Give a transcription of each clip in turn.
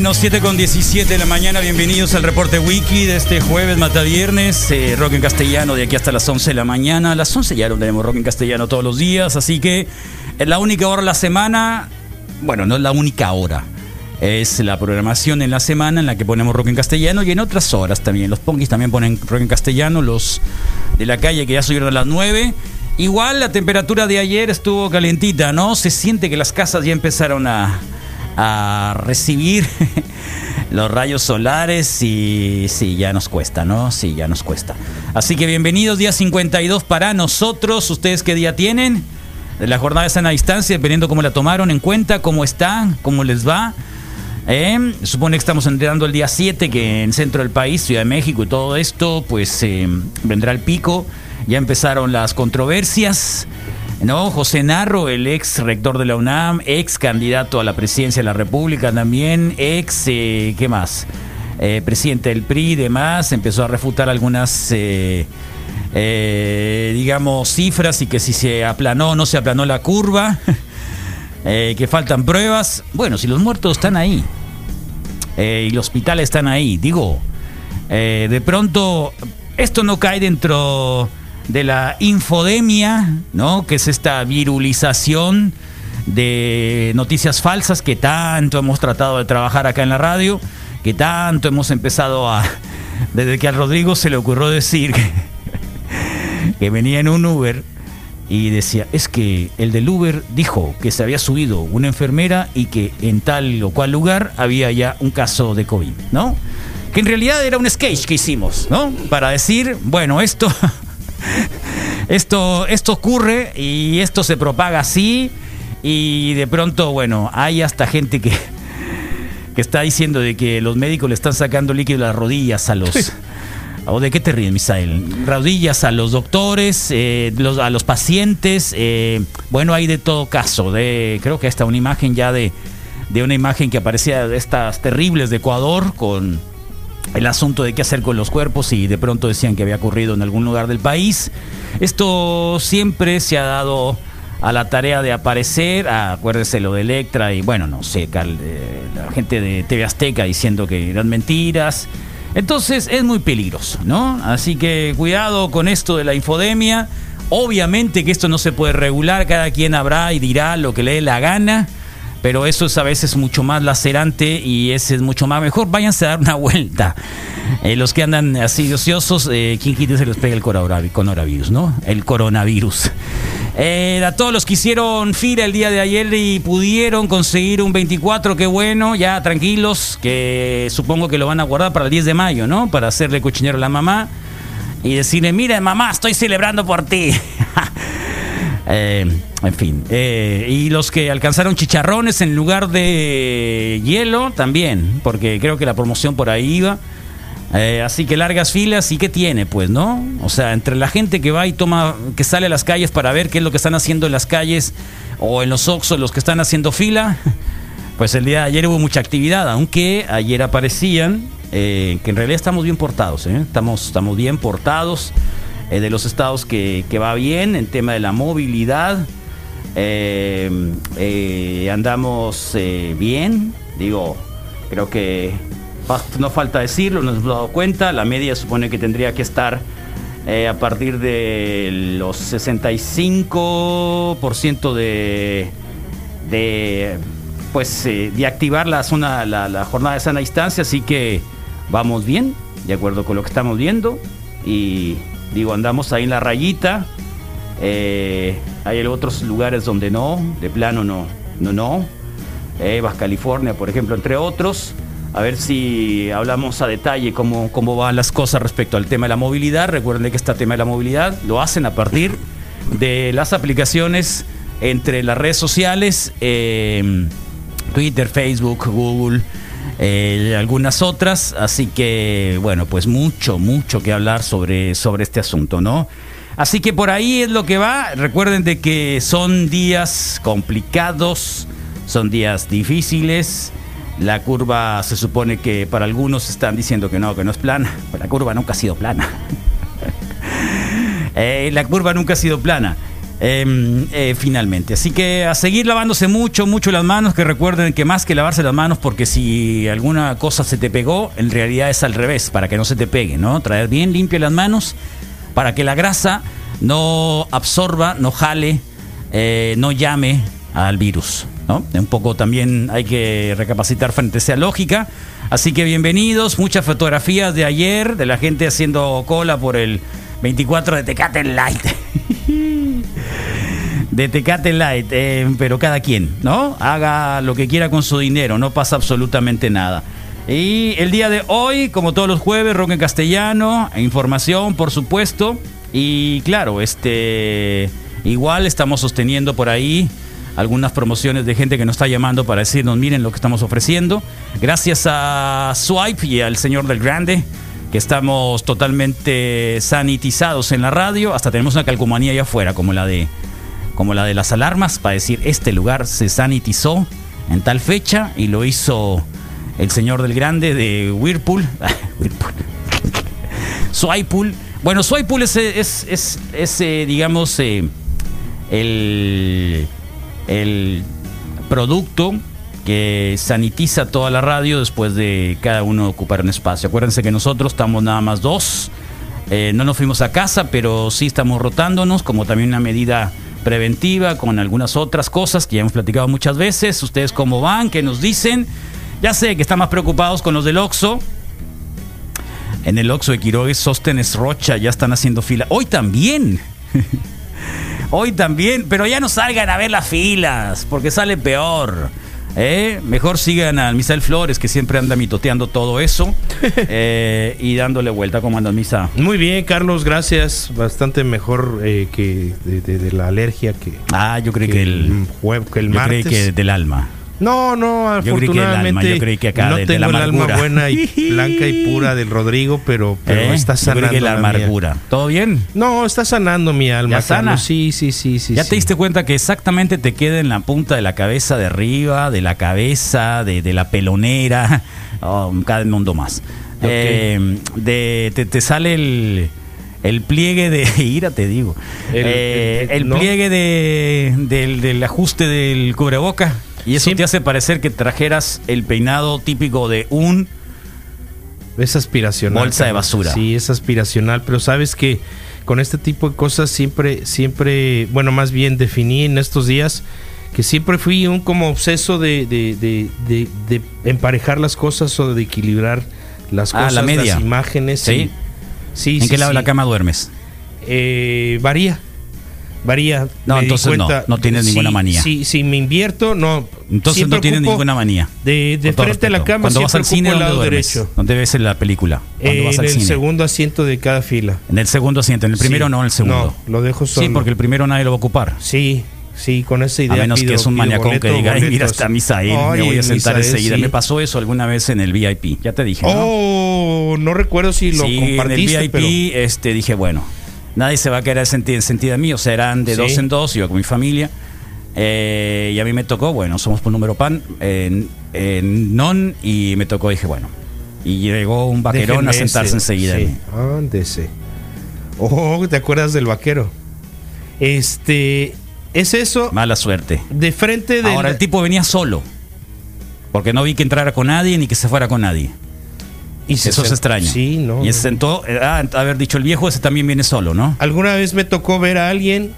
Bueno, 7 con 17 de la mañana, bienvenidos al reporte wiki de este jueves, mata viernes, eh, rock en castellano de aquí hasta las 11 de la mañana. Las 11 ya no tenemos rock en castellano todos los días, así que es la única hora de la semana, bueno, no es la única hora, es la programación en la semana en la que ponemos rock en castellano y en otras horas también. Los punkis también ponen rock en castellano, los de la calle que ya subieron a las 9. Igual la temperatura de ayer estuvo calentita, ¿no? Se siente que las casas ya empezaron a a recibir los rayos solares y sí, ya nos cuesta, ¿no? Sí, ya nos cuesta. Así que bienvenidos, día 52 para nosotros. ¿Ustedes qué día tienen? La jornada está en la distancia, dependiendo cómo la tomaron en cuenta, cómo está, cómo les va. Eh, supone que estamos entrando el día 7, que en centro del país, Ciudad de México y todo esto, pues eh, vendrá el pico. Ya empezaron las controversias. No, José Narro, el ex rector de la UNAM, ex candidato a la presidencia de la República también, ex, eh, ¿qué más? Eh, presidente del PRI y demás, empezó a refutar algunas, eh, digamos, cifras y que si se aplanó o no se aplanó la curva, que faltan pruebas. Bueno, si los muertos están ahí y los hospitales están ahí, digo, de pronto esto no cae dentro de la infodemia, ¿no? Que es esta virulización de noticias falsas que tanto hemos tratado de trabajar acá en la radio, que tanto hemos empezado a desde que a Rodrigo se le ocurrió decir que, que venía en un Uber y decía, es que el del Uber dijo que se había subido una enfermera y que en tal o cual lugar había ya un caso de COVID, ¿no? Que en realidad era un sketch que hicimos, ¿no? Para decir, bueno, esto esto, esto ocurre y esto se propaga así y de pronto, bueno, hay hasta gente que, que está diciendo de que los médicos le están sacando líquido de las rodillas a los... ¿O de qué te ríes, Misael? Rodillas a los doctores, eh, a los pacientes. Eh, bueno, hay de todo caso. De, creo que hasta una imagen ya de, de una imagen que aparecía de estas terribles de Ecuador con el asunto de qué hacer con los cuerpos y de pronto decían que había ocurrido en algún lugar del país. Esto siempre se ha dado a la tarea de aparecer, acuérdese lo de Electra y bueno, no sé, eh, la gente de TV Azteca diciendo que eran mentiras. Entonces es muy peligroso, ¿no? Así que cuidado con esto de la infodemia. Obviamente que esto no se puede regular, cada quien habrá y dirá lo que le dé la gana pero eso es a veces mucho más lacerante y ese es mucho más mejor. Váyanse a dar una vuelta. Eh, los que andan así ociosos, eh, ¿quién quita se les pega el coronavirus, no? El coronavirus. Eh, a todos los que hicieron fila el día de ayer y pudieron conseguir un 24, qué bueno, ya tranquilos, que supongo que lo van a guardar para el 10 de mayo, ¿no? Para hacerle cochinero a la mamá y decirle, mire mamá, estoy celebrando por ti. Eh, en fin. Eh, y los que alcanzaron chicharrones en lugar de hielo también, porque creo que la promoción por ahí iba. Eh, así que largas filas, ¿y qué tiene? Pues, ¿no? O sea, entre la gente que va y toma, que sale a las calles para ver qué es lo que están haciendo en las calles o en los Oxos, los que están haciendo fila, pues el día de ayer hubo mucha actividad, aunque ayer aparecían que en realidad estamos bien portados, estamos, estamos bien portados. Eh, de los estados que, va bien en tema de la movilidad. Eh, eh, andamos bien, digo, creo que no falta decirlo, nos hemos dado cuenta, la media supone que tendría que estar a partir de los 65% de, de pues de activar la zona la, la jornada de sana distancia así que vamos bien de acuerdo con lo que estamos viendo y digo andamos ahí en la rayita. Eh, hay otros lugares donde no de plano no no no. Eh, California por ejemplo entre otros. A ver si hablamos a detalle cómo, cómo van las cosas respecto al tema de la movilidad. Recuerden que este tema de la movilidad lo hacen a partir de las aplicaciones entre las redes sociales, eh, Twitter, Facebook, Google, eh, algunas otras. Así que, bueno, pues mucho, mucho que hablar sobre, sobre este asunto, ¿no? Así que por ahí es lo que va. Recuerden de que son días complicados, son días difíciles. La curva se supone que para algunos están diciendo que no, que no es plana. La curva nunca ha sido plana. Eh, la curva nunca ha sido plana. Eh, eh, finalmente. Así que a seguir lavándose mucho, mucho las manos, que recuerden que más que lavarse las manos, porque si alguna cosa se te pegó, en realidad es al revés, para que no se te pegue, ¿no? Traer bien limpias las manos, para que la grasa no absorba, no jale, eh, no llame al virus. ¿no? Un poco también hay que recapacitar frente a esa lógica. Así que bienvenidos, muchas fotografías de ayer de la gente haciendo cola por el 24 de Tecate Light. de Tecate Light, eh, pero cada quien, ¿no? Haga lo que quiera con su dinero, no pasa absolutamente nada. Y el día de hoy, como todos los jueves, rock en castellano, información, por supuesto. Y claro, este igual estamos sosteniendo por ahí algunas promociones de gente que nos está llamando para decirnos, miren lo que estamos ofreciendo. Gracias a Swipe y al señor del Grande, que estamos totalmente sanitizados en la radio. Hasta tenemos una calcomanía allá afuera, como la de, como la de las alarmas, para decir, este lugar se sanitizó en tal fecha y lo hizo el señor del Grande de Whirlpool. Whirlpool. Swipool. Bueno, Swipool es, es eh, digamos, eh, el el producto que sanitiza toda la radio después de cada uno ocupar un espacio. Acuérdense que nosotros estamos nada más dos. Eh, no nos fuimos a casa, pero sí estamos rotándonos como también una medida preventiva con algunas otras cosas que ya hemos platicado muchas veces. Ustedes cómo van, qué nos dicen. Ya sé que están más preocupados con los del Oxxo. En el Oxxo de Quiroga, Sóstenes Rocha ya están haciendo fila. Hoy también. Hoy también, pero ya no salgan a ver las filas, porque sale peor. ¿Eh? Mejor sigan al Misael Flores, que siempre anda mitoteando todo eso eh, y dándole vuelta. ¿Cómo andas, Misa? Muy bien, Carlos, gracias. Bastante mejor eh, que de, de- de la alergia que, Ah, yo creí que, el, que el yo martes. que del alma. No, no, Yo creí que el alma, afortunadamente yo creí que acá no de- de tengo la el alma buena y blanca y pura del Rodrigo, pero, pero ¿Eh? está Yo creí sanando que la mía. amargura. ¿Todo bien? No, está sanando mi alma. ¿Ya sana? Sí, sí, sí, sí. ¿Ya sí. te diste cuenta que exactamente te queda en la punta de la cabeza de arriba, de la cabeza, de, de la pelonera, oh, cada mundo más? Eh, de, te, te sale el, el pliegue de ira, te digo. El- Eh, el- el no. pliegue de, del, del ajuste del cubreboca. Y eso Sí. te hace parecer que trajeras el peinado típico de un Es aspiracional. Bolsa de basura. Sí, es aspiracional, pero sabes que con este tipo de cosas siempre, siempre, bueno, más bien definí en estos días que siempre fui un como obseso de, de, de, de- emparejar las cosas o de equilibrar las Ah, cosas, la media. las imágenes. Sí. Sí, ¿En sí, qué lado de la cama duermes? Eh, varía. Varía. No, Me entonces no, no tienes ninguna manía. Sí, si me invierto, no. Entonces no tienes ninguna manía. De, de frente a la cama, Cuando vas al cine, ¿dónde lado duermes? derecho. ¿Dónde ves la película? Cuando Eh, vas en al el cine. segundo asiento de cada fila. En el segundo asiento. En el primero Sí. no, en el segundo. No, lo dejo solo. Sí, porque el primero nadie lo va a ocupar. Sí, sí, con esa idea. A menos pido- que es un maniacón que diga, ay, mira, boletos". está Misael, me Ay, voy a sentar Misael, enseguida. sí. Me pasó eso alguna vez en el VIP. Ya te dije, ¿no? Oh, no recuerdo si lo sí, en el compartiste, VIP pero... este, dije, bueno, nadie se va a querer sentir sentida a mí. O sea, eran de Sí. dos en dos, iba con mi familia. Eh, y a mí me tocó, bueno, somos por número pan, en, en non, y me tocó, dije, bueno. Y llegó un vaquerón a sentarse ese. enseguida. de Sí, ándese. Oh, ¿te acuerdas del vaquero? Este, es eso, Mala suerte. de frente del... Ahora el tipo venía solo. Porque no vi que entrara con nadie ni que se fuera con nadie. Y se Eso se sent- extraña. Sí, no. Y se sentó, eh, ah, haber dicho, el viejo ese también viene solo, ¿no? Alguna vez me tocó ver a alguien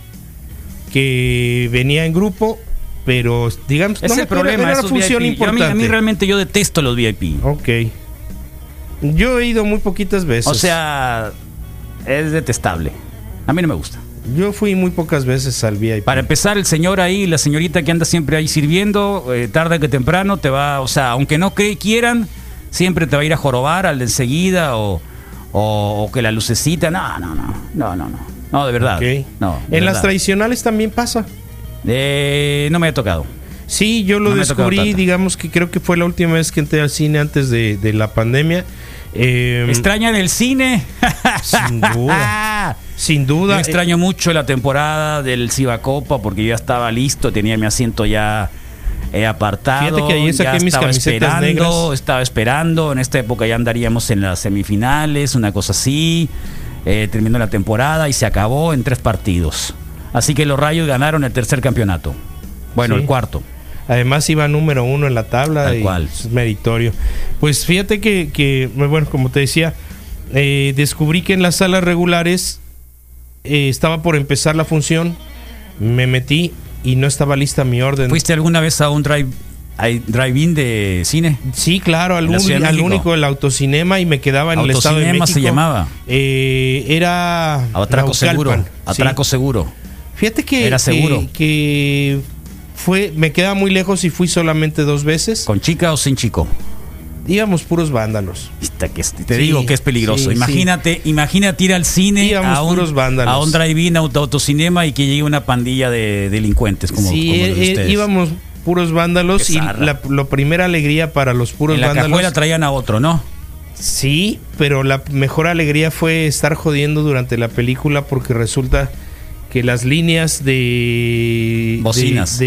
que venía en grupo, pero digamos, es me el problema. era una función VIP. Yo a, mí, importante. a mí realmente yo detesto los VIP. Ok. Yo he ido muy poquitas veces. O sea, es detestable. A mí no me gusta. yo fui muy pocas veces al VIP. Para empezar, el señor ahí, la señorita que anda siempre ahí sirviendo, eh, tarde que temprano te va, o sea, aunque no quieran, siempre te va a ir a jorobar al de enseguida o, o, o que la lucecita. No, no, no, no, no, no. No, de verdad. No, de en las tradicionales también pasa. Eh, no me ha tocado. Sí, yo lo No me descubrí, digamos que creo que fue la última vez que entré al cine antes de, de la pandemia. Eh, ¿Extrañan el cine? Sin duda. Sin duda. extraño mucho la temporada del Cibacopa porque yo ya estaba listo, tenía mi asiento ya eh, apartado. Fíjate que ayer saqué mis estaba camisetas esperando, negras. Estaba esperando. En esta época ya andaríamos en las semifinales, una cosa así. Eh, terminó la temporada y se acabó en tres partidos. Así que los Rayos ganaron el tercer campeonato. Bueno, Sí. el cuarto. Además iba número uno en la tabla. Tal y cual. Es meritorio. Pues fíjate que, que, bueno, como te decía, eh, descubrí que en las salas regulares eh, estaba por empezar la función. Me metí y no estaba lista mi orden. ¿Fuiste alguna vez a un drive, a- drive-in de cine? Sí, claro, al, México. único, el autocinema y me quedaba en el estado de Autocinema México. se llamaba. Eh, era Atraco seguro. sí. Atraco seguro. Fíjate que, Era que- seguro. que fue, me quedaba muy lejos y fui solamente dos veces. ¿Con chica o sin chico? Íbamos puros vándalos. Que es- te Sí, digo que es peligroso. sí, imagínate, imagínate ir al cine Íbamos a un, puros vándalos. a un drive-in auto, autocinema y que llegue una pandilla de delincuentes como, sí, como eh, los de ustedes. íbamos puros vándalos y la, la primera alegría para los puros en la vándalos. cajuela traían a otro, ¿no? Sí, pero la mejor alegría fue estar jodiendo durante la película porque resulta que las líneas de Bocinas. de,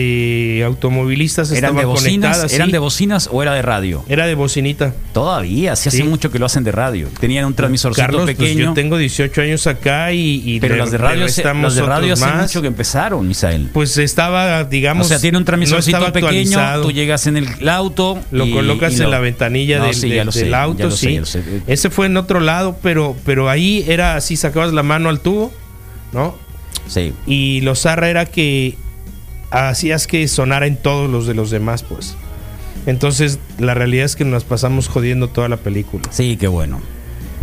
de automovilistas ¿Eran estaban de bocinas? conectadas. ¿Eran sí. de bocinas o era de radio? Era de bocinita. Todavía, sí hace mucho que lo hacen de radio. Tenían un transmisorcito Carlos, pues pequeño. yo tengo 18 años acá y, y pero le- las de radio, se- las de radio hace más. mucho que empezaron, Misael. Pues estaba, digamos, o sea, tiene un no transmisorcito estaba pequeño, tú llegas en el, auto. Lo y- colocas y en lo- la ventanilla No, del, sí, sé, auto, sé, sí. sé. Ese fue en otro lado, pero, pero ahí era así, sacabas la mano al tubo, ¿no? Sí. Y lo zarra era que hacías que sonara en todos los de los demás, pues. Entonces, la realidad es que nos pasamos jodiendo toda la película. Sí, qué bueno.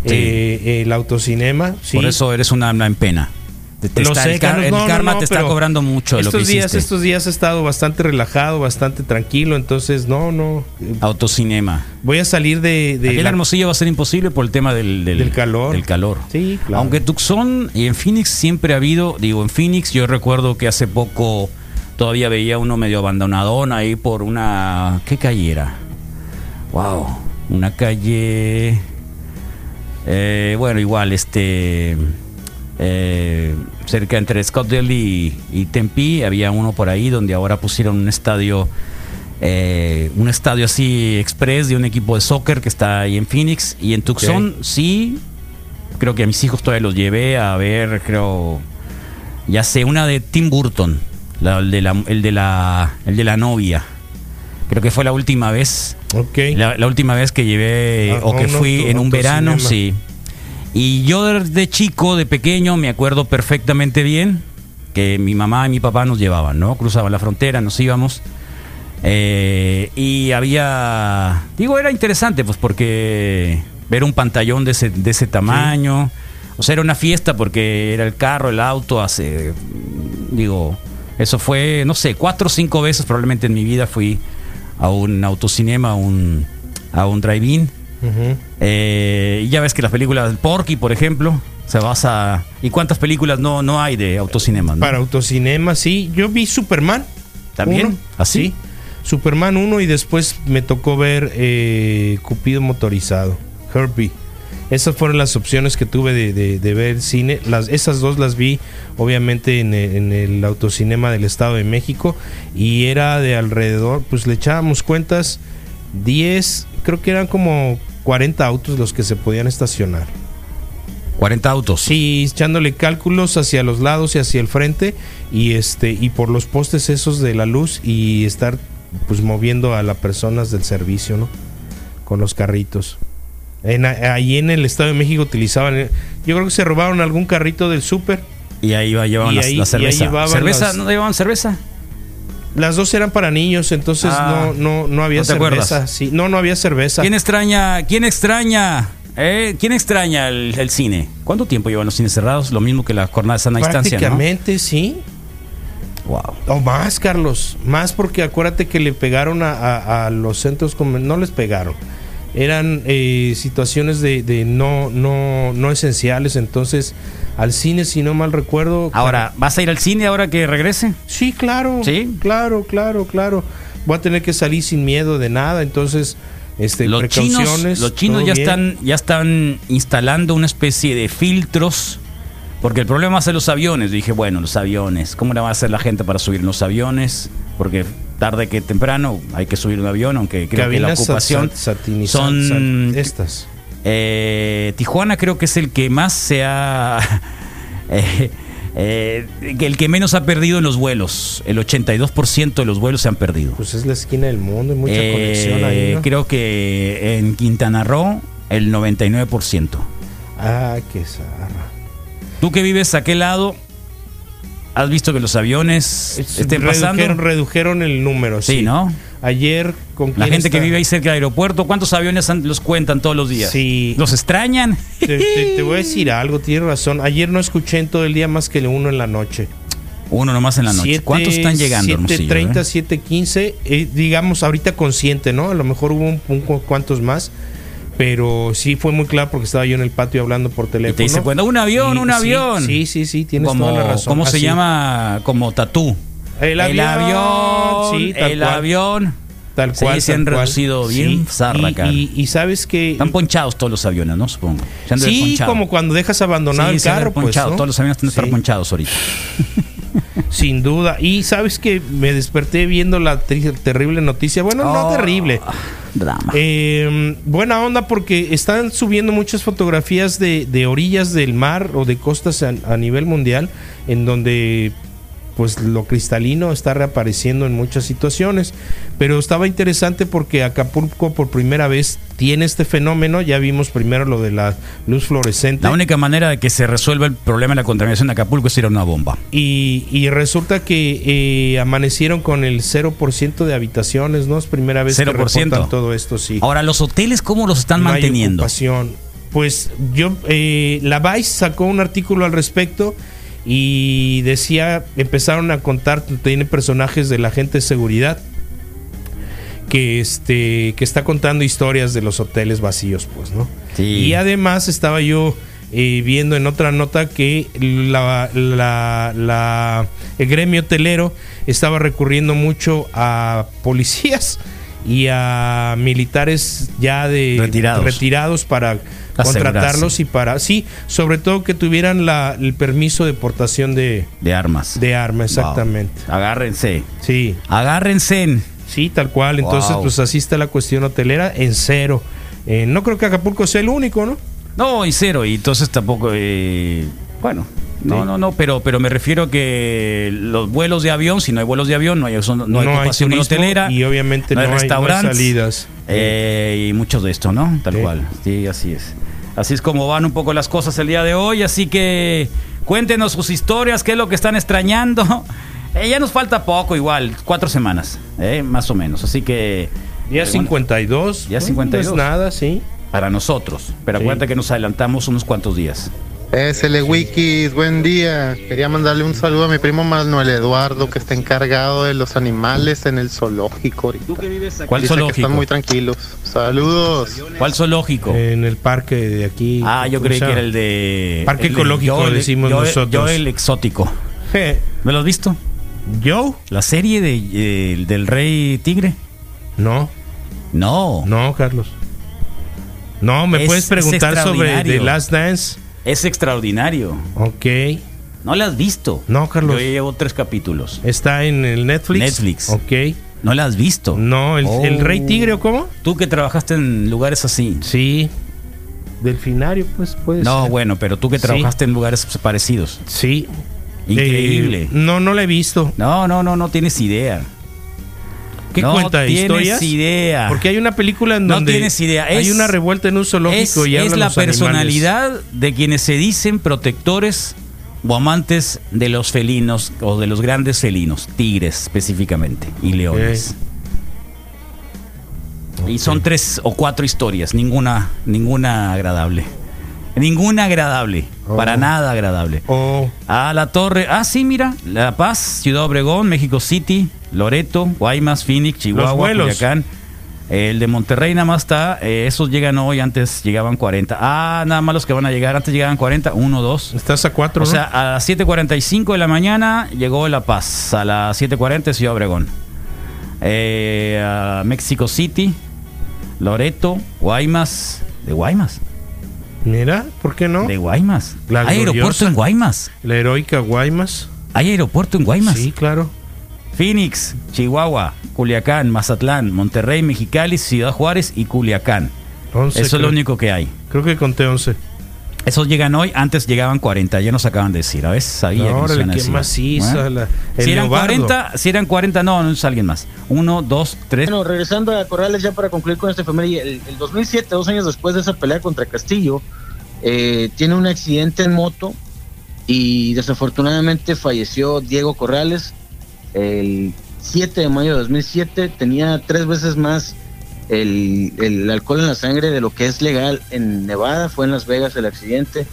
Sí. Eh, el autocinema, sí. Por eso eres una, una en pena. Te- Lo sé, el, car- el no, karma no, te está cobrando mucho lo estos que días, hiciste. estos días he estado bastante relajado, bastante tranquilo, entonces no, no. Autocinema. Voy a salir de, la- Hermosillo va a ser imposible por el tema del, Del calor. Del calor. Sí, claro. Aunque Tucson y en Phoenix siempre ha habido, digo, en Phoenix yo recuerdo que hace poco todavía veía uno medio abandonadón ahí por una... ¿Qué calle era? Wow, una calle... eh, bueno, igual, este... eh, cerca entre Scottsdale y, y Tempe había uno por ahí donde ahora pusieron un estadio eh, un estadio así express de un equipo de soccer que está ahí en Phoenix. Y en Tucson sí creo que a mis hijos todavía los llevé a ver creo ya sé una de Tim Burton la- el, de la, el de la el de la novia. Creo que fue la última vez. La, la última vez que llevé Ah, o que fui en un verano, sí. Y yo de, chico, de pequeño, me acuerdo perfectamente bien que mi mamá y mi papá nos llevaban, ¿no? Cruzaban la frontera, nos íbamos. Eh, y había, digo, era interesante, pues porque ver un pantallón de ese, de ese tamaño, o sea, era una fiesta porque era el carro, el auto, hace, digo, eso fue, no sé, cuatro o cinco veces probablemente en mi vida fui a un autocinema, a un, a un drive-in. Ujú. Eh, y ya ves que las películas Porky, por ejemplo, se basa... ¿Y cuántas películas no, no hay de autocinema? no? Para autocinema, sí. Yo vi Superman. ¿También? uno, ¿Así? Sí. Superman 1 y después me tocó ver eh, Cupido motorizado, Herbie. Esas fueron las opciones que tuve de, de- de ver cine. Las, esas dos las vi obviamente en el, en el autocinema del Estado de México y era de alrededor, pues le echábamos cuentas, 10, creo que eran como 40 autos los que se podían estacionar. 40 autos. Sí, echándole cálculos hacia los lados y hacia el frente y este y por los postes esos de la luz y estar pues moviendo a las personas del servicio, ¿no? Con los carritos. En, ahí en el Estado de México utilizaban. eh, Yo creo que se robaron algún carrito del súper. Y ahí va, llevaban Y las- ahí- la y ahí cerveza. llevaban ¿Cerveza? las- ¿No llevaban cerveza? Las dos eran para niños, entonces Ah, no, no, no había ¿no te cerveza. acuerdas? Sí, no, no había cerveza. ¿Quién extraña? ¿Quién extraña? eh? ¿Quién extraña el, el cine? ¿Cuánto tiempo llevan los cines cerrados? Lo mismo que la jornada de sana distancia, ¿no? Prácticamente, sí. Wow. O más, Carlos. Más porque acuérdate que le pegaron a, a- a los centros. No les pegaron. Eran eh, situaciones de, de no, no, no esenciales. Entonces, al cine, si no mal recuerdo. Ahora, ¿vas a ir al cine ahora que regrese? Sí, claro. ¿Sí? Claro, claro, claro. Voy a tener que salir sin miedo de nada. Entonces, este, Los chinos, los chinos ya bien. están, ya están instalando una especie de filtros. Porque el problema va a ser los aviones. Dije, bueno, los aviones. ¿Cómo le va a hacer la gente para subir en los aviones? Porque tarde que temprano hay que subir un avión, aunque creo que la ocupación sat- son sat- estas. Eh, Tijuana creo que es el que más se ha. eh, eh, el que menos ha perdido en los vuelos. El 82% de los vuelos se han perdido. Pues es la esquina del mundo, hay mucha Eh, conexión ahí. ¿no? Creo que en Quintana Roo el 99%. Ah, qué zarra. Tú que vives a aquel lado, ¿has visto que los aviones estén pasando? redujeron, redujeron el número, sí. Sí, ¿no? Ayer con La gente que vive ahí cerca del aeropuerto, ¿cuántos aviones los cuentan todos los días? Sí. ¿Los extrañan? Te, te- te voy a decir algo, tienes razón. Ayer no escuché en todo el día más que el uno en la noche. Uno nomás en la noche. Siete- ¿Cuántos están llegando, Hermosillo, 7.30, eh? 7.15, eh, digamos ahorita consciente, ¿no? A lo mejor hubo un, un cu- cuantos más, pero sí fue muy claro porque estaba yo en el patio hablando por Y teléfono. te dice cuenta, un avión, Y- un avión. Sí, sí, sí, tienes como, toda la razón. ¿Cómo se llama? Como tatú. El avión. avión, sí, tal el cual. avión. Tal Sí, cual. se han reducido bien zarra, y, y, y sabes que. Están ponchados todos los aviones, ¿no? Supongo. Se han Sí, ponchado. como cuando dejas abandonado Sí, el carro, pues. ¿no? Todos los aviones están de estar Sí, ponchados ahorita. Sin duda. Y sabes que me desperté viendo la terrible noticia. Bueno, no Oh, terrible. Drama. Eh, buena onda porque están subiendo muchas fotografías de, de orillas del mar o de costas a, a nivel mundial en donde pues lo cristalino está reapareciendo en muchas situaciones. Pero estaba interesante porque Acapulco por primera vez tiene este fenómeno. Ya vimos primero lo de la luz fluorescente. La única manera de que se resuelva el problema de la contaminación de Acapulco es ir a una bomba. Y, y resulta que eh, amanecieron con el 0% de habitaciones, ¿no? Es primera vez que 0%. reportan todo esto, sí. Ahora, ¿los hoteles cómo los están No hay manteniendo? ocupación. Pues yo, eh, la Vice sacó un artículo al respecto y decía, empezaron a contar, tiene personajes de la gente de seguridad que este que está contando historias de los hoteles vacíos, pues, ¿no? Sí. Y además estaba yo eh, viendo en otra nota que la, la- la- el gremio hotelero estaba recurriendo mucho a policías y a militares ya de Retirados. retirados para. Contratarlos y para sí, sobre todo que tuvieran la, el permiso de portación de, De armas. de arma, exactamente. Wow. Agárrense. Sí, Agárrense. sí, tal cual. Entonces, Wow. pues así está la cuestión hotelera en cero. Eh, no creo que Acapulco sea el único, ¿no? No, y cero. Y entonces tampoco. eh, bueno. No, no, no, pero, pero me refiero que los vuelos de avión, si no hay vuelos de avión, no hay, no hay ocupación turismo hotelera, y obviamente no, hay, no hay restaurantes, salidas. eh, y mucho de esto, ¿no? Tal Sí. cual. Sí, así es. Así es como van un poco las cosas el día de hoy. Así que cuéntenos sus historias, qué es lo que están extrañando. Eh, ya nos falta poco, igual, cuatro semanas, eh, más o menos. Así que. Ya eh, 52. Ya bueno, 52. No es nada, sí. Para nosotros. Pero Sí. acuérdate que nos adelantamos unos cuantos días. SL Wikis, buen día. Quería mandarle un saludo a mi primo Manuel Eduardo, que está encargado de los animales en el zoológico ahorita. ¿Cuál Dice que zoológico? están muy tranquilos. Saludos. ¿Cuál zoológico? En el parque de aquí. ah, yo ¿cómo creí que era el de. Parque el de- ecológico, yo el- decimos yo- nosotros. Yo el exótico. ¿Me lo has visto? ¿Yo? ¿La serie de, eh, del Rey Tigre? No, No. no, Carlos. No, me Es- puedes es preguntar sobre. The Last Dance. Es extraordinario. Ok. ¿No la has visto? No, Carlos. Yo llevo tres capítulos. Está en el Netflix. Netflix. Ok. ¿No la has visto? No, el, Oh. el Rey Tigre o cómo? Tú que trabajaste en lugares así. Sí. Delfinario, pues puede No, ser. bueno, pero tú que Sí. trabajaste en lugares parecidos. Sí. Increíble. Eh, no, no la he visto. No, no, no, no tienes idea. ¿Qué no cuenta? tienes ¿Historias? idea. Porque hay una película en No donde tienes idea. hay Es- una revuelta en un zoológico es, y es la los animales. personalidad de quienes se dicen protectores o amantes de los felinos o de los grandes felinos, tigres específicamente y leones. Y son tres o cuatro historias, ninguna, ninguna agradable. Ninguna agradable, Oh. para nada agradable. Oh, A la torre, ah sí, mira, La Paz, Ciudad Obregón, México City, Loreto, Guaymas, Phoenix, Chihuahua. Culiacán. El de Monterrey nada más está, eh, esos llegan hoy, antes llegaban 40. Ah, nada más los que van a llegar, antes llegaban 40, uno, dos. estás a cuatro, O ¿no? sea, a las 7.45 de la mañana llegó La Paz, a las 7.40 Ciudad Obregón. Eh, a México City, Loreto, Guaymas, de Guaymas, Mira, ¿por qué no? de Guaymas. La Hay aeropuerto en Guaymas. La heroica Guaymas. Hay aeropuerto en Guaymas. Sí, claro. Phoenix, Chihuahua, Culiacán, Mazatlán, Monterrey, Mexicali, Ciudad Juárez y Culiacán. Once, Eso es lo único que hay. Creo que conté 11. Esos llegan hoy, antes llegaban 40, ya nos acaban de decir. A veces sabía que nos maciza. Bueno. la- el Si eran, leobardo. 40, si eran 40, no, no es alguien más. Uno, dos, tres. Bueno, regresando a Corrales ya para concluir con este efeméride, el, el 2007, dos años después de esa pelea contra Castillo, eh, tiene un accidente en moto y desafortunadamente falleció Diego Corrales el 7 de mayo de 2007. Tenía tres veces más el, el alcohol en la sangre de lo que es legal en Nevada. Fue en Las Vegas el accidente.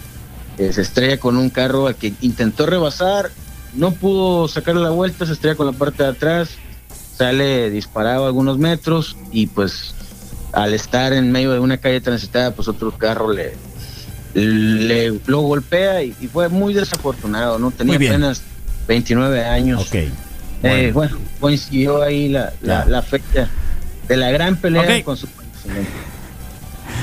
Eh, se estrella con un carro al que intentó rebasar, no pudo sacarle la vuelta, se estrella con la parte de atrás, sale disparado algunos metros y pues al estar en medio de una calle transitada, pues otro carro le, le lo golpea y, y fue muy desafortunado, ¿no? Tenía apenas 29 años. Ok. Eh, bueno, coincidió ahí la, la, la fecha de la gran pelea Ok. con su.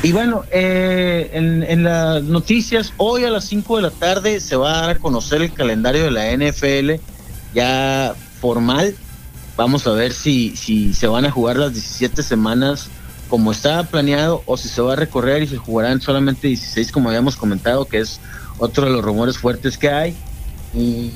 Y bueno, eh, en, en las noticias, hoy a las 5 de la tarde se va a dar a conocer el calendario de la NFL ya formal. Vamos a ver si, si se van a jugar las 17 semanas como estaba planeado o si se va a recorrer y se jugarán solamente 16 como habíamos comentado, que es otro de los rumores fuertes que hay. Y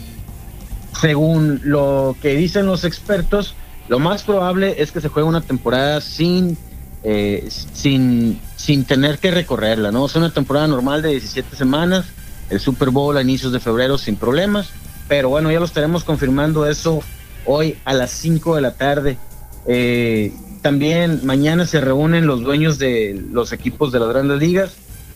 según lo que dicen los expertos, lo más probable es que se juegue una temporada sin eh, sin sin tener que recorrerla, ¿no? Es una temporada normal de 17 semanas, el Super Bowl a inicios de febrero sin problemas, pero bueno, ya lo estaremos confirmando eso hoy a las 5 de la tarde. Eh, también mañana se reúnen los dueños de los equipos de las grandes ligas.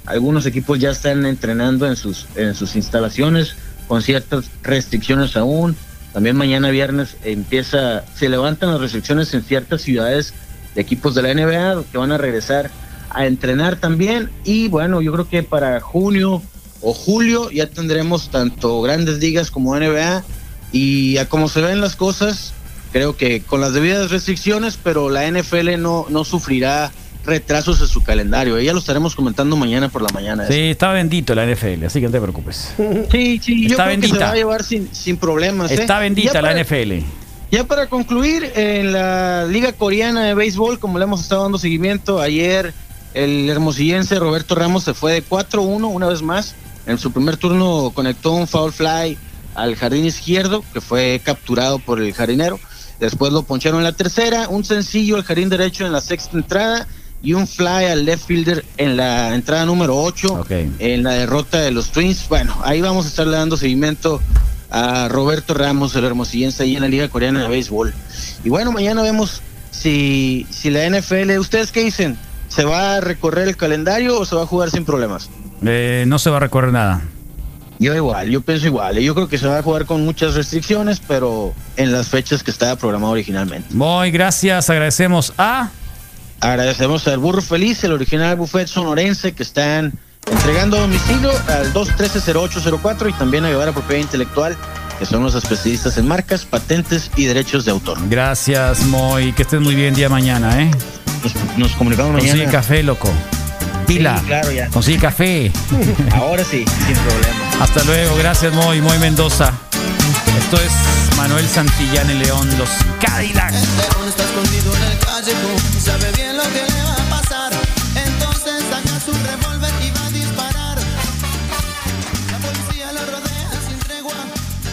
Algunos equipos ya están entrenando en sus, en sus instalaciones con ciertas restricciones aún. También mañana viernes empieza, se levantan las restricciones en ciertas ciudades de equipos de la NBA que van a regresar a entrenar también. Y bueno, yo creo que para junio o julio ya tendremos tanto grandes ligas como NBA. Y a como se ven las cosas, creo que con las debidas restricciones, pero la NFL no, no sufrirá retrasos en su calendario. Ya lo estaremos comentando mañana por la mañana. Sí, está bendito la NFL, así que no te preocupes. sí, sí, yo Está creo que se bendita. va a llevar sin, sin problemas. ¿eh? Está bendita la NFL. ya para concluir, en la Liga Coreana de Béisbol, como le hemos estado dando seguimiento, ayer el hermosillense Roberto Ramos se fue de 4-1 una vez más. En su primer turno conectó un foul fly al jardín izquierdo, que fue capturado por el jardinero. Después lo poncharon en la tercera, un sencillo al jardín derecho en la sexta entrada y un fly al left fielder en la entrada número 8 Ok. en la derrota de los Twins. Bueno, ahí vamos a estarle dando seguimiento a Roberto Ramos, el hermosillense, ahí en la Liga Coreana de Béisbol. Y bueno, mañana vemos si, si la NFL, ¿ustedes qué dicen? ¿Se va a recorrer el calendario o se va a jugar sin problemas? Eh, no se va a recorrer nada. Yo igual, yo pienso igual. Yo creo que se va a jugar con muchas restricciones, pero en las fechas que estaba programado originalmente. Muy gracias, agradecemos a... Agradecemos al Burro Feliz, el original buffet sonorense que están entregando a domicilio al 213-0804 y también a Guevara Propiedad Intelectual, que son los especialistas en marcas, patentes y derechos de autor. Gracias, Moy. Que estés muy bien día mañana, ¿eh? Nos, nos comunicamos Consigue mañana. café, loco. Pila. Sí, claro, ya. Consigue café. Ahora sí, sin problema. Hasta luego. Gracias, Moy. Moy Mendoza. Esto es Manuel Santillán y León, los Cadillacs. Escondido en el callejón, sabe bien lo que le va a pasar. Entonces saca su revólver y va a disparar. La policía lo rodea sin tregua,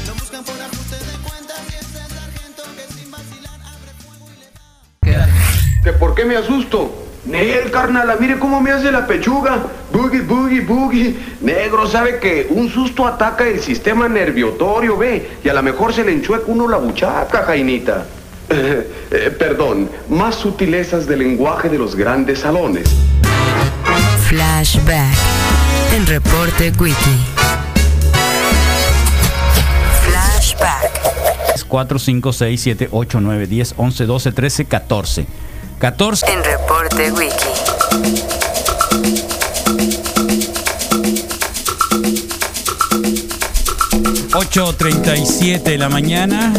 lo buscan por ajuste de cuentas y es el sargento que sin vacilar abre fuego y le da. ¿por qué me asusto? Nel, carnala, mire cómo me hace la pechuga. Boogie, boogie, boogie. Negro, sabe que un susto ataca el sistema nerviotorio, ve. Y a lo mejor se le enchueca uno la buchaca, Jainita. Eh, eh, perdón, más sutilezas del lenguaje de los grandes salones. Flashback en Reporte Wiki. Flashback. 4, 5, 6, 7, 8, 9, 10, 11, 12, 13, 14. 14. En Reporte Wiki. 8.37 de la mañana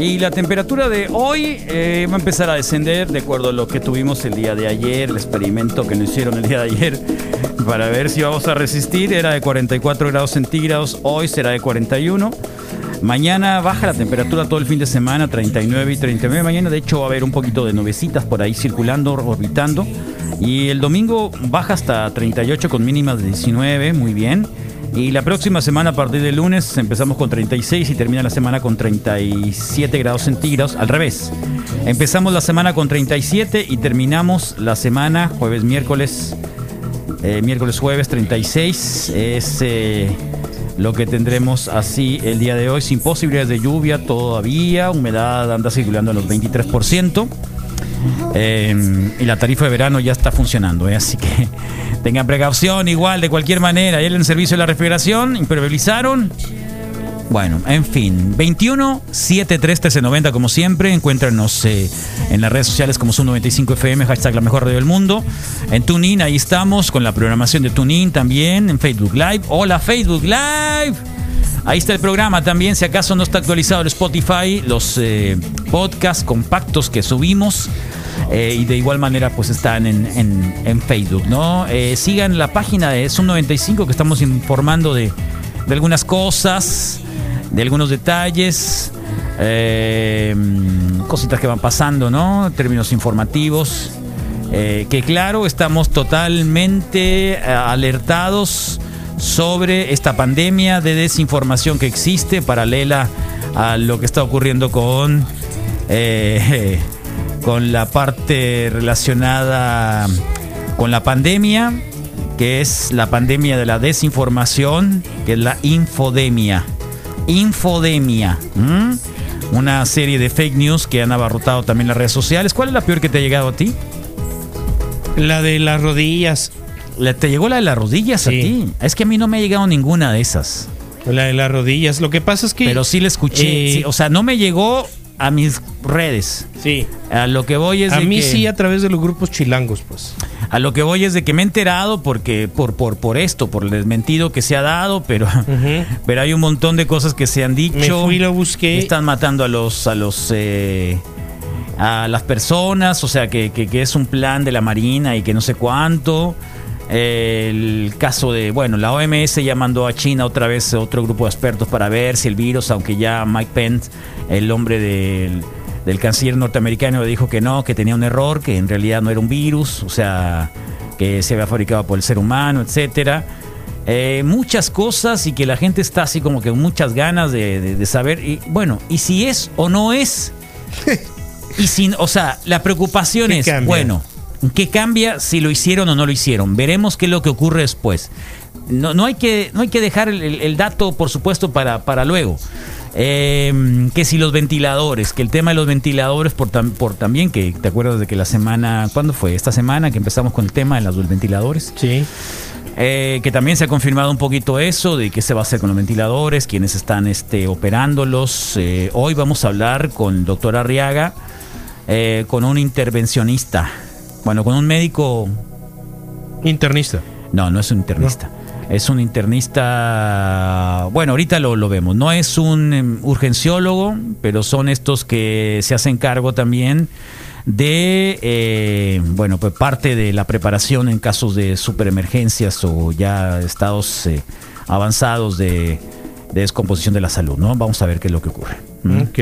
y la temperatura de hoy eh, va a empezar a descender de acuerdo a lo que tuvimos el día de ayer, el experimento que nos hicieron el día de ayer para ver si vamos a resistir era de 44 grados centígrados, hoy será de 41. Mañana baja la temperatura todo el fin de semana, 39 y 39. Mañana de hecho va a haber un poquito de nubecitas por ahí circulando, orbitando. Y el domingo baja hasta 38 con mínimas de 19, muy bien. Y la próxima semana, a partir del lunes, empezamos con 36 y termina la semana con 37 grados centígrados. Al revés. Empezamos la semana con 37 y terminamos la semana jueves, miércoles, eh, miércoles, jueves 36. Es eh, lo que tendremos así el día de hoy, sin posibilidades de lluvia todavía. Humedad anda circulando en los 23%. Eh, y la tarifa de verano ya está funcionando, ¿eh? así que tengan precaución igual de cualquier manera. Ayer en servicio de la refrigeración impermeabilizaron. Bueno, en fin, 21 73 1390 como siempre, encuéntranos eh, en las redes sociales como Zoom95 FM, hashtag la mejor radio del mundo. En TuneIn, ahí estamos con la programación de TuneIn también, en Facebook Live. Hola Facebook Live. Ahí está el programa también, si acaso no está actualizado el Spotify, los eh, podcasts compactos que subimos. eh, y de igual manera pues están en, en- en Facebook, ¿no? Eh, sigan la página de Zoom 95 que estamos informando de, de algunas cosas, de algunos detalles, cositas que van pasando, ¿no? Términos informativos. Que claro, estamos totalmente alertados sobre esta pandemia de desinformación que existe, paralela a lo que está ocurriendo con, eh, con la parte relacionada con la pandemia, que es la pandemia de la desinformación, que es la infodemia. Infodemia. Una serie de fake news que han abarrotado también las redes sociales. ¿Cuál es la peor que te ha llegado a ti? La de las rodillas. ¿La- ¿Te llegó la de las rodillas a ti? Es que a mí no me ha llegado ninguna de esas. La de las rodillas. Lo que pasa es que. Pero sí la escuché. Eh, sí, o sea, no me llegó a mis redes. Sí. A lo que voy es A de mí que, sí, a través de los grupos chilangos, pues. a lo que voy es de que me he enterado porque por por por esto, por el desmentido que se ha dado, pero pero hay un montón de cosas que se han dicho. Me fui y lo busqué. Están matando a los a los eh, a las personas, o sea que, que- que es un plan de la Marina y que no sé cuánto. El caso de, bueno, la OMS ya mandó a China otra vez otro grupo de expertos para ver si el virus, aunque ya Mike Pence, el hombre del, del canciller norteamericano, dijo que no, que tenía un error, que en realidad no era un virus, o sea, que se había fabricado por el ser humano, etcétera. Eh, muchas cosas y que la gente está así como que con muchas ganas de, de- de saber. Y bueno, y si es o no es. y sin, o sea, la preocupación ¿Qué es, cambia? bueno, ¿qué cambia si lo hicieron o no lo hicieron? Veremos qué es lo que ocurre después. No, no hay, que, no hay que dejar el, dato, por supuesto, para, para luego. Eh, que si los ventiladores, que el tema de los ventiladores, por, tam- por también, que te acuerdas de que la semana, ¿cuándo fue? Esta semana que empezamos con el tema de los ventiladores. Sí. Eh, que también se ha confirmado un poquito eso, de qué se va a hacer con los ventiladores, quiénes están este, operándolos. Eh, hoy vamos a hablar con el doctor Arriaga, eh, con un intervencionista, bueno, con un médico, Internista. no, no es un internista. Es un internista, bueno, ahorita lo, lo vemos. No es un em, urgenciólogo, pero son estos que se hacen cargo también de, eh, bueno, pues parte de la preparación en casos de superemergencias o ya estados eh, avanzados de, de descomposición de la salud, ¿no? Vamos a ver qué es lo que ocurre. ¿Mm? Ok.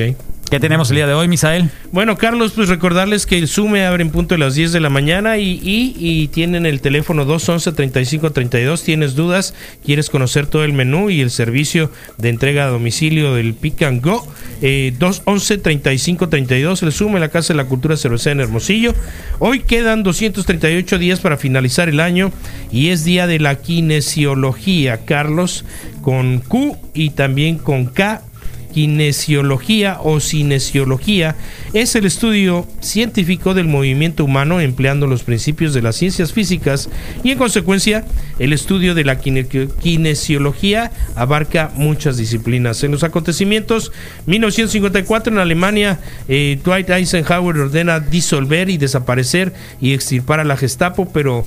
¿Qué tenemos el día de hoy, Misael? Bueno, Carlos, pues recordarles que el Sume abre en punto de las 10 de la mañana y, y- y tienen el teléfono 211-3532. Tienes dudas, quieres conocer todo el menú y el servicio de entrega a domicilio del Pick and Go. Eh, 211-3532, el Sume, la Casa de la Cultura Cervecera en Hermosillo. Hoy quedan 238 días para finalizar el año y es día de la kinesiología, Carlos, con Q y también con K kinesiología o cinesiología es el estudio científico del movimiento humano empleando los principios de las ciencias físicas y en consecuencia el estudio de la kine- kinesiología abarca muchas disciplinas. En los acontecimientos 1954 en Alemania eh, Dwight Eisenhower ordena disolver y desaparecer y extirpar a la Gestapo pero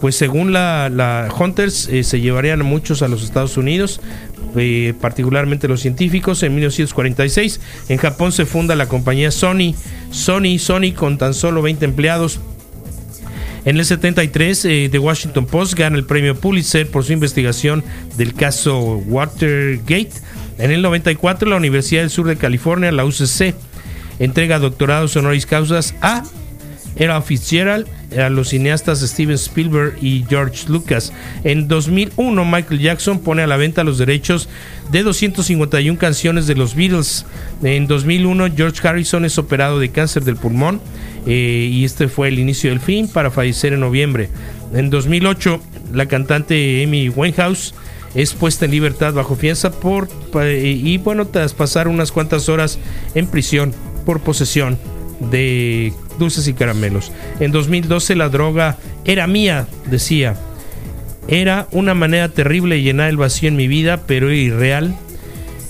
pues según la, Hunters eh, se llevarían muchos a los Estados Unidos, eh, particularmente los científicos. En 1946 en Japón se funda la compañía Sony, Sony, Sony con tan solo 20 empleados. En el 73, eh, The Washington Post gana el premio Pulitzer por su investigación del caso Watergate. En el 94, la Universidad del Sur de California, la UCC, entrega doctorados honoris causas a era Fitzgerald, a los cineastas Steven Spielberg y George Lucas. En 2001, Michael Jackson pone a la venta los derechos de 251 canciones de los Beatles. En 2001, George Harrison es operado de cáncer del pulmón eh, y este fue el inicio del fin para fallecer en noviembre. En 2008, la cantante Amy Winehouse es puesta en libertad bajo fianza por pa- y bueno tras pasar unas cuantas horas en prisión por posesión de dulces y caramelos. En 2012 la droga era mía, decía. Era una manera terrible de llenar el vacío en mi vida, pero irreal.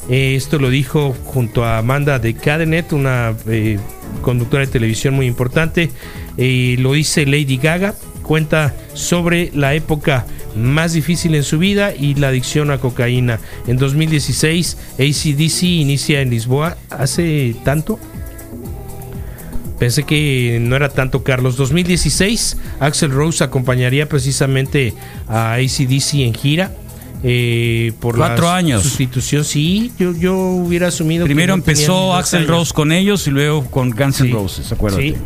Eh, esto lo dijo junto a Amanda de Cadenet, una eh, conductora de televisión muy importante. Eh, lo dice Lady Gaga. Cuenta sobre la época más difícil en su vida y la adicción a cocaína. En 2016, ACDC inicia en Lisboa. ¿Hace tanto? Pensé que no era tanto Carlos. 2016, Axel Rose acompañaría precisamente a ACDC en gira. eh, por Cuatro la años. sustitución, sí, yo, yo hubiera asumido. que Primero no tenía ni empezó Axel años. Rose con ellos y luego con Guns N' Sí. Roses, acuérdate. Sí.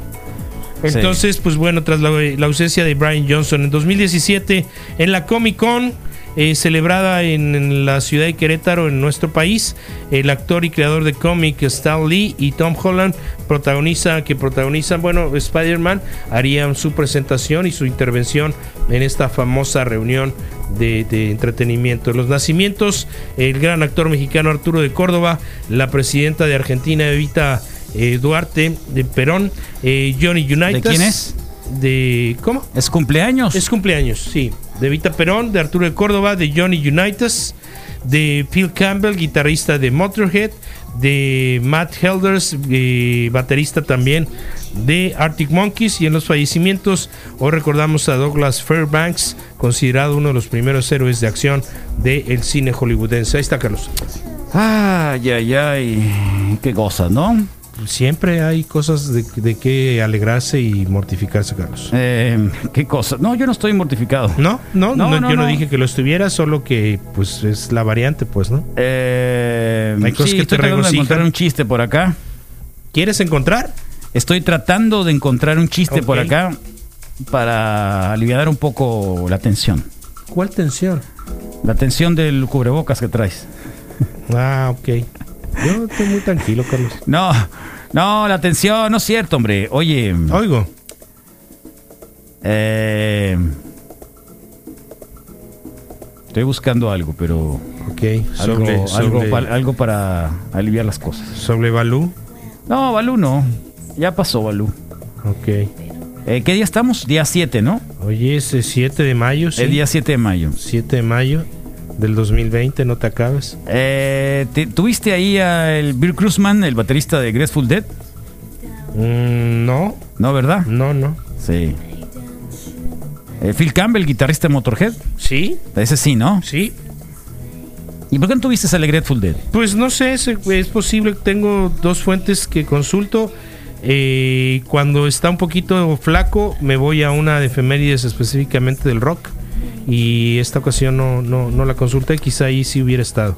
Entonces, pues bueno, tras la, la ausencia de Brian Johnson en 2017, en la Comic Con, eh, celebrada en, en la ciudad de Querétaro, en nuestro país, el actor y creador de cómic Stan Lee y Tom Holland protagoniza, que protagonizan, bueno, Spider-Man, harían su presentación y su intervención en esta famosa reunión de, de entretenimiento. Los nacimientos, el gran actor mexicano Arturo de Córdoba, la presidenta de Argentina Evita eh, Duarte, de Perón, eh, Johnny United. ¿De quién es? De, ¿Cómo? ¿Es cumpleaños? Es cumpleaños, sí. De Vita Perón, de Arturo de Córdoba, de Johnny Unitas, de Phil Campbell, guitarrista de Motorhead, de Matt Helders, eh, baterista también de Arctic Monkeys. Y en los fallecimientos, hoy recordamos a Douglas Fairbanks, considerado uno de los primeros héroes de acción del cine hollywoodense. Ahí está, Carlos. Ay, ay, ay. Qué cosas, ¿no? Siempre hay cosas de, de que alegrarse y mortificarse, Carlos. Eh, qué cosas. No, yo no estoy mortificado. No, no, No, no, no, yo no, dije que lo estuviera, solo que pues es la variante, pues, ¿no? Eh, Hay cosas sí, que estoy te tratando de encontrar un chiste por acá. ¿Quieres encontrar? Estoy tratando de encontrar un chiste por acá para aliviar un poco la tensión. ¿Cuál tensión? La tensión del cubrebocas que traes. Ah, ok. Yo estoy muy tranquilo, Carlos. No, no, la tensión, no es cierto, hombre. Oye, Oigo. eh, estoy buscando algo, pero Ok. algo, Sobre, algo, sobre, pa- algo para aliviar las cosas. sobre Balú. No, Balú no. Ya pasó, Balú. Ok. Eh, ¿Qué día estamos? Día 7, ¿no? Oye, ese 7 de mayo, sí. El día 7 de mayo. 7 de mayo del 2020, no te acabes. Eh, ¿te- ¿Tuviste ahí al Bill Cruzman, el baterista de Grateful Dead? Mm, no, No, ¿verdad? no, no. Sí. Eh, Phil Campbell, guitarrista de Motorhead. ¿Sí? Ese sí, ¿no? Sí. ¿Y por qué no tuviste al Grateful Dead? Pues no sé, es, es posible. Tengo dos fuentes que consulto. Eh, cuando está un poquito flaco, me voy a una de efemérides específicamente del rock. Y esta ocasión no, no, no la consulté, quizá ahí sí hubiera estado.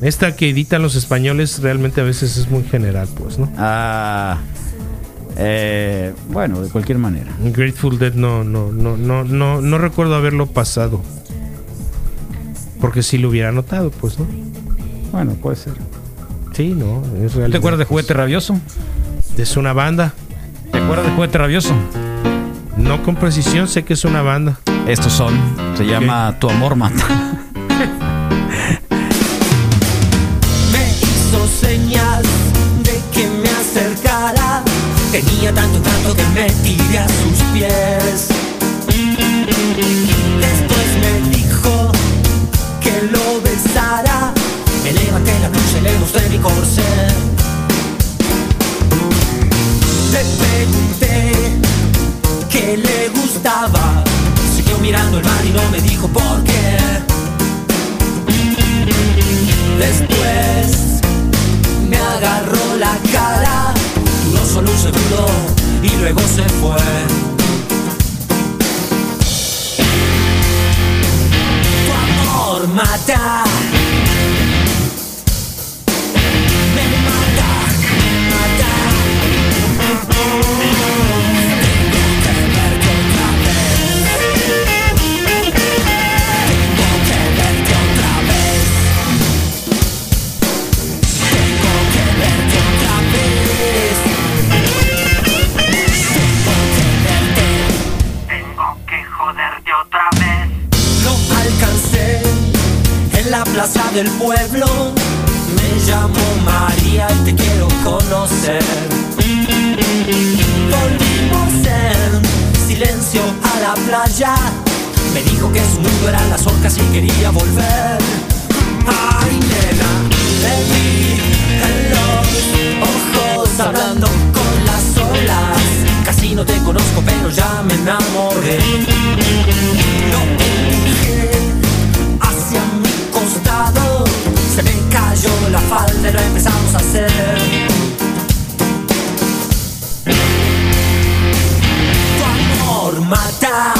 Esta que editan los españoles realmente a veces es muy general, pues, ¿no? Ah, eh, bueno, de cualquier manera. Grateful Dead no, no, no, no, no, no recuerdo haberlo pasado. Porque si lo hubiera notado, pues, ¿no? Bueno, puede ser. Sí, no, es real. ¿Te acuerdas de Juguete Rabioso? Es una banda. ¿Te acuerdas de Juguete Rabioso? No con precisión, sé que es una banda. Estos son, se llama Tu Amor Mata. Me hizo señas de que me acercara. Tenía tanto encanto que me tiré a sus pies. Después me dijo que lo besara. Me levanté la y le mostré mi corset. Le pregunté le gustaba. Siguió mirando el mar y no me dijo por qué. Después me agarró la cara, duró solo un segundo y luego se fue. Tu amor mata. Me mata, me mata. Plaza del pueblo. Me llamo María y te quiero conocer. Volvimos en silencio a la playa. Me dijo que su mundo eran las orcas y quería volver. Ay, nena, te vi en los ojos hablando con las olas. Casi no te conozco, pero ya me enamoré. Empujé hacia Se me cayó la falda y lo empezamos a hacer. Tu amor mata.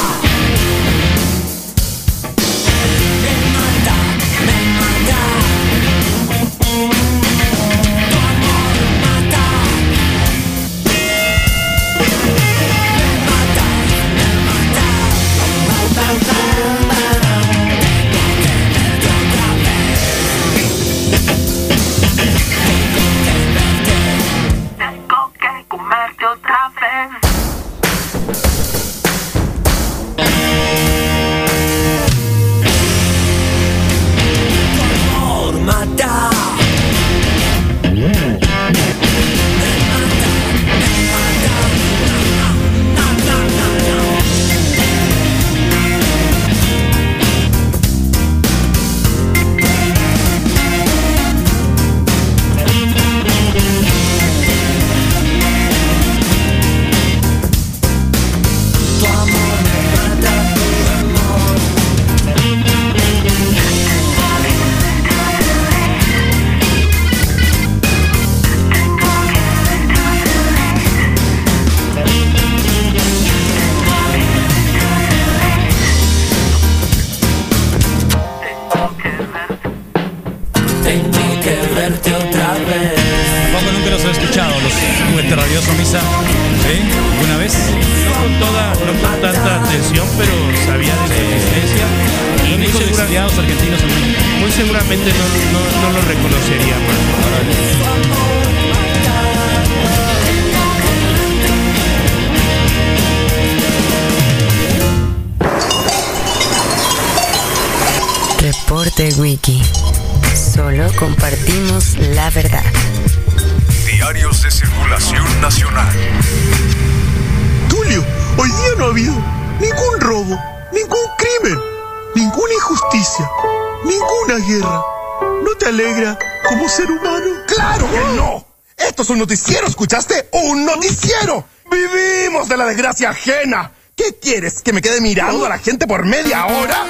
Ajena! ¿Qué quieres? ¿Que me quede mirando a la gente por media hora?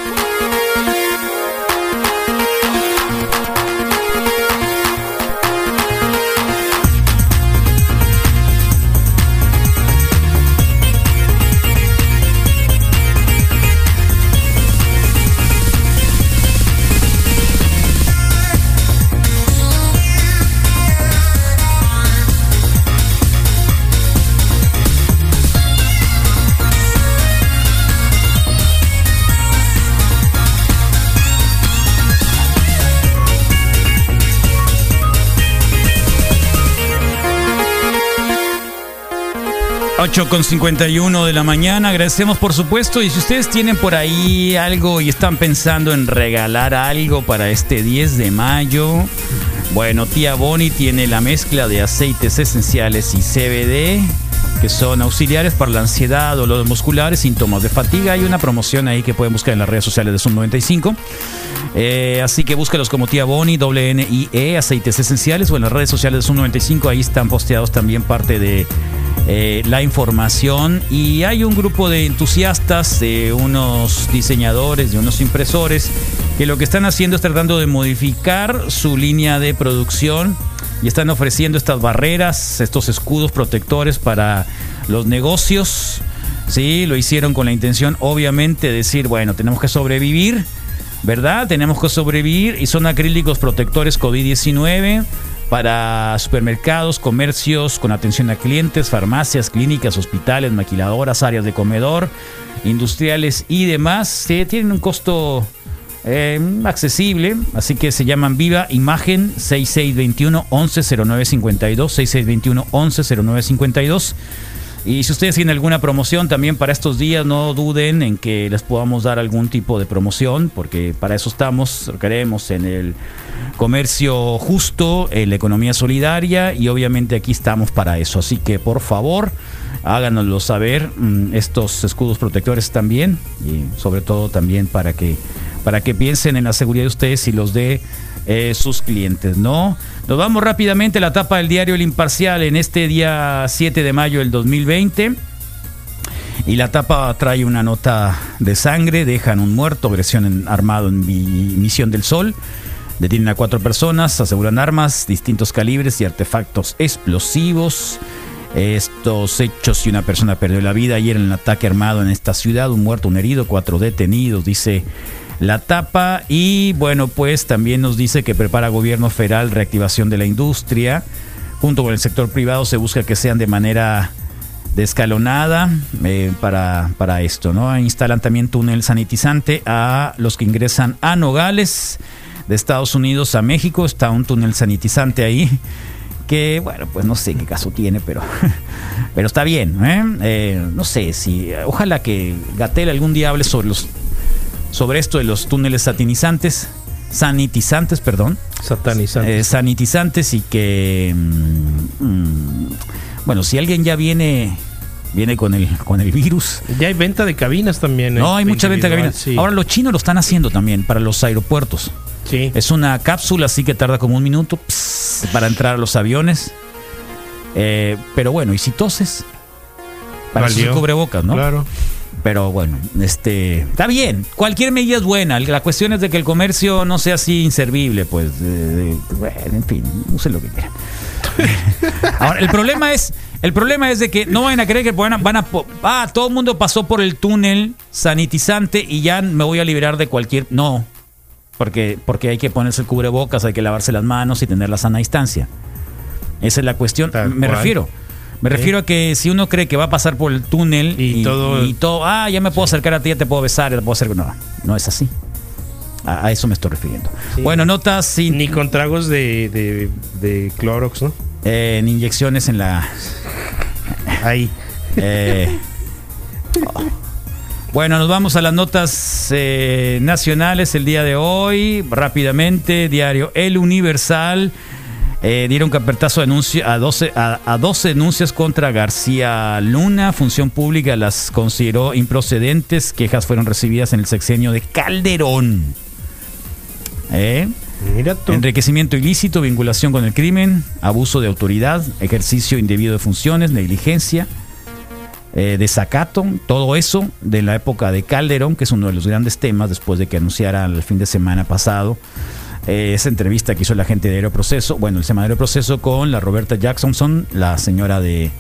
8 con 51 de la mañana, agradecemos por supuesto y si ustedes tienen por ahí algo y están pensando en regalar algo para este 10 de mayo, bueno, tía Bonnie tiene la mezcla de aceites esenciales y CBD que son auxiliares para la ansiedad, dolores musculares, síntomas de fatiga. Hay una promoción ahí que pueden buscar en las redes sociales de Zoom 95. Eh, así que búsquelos como tía Bonnie, doble N I E, aceites esenciales o en las redes sociales de Zoom 95. Ahí están posteados también parte de eh, la información y hay un grupo de entusiastas, de unos diseñadores, de unos impresores, que lo que están haciendo es tratando de modificar su línea de producción y están ofreciendo estas barreras, estos escudos protectores para los negocios. Sí, lo hicieron con la intención, obviamente, de decir, bueno, tenemos que sobrevivir, ¿verdad? Tenemos que sobrevivir y son acrílicos protectores COVID-19 para supermercados, comercios con atención a clientes, farmacias, clínicas, hospitales, maquiladoras, áreas de comedor, industriales y demás. Tienen un costo eh, accesible, así que se llaman Viva Imagen 6621 110952 6621 110952 y si ustedes tienen alguna promoción también para estos días, no duden en que les podamos dar algún tipo de promoción, porque para eso estamos, queremos en el comercio justo, en la economía solidaria y obviamente aquí estamos para eso. Así que por favor, háganoslo saber, mm, estos escudos protectores también y sobre todo también para que para que piensen en la seguridad de ustedes y los de eh, sus clientes, ¿no? Nos vamos rápidamente a la tapa del diario El Imparcial en este día 7 de mayo del 2020. Y la tapa trae una nota de sangre, dejan un muerto, agresión armado en Mi- Misión del Sol. Detienen a cuatro personas, aseguran armas, distintos calibres y artefactos explosivos. Estos hechos y una persona perdió la vida ayer en el ataque armado en esta ciudad, un muerto, un herido, cuatro detenidos, dice la tapa. Y bueno, pues también nos dice que prepara gobierno federal reactivación de la industria. Junto con el sector privado se busca que sean de manera descalonada eh, para, para esto, ¿no? Instalan también túnel sanitizante a los que ingresan a Nogales de Estados Unidos a México. Está un túnel sanitizante ahí que, bueno, pues no sé qué caso tiene, pero, pero está bien. ¿eh? Eh, no sé si, ojalá que Gatel algún día hable sobre los sobre esto de los túneles satinizantes, sanitizantes, perdón. Satanizantes. Eh, sanitizantes y que mm, mm, bueno, si alguien ya viene viene con el con el virus. Ya hay venta de cabinas también. No, hay mucha venta de cabinas. sí. Ahora los chinos lo están haciendo también para los aeropuertos. Sí. Es una cápsula así que tarda como un minuto pss, para entrar a los aviones. Eh, pero bueno, y si toses, para eso Valió. cubrebocas, ¿no? Claro. Pero bueno, este está bien. Cualquier medida es buena. La cuestión es de que el comercio no sea así inservible, pues. de- bueno, en fin, use lo que quieran. Ahora, el problema es, el problema es de que no vayan a creer que van a, van a ah, todo el mundo pasó por el túnel sanitizante y ya me voy a liberar de cualquier. No. Porque, porque hay que ponerse el cubrebocas, hay que lavarse las manos y tener la sana distancia. Esa es la cuestión. Tal me cual. refiero. Me refiero a que si uno cree que va a pasar por el túnel y, Y todo- y todo, ah, ya me puedo acercar a ti, ya te puedo besar, ya te puedo hacer. No, no es así. A, a eso me estoy refiriendo. Sí. Bueno, notas sin Ni con tragos de, de, de Clorox, ¿no? eh, en inyecciones en la. Ahí. eh, oh. Bueno, nos vamos a las notas eh, nacionales el día de hoy. Rápidamente, diario El Universal. Eh, dieron carpetazo denuncio a 12, a, a 12 denuncias contra García Luna. Función Pública las consideró improcedentes. Quejas fueron recibidas en el sexenio de Calderón. ¿Eh? Enriquecimiento ilícito, vinculación con el crimen, abuso de autoridad, ejercicio indebido de funciones, negligencia, eh, desacato, todo eso de la época de Calderón, que es uno de los grandes temas después de que anunciara el fin de semana pasado eh, esa entrevista que hizo la gente de Aeroproceso, bueno, el semanario Proceso con la Roberta Jacksonson, la señora de,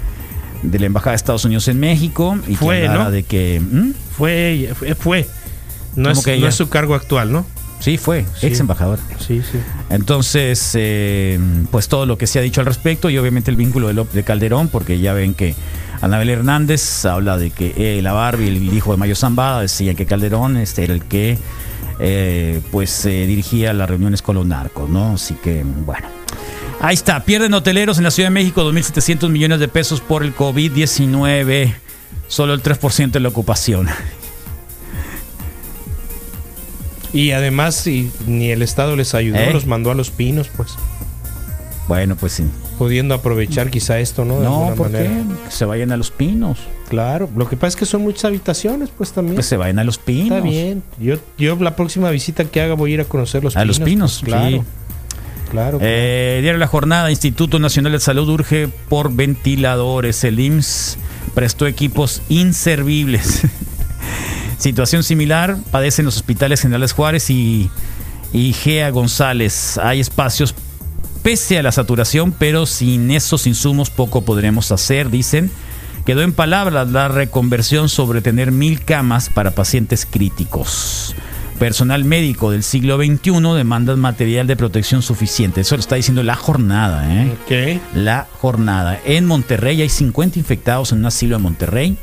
de la Embajada de Estados Unidos en México, y Fue, que hablaba ¿no? de que... ¿Mm? Fue, fue. fue. No, ¿Cómo es, que no es su cargo actual, ¿no? Sí, fue, Sí. ex embajador. Sí, sí. Entonces, eh, pues todo lo que se ha dicho al respecto y obviamente el vínculo de, López- de Calderón, porque ya ven que Anabel Hernández habla de que eh, la Barbie, el hijo de Mayo Zambada, decían que Calderón este, era el que eh, pues eh, dirigía las reuniones con los narcos, ¿no? Así que, bueno. Ahí está, pierden hoteleros en la Ciudad de México 2.700 millones de pesos por el COVID-19. Solo el 3% de la ocupación. Y además, si ni el Estado les ayudó, ¿Eh? los mandó a los pinos, pues. Bueno, pues sí. Pudiendo aprovechar quizá esto, ¿no? De No, ¿por manera. qué? Que se vayan a los pinos. Claro, lo que pasa es que son muchas habitaciones, pues también. Que se vayan a los pinos. Está bien. Yo, yo la próxima visita que haga voy a ir a conocer los A pinos. los pinos, pues, claro. sí. Claro. Eh, Diario La Jornada, Instituto Nacional de Salud urge por ventiladores. El IMSS prestó equipos inservibles. Situación similar padecen los hospitales Generales Juárez y, y Gea González. Hay espacios pese a la saturación, pero sin esos insumos poco podremos hacer, dicen. Quedó en palabras la reconversión sobre tener mil camas para pacientes críticos. Personal médico del siglo XXI demanda material de protección suficiente. Eso lo está diciendo la jornada, ¿eh? La jornada. En Monterrey hay 50 infectados en un asilo en Monterrey.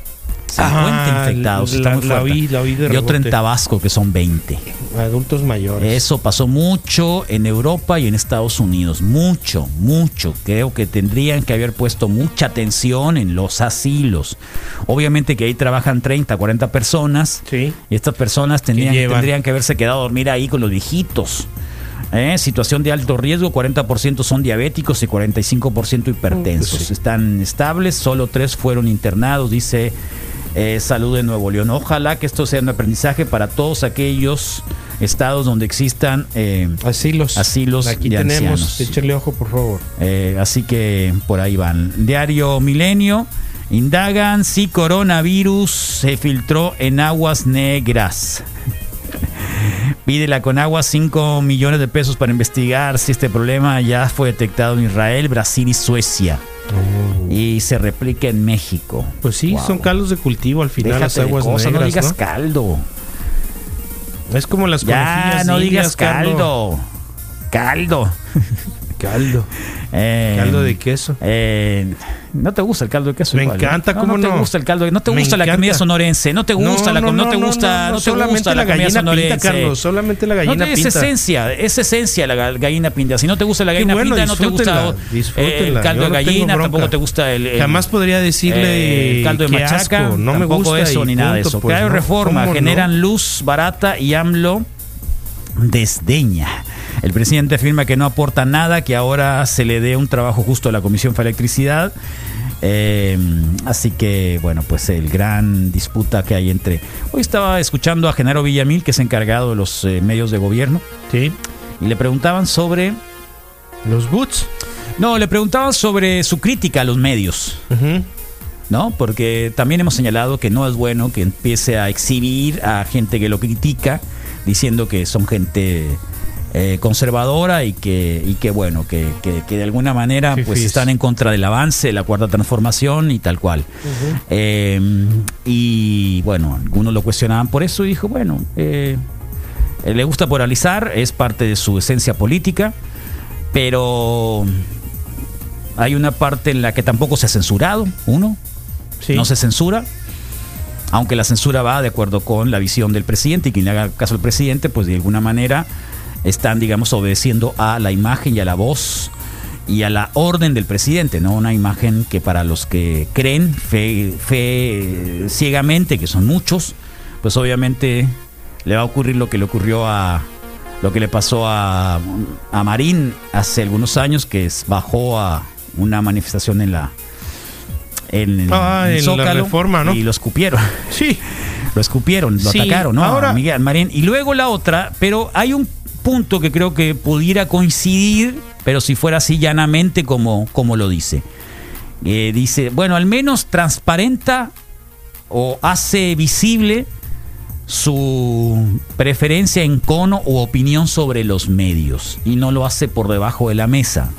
50 Ajá, infectados. la- está muy la vi- la vi de y otro en. Tabasco, que son 20. Adultos mayores. Eso pasó mucho en Europa y en Estados Unidos. Mucho, mucho. Creo que tendrían que haber puesto mucha atención en los asilos. Obviamente que ahí trabajan 30, 40 personas. Sí. Y estas personas tendrían, tendrían que haberse quedado a dormir ahí con los viejitos. ¿Eh? Situación de alto riesgo, 40% son diabéticos y 45% hipertensos. Pues. Están estables, solo tres fueron internados, dice eh, Salud de Nuevo León. Ojalá que esto sea un aprendizaje para todos aquellos estados donde existan eh, Asilos. asilos Aquí de tenemos. ancianos. Échale ojo, por favor. Eh, así que por ahí van. Diario Milenio. Indagan si coronavirus se filtró en aguas negras. Pide la Conagua 5 millones de pesos para investigar si este problema ya fue detectado en Israel, Brasil y Suecia. Y se replica en México. Pues sí, Wow. son caldos de cultivo al final las de aguas cosas, negras, no digas ¿no? caldo. Es como las Ya, no digas caldo. Caldo. Caldo. Eh, Caldo de queso. eh, no te gusta el caldo de queso. Me igual, ¿eh? encanta, no, ¿cómo no te no? gusta el caldo, de- no te Me gusta la encanta. comida sonorense, no te gusta la, com- no, te gusta, no, te gusta la, comida gallina sonorense. pinta, Carlos, solamente la No gallina te- es pinta. esencia, es esencia la ga- gallina pinta. Si no te gusta la gallina bueno, pinta, no te gusta eh, el caldo de no gallina, tampoco te gusta el, el- Jamás podría decirle eh, el caldo de machaca, asco, no me gusta eso ni nada de eso. pues, Claro, no, reforma, ¿cómo no? generan luz barata y AMLO desdeña. El presidente afirma que no aporta nada, que ahora se le dé un trabajo justo a la Comisión para Electricidad. Eh, así que, bueno, pues el gran disputa que hay entre... Hoy estaba escuchando a Genaro Villamil, que es encargado de los eh, medios de gobierno, Sí. y le preguntaban sobre... Los boots. No, le preguntaban sobre su crítica a los medios. Ujú. ¿no? Porque también hemos señalado que no es bueno que empiece a exhibir a gente que lo critica, diciendo que son gente eh, conservadora y que, y que bueno, que, que- que de alguna manera pues están en contra del avance la cuarta transformación y tal cual. Eh, y bueno, algunos lo cuestionaban por eso y dijo, bueno, eh, eh, le gusta polarizar, es parte de su esencia política, pero hay una parte en la que tampoco se ha censurado, uno, Sí. no se censura, aunque la censura va de acuerdo con la visión del presidente y quien le haga caso al presidente, pues de alguna manera están, digamos, obedeciendo a la imagen y a la voz y a la orden del presidente, ¿no? Una imagen que para los que creen fe, fe eh, ciegamente, que son muchos, pues obviamente le va a ocurrir lo que le ocurrió a lo que le pasó a, a Marín hace algunos años, que es- bajó a una manifestación en la en, el- Ah, en la Zócalo Reforma, ¿no? y lo escupieron. Sí. Lo escupieron, lo Sí, atacaron, ¿no? ahora- a Miguel Marín. Y luego la otra, pero hay un punto que creo que pudiera coincidir, pero si fuera así llanamente como, como lo dice. Eh, dice, bueno, al menos transparenta o hace visible su preferencia en cono o opinión sobre los medios y no lo hace por debajo de la mesa.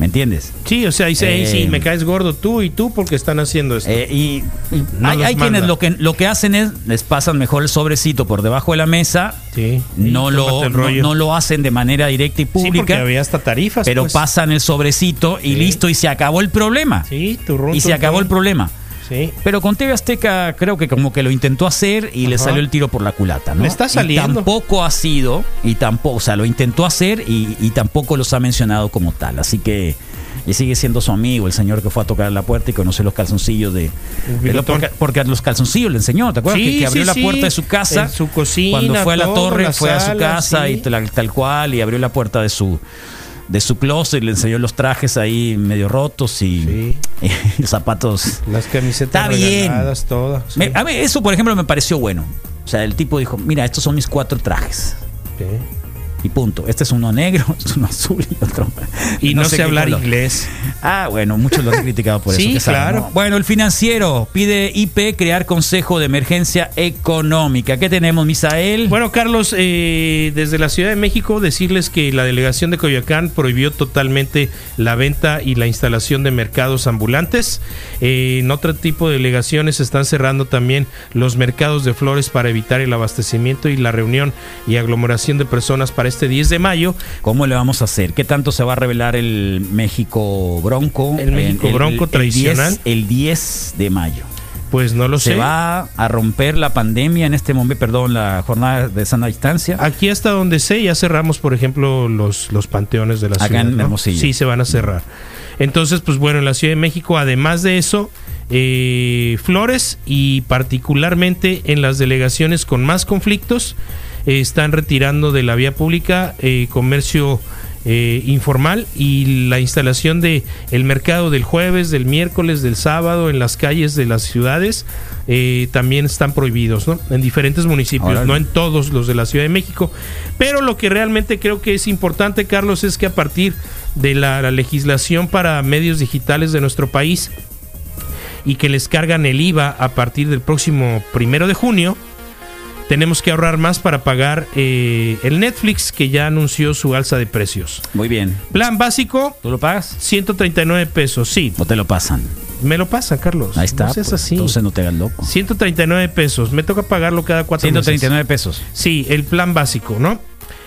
¿Me entiendes? Sí, o sea, dice, "Ey, Eh, sí, me caes gordo tú y tú porque están haciendo esto. Eh, y y No hay, quienes lo que, lo que hacen es, les pasan mejor el sobrecito por debajo de la mesa, sí. no, lo, no, lo hacen de manera directa y Sí, porque pública, había hasta tarifas. pero pues. pasan el sobrecito y Sí. listo y se acabó el problema. Sí, turrón, y se acabó el problema. Sí. Pero con TV Azteca creo que como que lo intentó hacer y le salió el tiro por la culata, ¿no? Le está Y saliendo. tampoco ha sido, y tampoco, o sea, lo intentó hacer y, y tampoco los ha mencionado como tal. Así que y sigue siendo su amigo, el señor que fue a tocar la puerta y conoció los calzoncillos de... porque, los calzoncillos le enseñó, ¿te acuerdas? Sí, que, que abrió sí, la sí. puerta de su casa. En su cocina, Cuando fue a la todo, torre, la fue a su casa y tal, tal cual, y abrió la puerta de su de su closet le enseñó los trajes ahí medio rotos y, y los zapatos Las camisetas Está bien. todas. sí. me- a mí eso, por ejemplo, me pareció bueno. O sea, el tipo dijo, mira, estos son mis cuatro trajes. Sí. Y punto. Este es uno negro, es uno azul y otro. Y no, sé sé hablar color. inglés. Ah, bueno, muchos lo han criticado por Sí, eso. saben, claro. ¿no? Bueno, el financiero pide IP crear Consejo de Emergencia Económica. ¿Qué tenemos, Misael? Bueno, Carlos, eh, desde la Ciudad de México, decirles que la delegación de Coyoacán prohibió totalmente la venta y la instalación de mercados ambulantes. Eh, en otro tipo de delegaciones están cerrando también los mercados de flores para evitar el abastecimiento y la reunión y aglomeración de personas para este 10 de mayo. ¿Cómo le vamos a hacer? ¿Qué tanto se va a revelar el México Bronco? El México Bronco tradicional. 10, el 10 de mayo. Pues no lo ¿Se sé. va a romper la pandemia en este momento, perdón, la jornada de sana distancia? Aquí hasta donde sé, ya cerramos, por ejemplo, los, los panteones de la Acá ciudad. en ¿no? Hermosillo. Sí, se van a cerrar. Entonces, pues bueno, en la Ciudad de México, además de eso, eh, Flores y particularmente en las delegaciones con más conflictos, están retirando de la vía pública eh, comercio eh, informal y la instalación de el mercado del jueves, del miércoles, del sábado en las calles de las ciudades eh, también están prohibidos, ¿no? En diferentes municipios, no en todos los de la Ciudad de México. Pero lo que realmente creo que es importante, Carlos, es que a partir de la, la legislación para medios digitales de nuestro país y que les cargan el IVA a partir del próximo primero de junio, tenemos que ahorrar más para pagar eh, el Netflix que ya anunció su alza de precios. Muy bien. Plan básico, ¿Tú lo pagas? 139 pesos, sí. ¿O te lo pasan? Me lo pasa, Carlos. Ahí está. No seas pues, así. Entonces no te hagas loco. 139 pesos. Me toca pagarlo cada cuatro meses. 139 pesos. Sí, el plan básico, ¿no?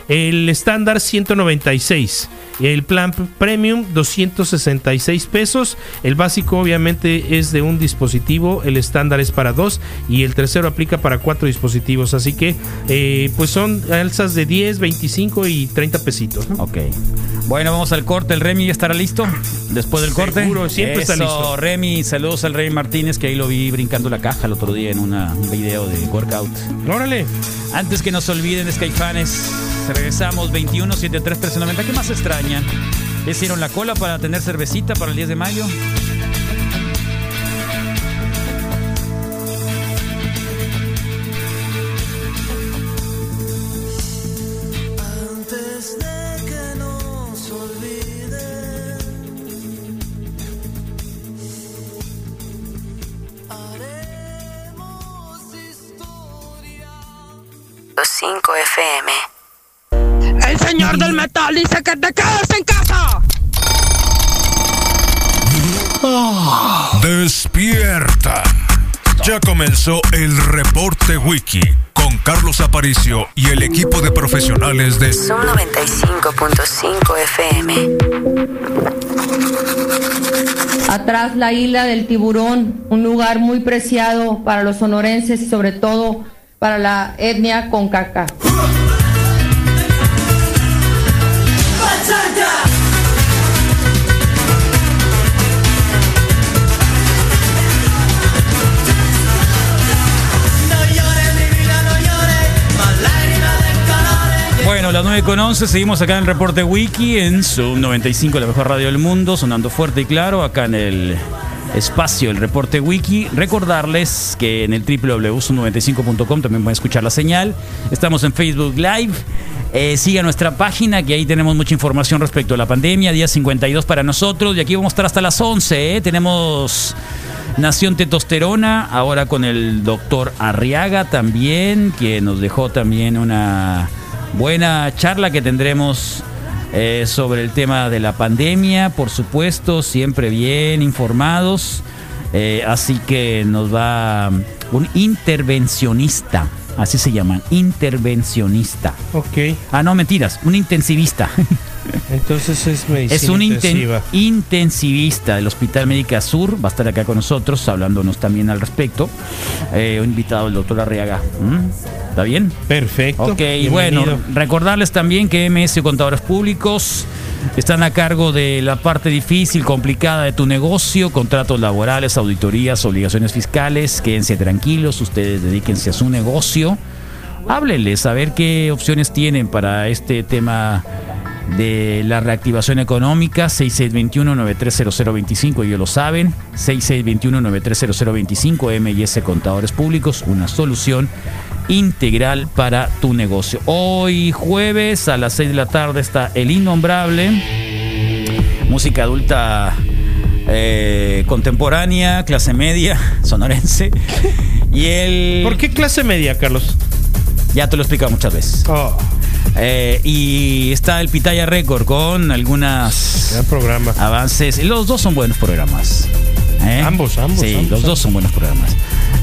El estándar 196. El plan premium 266 pesos. El básico obviamente es de un dispositivo. El estándar es para dos. Y el tercero aplica para cuatro dispositivos. Así que eh, pues son alzas de 10, 25 y 30 pesitos. ¿no? Ok. Bueno, vamos al corte. ¿El Remy estará listo? Después del corte. Seguro, siempre está listo. Remy, saludos al Rey Martínez, que ahí lo vi brincando la caja el otro día en una- un video de workout. Órale. Antes que nos olviden, Skyfanes, regresamos 21 73 1390. ¿Qué más extrañan? ¿Les hicieron la cola para tener cervecita para el 10 de mayo? Te quedes en casa. Despierta. Ya comenzó el reporte wiki con Carlos Aparicio y el equipo de profesionales de Zoom 95.5 FM. Atrás la isla del tiburón, un lugar muy preciado para los sonorenses y sobre todo para la etnia concaca. Bueno, las 9 con 11, seguimos acá en el reporte Wiki en Zoom 95, la mejor radio del mundo, sonando fuerte y claro, acá en el espacio, el reporte Wiki. Recordarles que en el www.zoom95.com también pueden escuchar la señal. Estamos en Facebook Live. Eh, siga nuestra página, que ahí tenemos mucha información respecto a la pandemia, día 52 para nosotros, y aquí vamos a estar hasta las 11. ¿eh? Tenemos Nación Testosterona, ahora con el doctor Arriaga también, que nos dejó también una buena charla que tendremos eh, sobre el tema de la pandemia, por supuesto, siempre bien informados. Eh, así que nos va un intervencionista Así se llaman, intervencionista. Ok. Ah, no, mentiras, un intensivista. Entonces es medicina es un inten- intensiva. intensivista del Hospital Médica Sur. Va a estar acá con nosotros hablándonos también al respecto. Eh, un invitado, el doctor Arriaga. ¿Mm? ¿Está bien? Perfecto. Ok, bueno, recordarles también que MS Contadores Públicos están a cargo de la parte difícil, complicada de tu negocio, contratos laborales, auditorías, obligaciones fiscales. Quédense tranquilos, ustedes dedíquense a su negocio. Háblenles a ver qué opciones tienen para este tema de la reactivación económica 6621-930025, ellos lo saben 6621-930025 MIS Contadores Públicos una solución integral para tu negocio hoy jueves a las 6 de la tarde está El Innombrable música adulta eh, contemporánea clase media sonorense y el ¿Por qué clase media, Carlos? ya te lo he explicado muchas veces Oh, eh, y está el Pitaya Record con algunas gran programa. avances. Los dos son buenos programas. ¿eh? Ambos, ambos, Sí, ambos, los dos son buenos programas.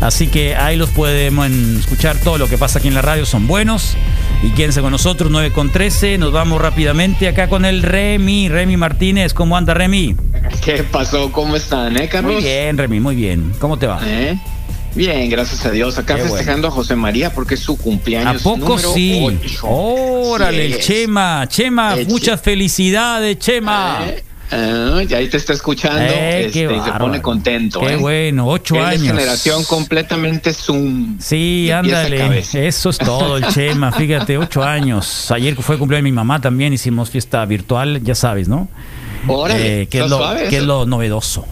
Así que ahí los podemos escuchar. Todo lo que pasa aquí en la radio son buenos. Y quédense con nosotros, 9 con 13. Nos vamos rápidamente acá con el Remy. Remy Martínez, ¿cómo anda Remy? ¿Qué pasó? ¿Cómo están, eh, Carlos? Muy bien, Remy, muy bien. ¿Cómo te va? ¿Eh? Bien, gracias a Dios. Acá Qué festejando a José María porque es su ¿A cumpleaños. poco número sí? Órale, es. Chema. Chema, muchas felicidades, Chema. Eh, ah, ya ahí te está escuchando Eh, este, y se pone contento. Qué eh. bueno, ocho Él años. Es generación completamente Zoom. Sí, ándale. Eso es todo, el Chema. Fíjate, ocho años. Ayer fue cumpleaños de mi mamá también. Hicimos fiesta virtual, ya sabes, ¿no? Órale, Eh, que, es lo, que es lo novedoso.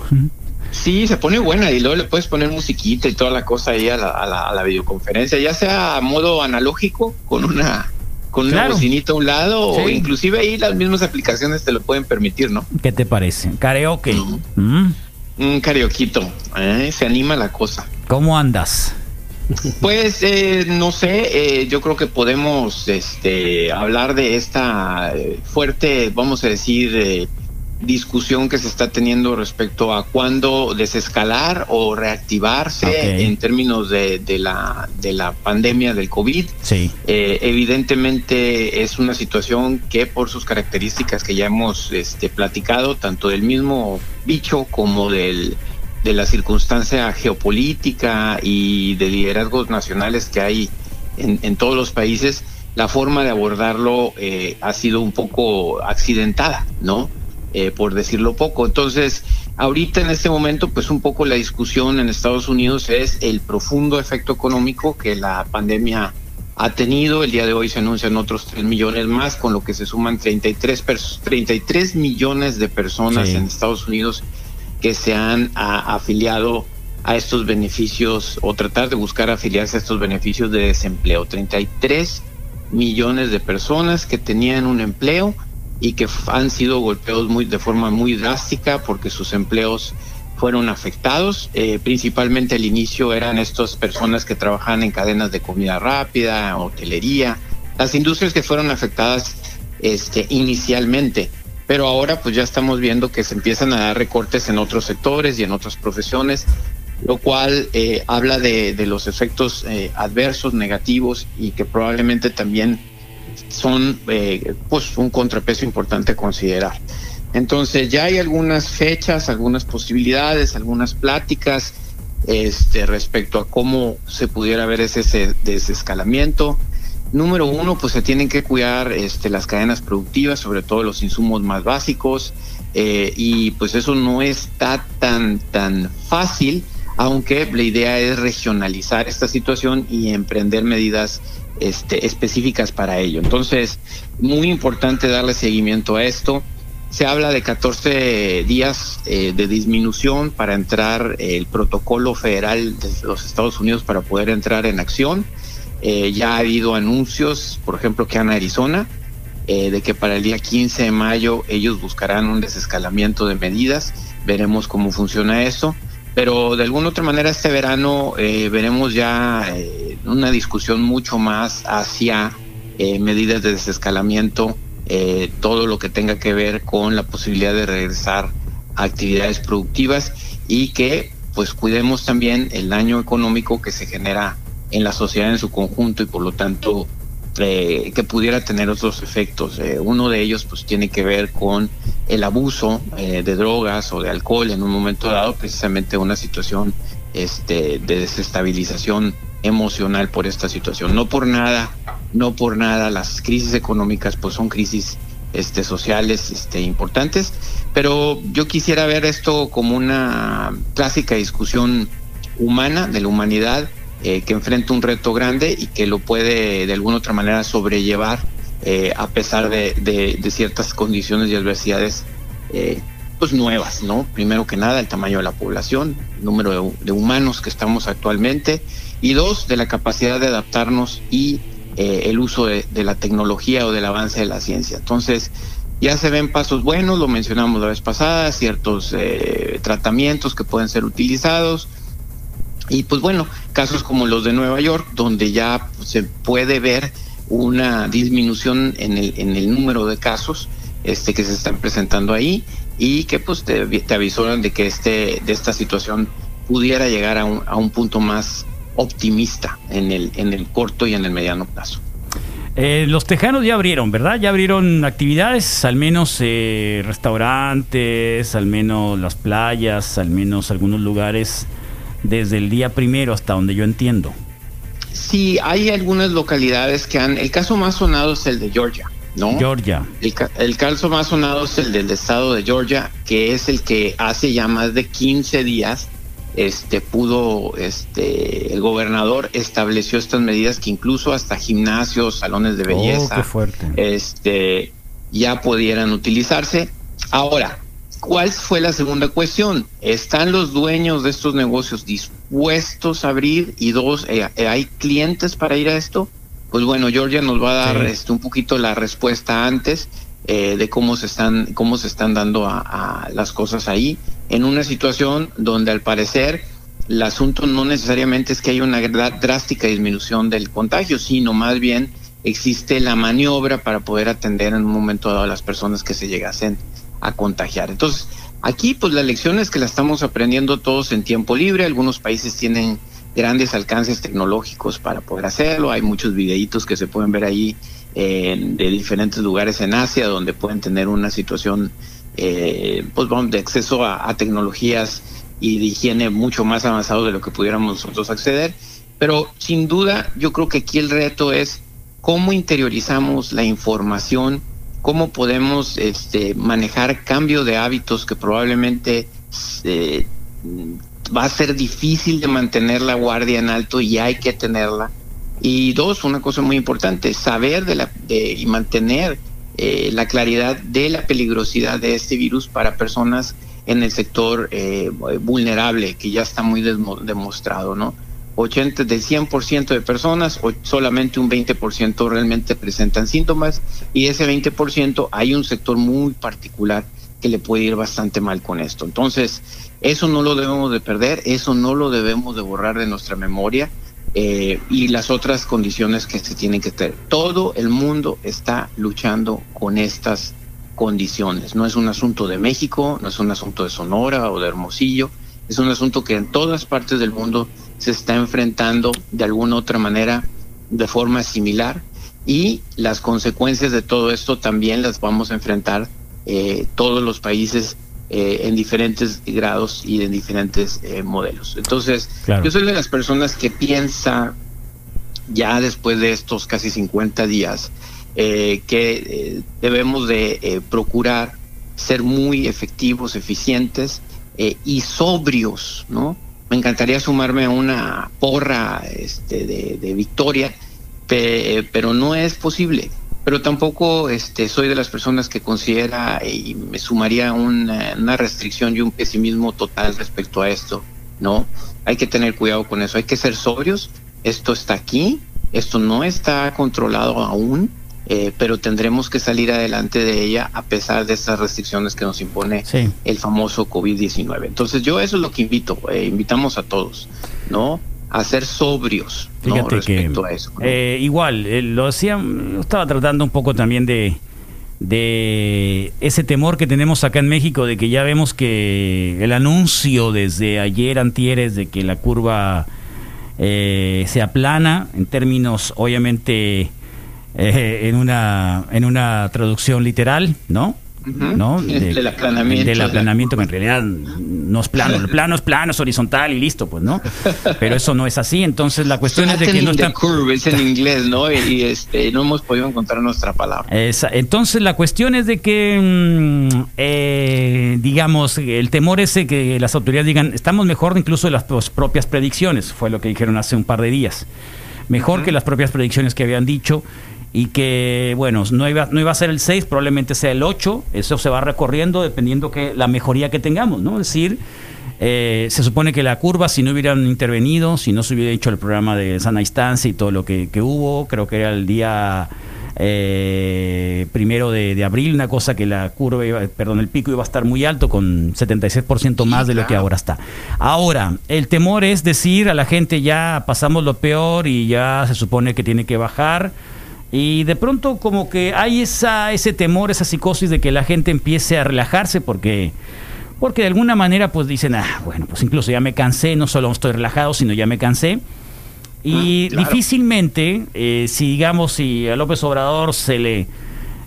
Sí, se pone buena y luego le puedes poner musiquita y toda la cosa ahí a la, a la- a la videoconferencia, ya sea a modo analógico con una con una Claro. bocinita a un lado o inclusive ahí las mismas aplicaciones te lo pueden permitir, ¿no? ¿Qué te parece? Karaoke. Mm, Un carioquito, ¿eh? se anima la cosa. ¿Cómo andas? Pues eh, no sé, eh, yo creo que podemos este, hablar de esta eh, fuerte, vamos a decir, eh, discusión que se está teniendo respecto a cuándo desescalar o reactivarse en términos de, de la, de la pandemia del COVID. Sí. Eh, evidentemente es una situación que por sus características que ya hemos este, platicado, tanto del mismo bicho como del, de la circunstancia geopolítica y de liderazgos nacionales que hay en, en todos los países, la forma de abordarlo eh, ha sido un poco accidentada, ¿no? Eh, por decirlo poco. Entonces, ahorita en este momento, pues un poco la discusión en Estados Unidos es el profundo efecto económico que la pandemia ha tenido. El día de hoy se anuncian otros 3 millones más, con lo que se suman 33, pers- 33 millones de personas Sí. en Estados Unidos que se han a- afiliado a estos beneficios o tratar de buscar afiliarse a estos beneficios de desempleo. 33 millones de personas que tenían un empleo y que han sido golpeados muy de forma muy drástica porque sus empleos fueron afectados. Eh, principalmente al inicio eran estas personas que trabajaban en cadenas de comida rápida, hotelería, las industrias que fueron afectadas este, inicialmente. Pero ahora pues ya estamos viendo que se empiezan a dar recortes en otros sectores y en otras profesiones, lo cual eh, habla de, de los efectos eh, adversos, negativos y que probablemente también son eh, pues un contrapeso importante considerar. Entonces ya hay algunas fechas, algunas posibilidades, algunas pláticas este, respecto a cómo se pudiera ver ese, ese desescalamiento. Número uno, pues se tienen que cuidar este, las cadenas productivas, sobre todo los insumos más básicos, eh, y pues eso no está tan, tan fácil, aunque la idea es regionalizar esta situación y emprender medidas este, específicas para ello. Entonces, muy importante darle seguimiento a esto. Se habla de 14 días eh, de disminución para entrar el protocolo federal de los Estados Unidos para poder entrar en acción. Eh, ya ha habido anuncios, por ejemplo, que en Arizona, eh, de que para el día 15 de mayo ellos buscarán un desescalamiento de medidas. Veremos cómo funciona eso. Pero de alguna otra manera este verano eh, veremos ya eh, una discusión mucho más hacia eh, medidas de desescalamiento, eh, todo lo que tenga que ver con la posibilidad de regresar a actividades productivas y que pues cuidemos también el daño económico que se genera en la sociedad en su conjunto y por lo tanto eh, que pudiera tener otros efectos. Eh, uno de ellos pues tiene que ver con el abuso de drogas o de alcohol en un momento dado, precisamente una situación este, de desestabilización emocional por esta situación. No por nada, no por nada las crisis económicas pues son crisis este, sociales este, importantes, pero yo quisiera ver esto como una clásica discusión humana de la humanidad eh, que enfrenta un reto grande y que lo puede de alguna otra manera sobrellevar eh, a pesar de ciertas condiciones y adversidades eh, pues nuevas, ¿no? Primero que nada, el tamaño de la población, el número de, humanos que estamos actualmente y dos, de la capacidad de adaptarnos y eh, el uso de, de la tecnología o del avance de la ciencia. Entonces, ya se ven pasos buenos, lo mencionamos la vez pasada, ciertos eh, tratamientos que pueden ser utilizados, y pues bueno, casos como los de Nueva York, donde ya se puede ver una disminución en el, en el número de casos este, que se están presentando ahí y que pues te, te avisoran de que este, de esta situación pudiera llegar a un, a un punto más optimista en el, en el corto y en el mediano plazo. Eh, los tejanos ya abrieron, ¿verdad? Ya abrieron actividades, al menos eh, restaurantes, al menos las playas, al menos algunos lugares, desde el día primero hasta donde yo entiendo. Sí, hay algunas localidades que han... El caso más sonado es el de Georgia, ¿no? Georgia. El, el caso más sonado es el del estado de Georgia, que es el que hace ya más de 15 días este pudo este el gobernador estableció estas medidas que incluso hasta gimnasios, salones de belleza, Oh, qué fuerte. este ya pudieran utilizarse. Ahora, ¿cuál fue la segunda cuestión? ¿Están los dueños de estos negocios dispuestos a abrir? Y dos, eh, eh, ¿hay clientes para ir a esto? Pues bueno, Georgia nos va a dar Sí. este, un poquito la respuesta antes eh, de cómo se están cómo se están dando a, a las cosas ahí en una situación donde al parecer el asunto no necesariamente es que haya una drástica disminución del contagio, sino más bien existe la maniobra para poder atender en un momento dado a las personas que se llegasen a contagiar. Entonces, aquí pues la lección es que la estamos aprendiendo todos en tiempo libre, algunos países tienen grandes alcances tecnológicos para poder hacerlo, hay muchos videitos que se pueden ver ahí eh, de diferentes lugares en Asia donde pueden tener una situación eh, pues vamos de acceso a, tecnologías y de higiene mucho más avanzado de lo que pudiéramos nosotros acceder. Pero sin duda, yo creo que aquí el reto es cómo interiorizamos la información, cómo podemos este, manejar cambio de hábitos que probablemente eh, va a ser difícil de mantener la guardia en alto y hay que tenerla. Y dos, una cosa muy importante, saber de la, de, y mantener eh, la claridad de la peligrosidad de este virus para personas en el sector eh, vulnerable, que ya está muy demostrado, ¿no? 80 del 100% de personas, o solamente un 20% realmente presentan síntomas, y ese 20% hay un sector muy particular que le puede ir bastante mal con esto. Entonces, eso no lo debemos de perder, eso no lo debemos de borrar de nuestra memoria eh, y las otras condiciones que se tienen que tener. Todo el mundo está luchando con estas condiciones. No es un asunto de México, no es un asunto de Sonora o de Hermosillo, es un asunto que en todas partes del mundo se está enfrentando de alguna otra manera de forma similar y las consecuencias de todo esto también las vamos a enfrentar eh, todos los países eh, en diferentes grados y en diferentes eh, modelos. Entonces, Claro. yo soy de las personas que piensa ya después de estos casi 50 días eh, que eh, debemos de procurar ser muy efectivos, eficientes y sobrios, ¿no? Me encantaría sumarme a una porra este, de, de victoria, pe- pero no es posible. Pero tampoco este, soy de las personas que considera y me sumaría una, una restricción y un pesimismo total respecto a esto, ¿no? Hay que tener cuidado con eso, hay que ser sobrios. Esto está aquí, esto no está controlado aún, eh, pero tendremos que salir adelante de ella a pesar de estas restricciones que nos impone Sí. el famoso COVID-19. Entonces yo eso es lo que invito, eh, invitamos a todos, ¿no? A ser sobrios ¿no? Fíjate que respecto a eso. ¿no? eh, igual, eh, lo yo estaba tratando un poco también de, de ese temor que tenemos acá en México de que ya vemos que el anuncio desde ayer, antieres, de que la curva eh, se aplana en términos, obviamente, eh, en, una, en una traducción literal, ¿no? ¿No? Del aplanamiento. Del aplanamiento, que en realidad no es plano. El plano es plano, es horizontal y listo, pues, ¿no? Pero eso no es así. Entonces, la cuestión es de que no está. curve, es en inglés, ¿no? Y este, no hemos podido encontrar nuestra palabra. Esa- entonces, la cuestión es de que, mm, eh, digamos, el temor ese que las autoridades digan, estamos mejor incluso de las propias predicciones, fue lo que dijeron hace un par de días. Mejor que las propias predicciones que habían dicho y que, bueno, no iba, no iba a ser el 6, probablemente sea el 8, eso se va recorriendo dependiendo que la mejoría que tengamos, ¿no? Es decir, eh, se supone que la curva, si no hubieran intervenido, si no se hubiera hecho el programa de sana instancia y todo lo que, que hubo, creo que era el día eh, primero de, de abril, una cosa que la curva, iba- perdón, el pico iba a estar muy alto con 76% más de lo que ahora está. Ahora, el temor es decir a la gente ya pasamos lo peor y ya se supone que tiene que bajar. Y de pronto como que hay esa, ese temor, esa psicosis de que la gente empiece a relajarse porque, porque de alguna manera pues dicen, ah, bueno, pues incluso ya me cansé, no solo estoy relajado, sino ya me cansé. Y difícilmente, eh, si digamos, si a López Obrador se le,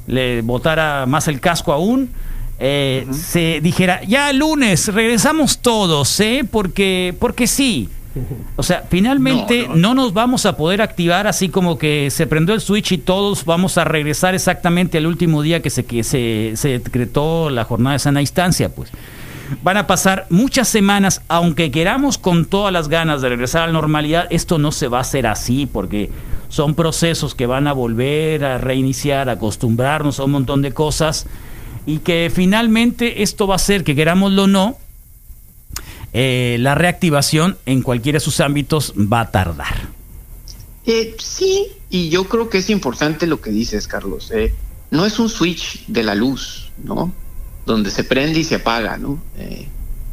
le botara más el casco aún, eh, se dijera, ya lunes, regresamos todos, ¿eh? Porque, porque sí. O sea, finalmente no, nos vamos a poder activar así como que se prendió el switch y todos vamos a regresar exactamente al último día que se, que se, se decretó la jornada de sana instancia, pues. Van a pasar muchas semanas, aunque queramos con todas las ganas de regresar a la normalidad, esto no se va a hacer así porque son procesos que van a volver a reiniciar, a acostumbrarnos a un montón de cosas y que finalmente esto va a hacer que querámoslo o no, eh, la reactivación en cualquiera de sus ámbitos va a tardar. Eh, sí, y yo creo que es importante lo que dices, Carlos. eh, no es un switch de la luz, ¿no? Donde se prende y se apaga, ¿no? Eh,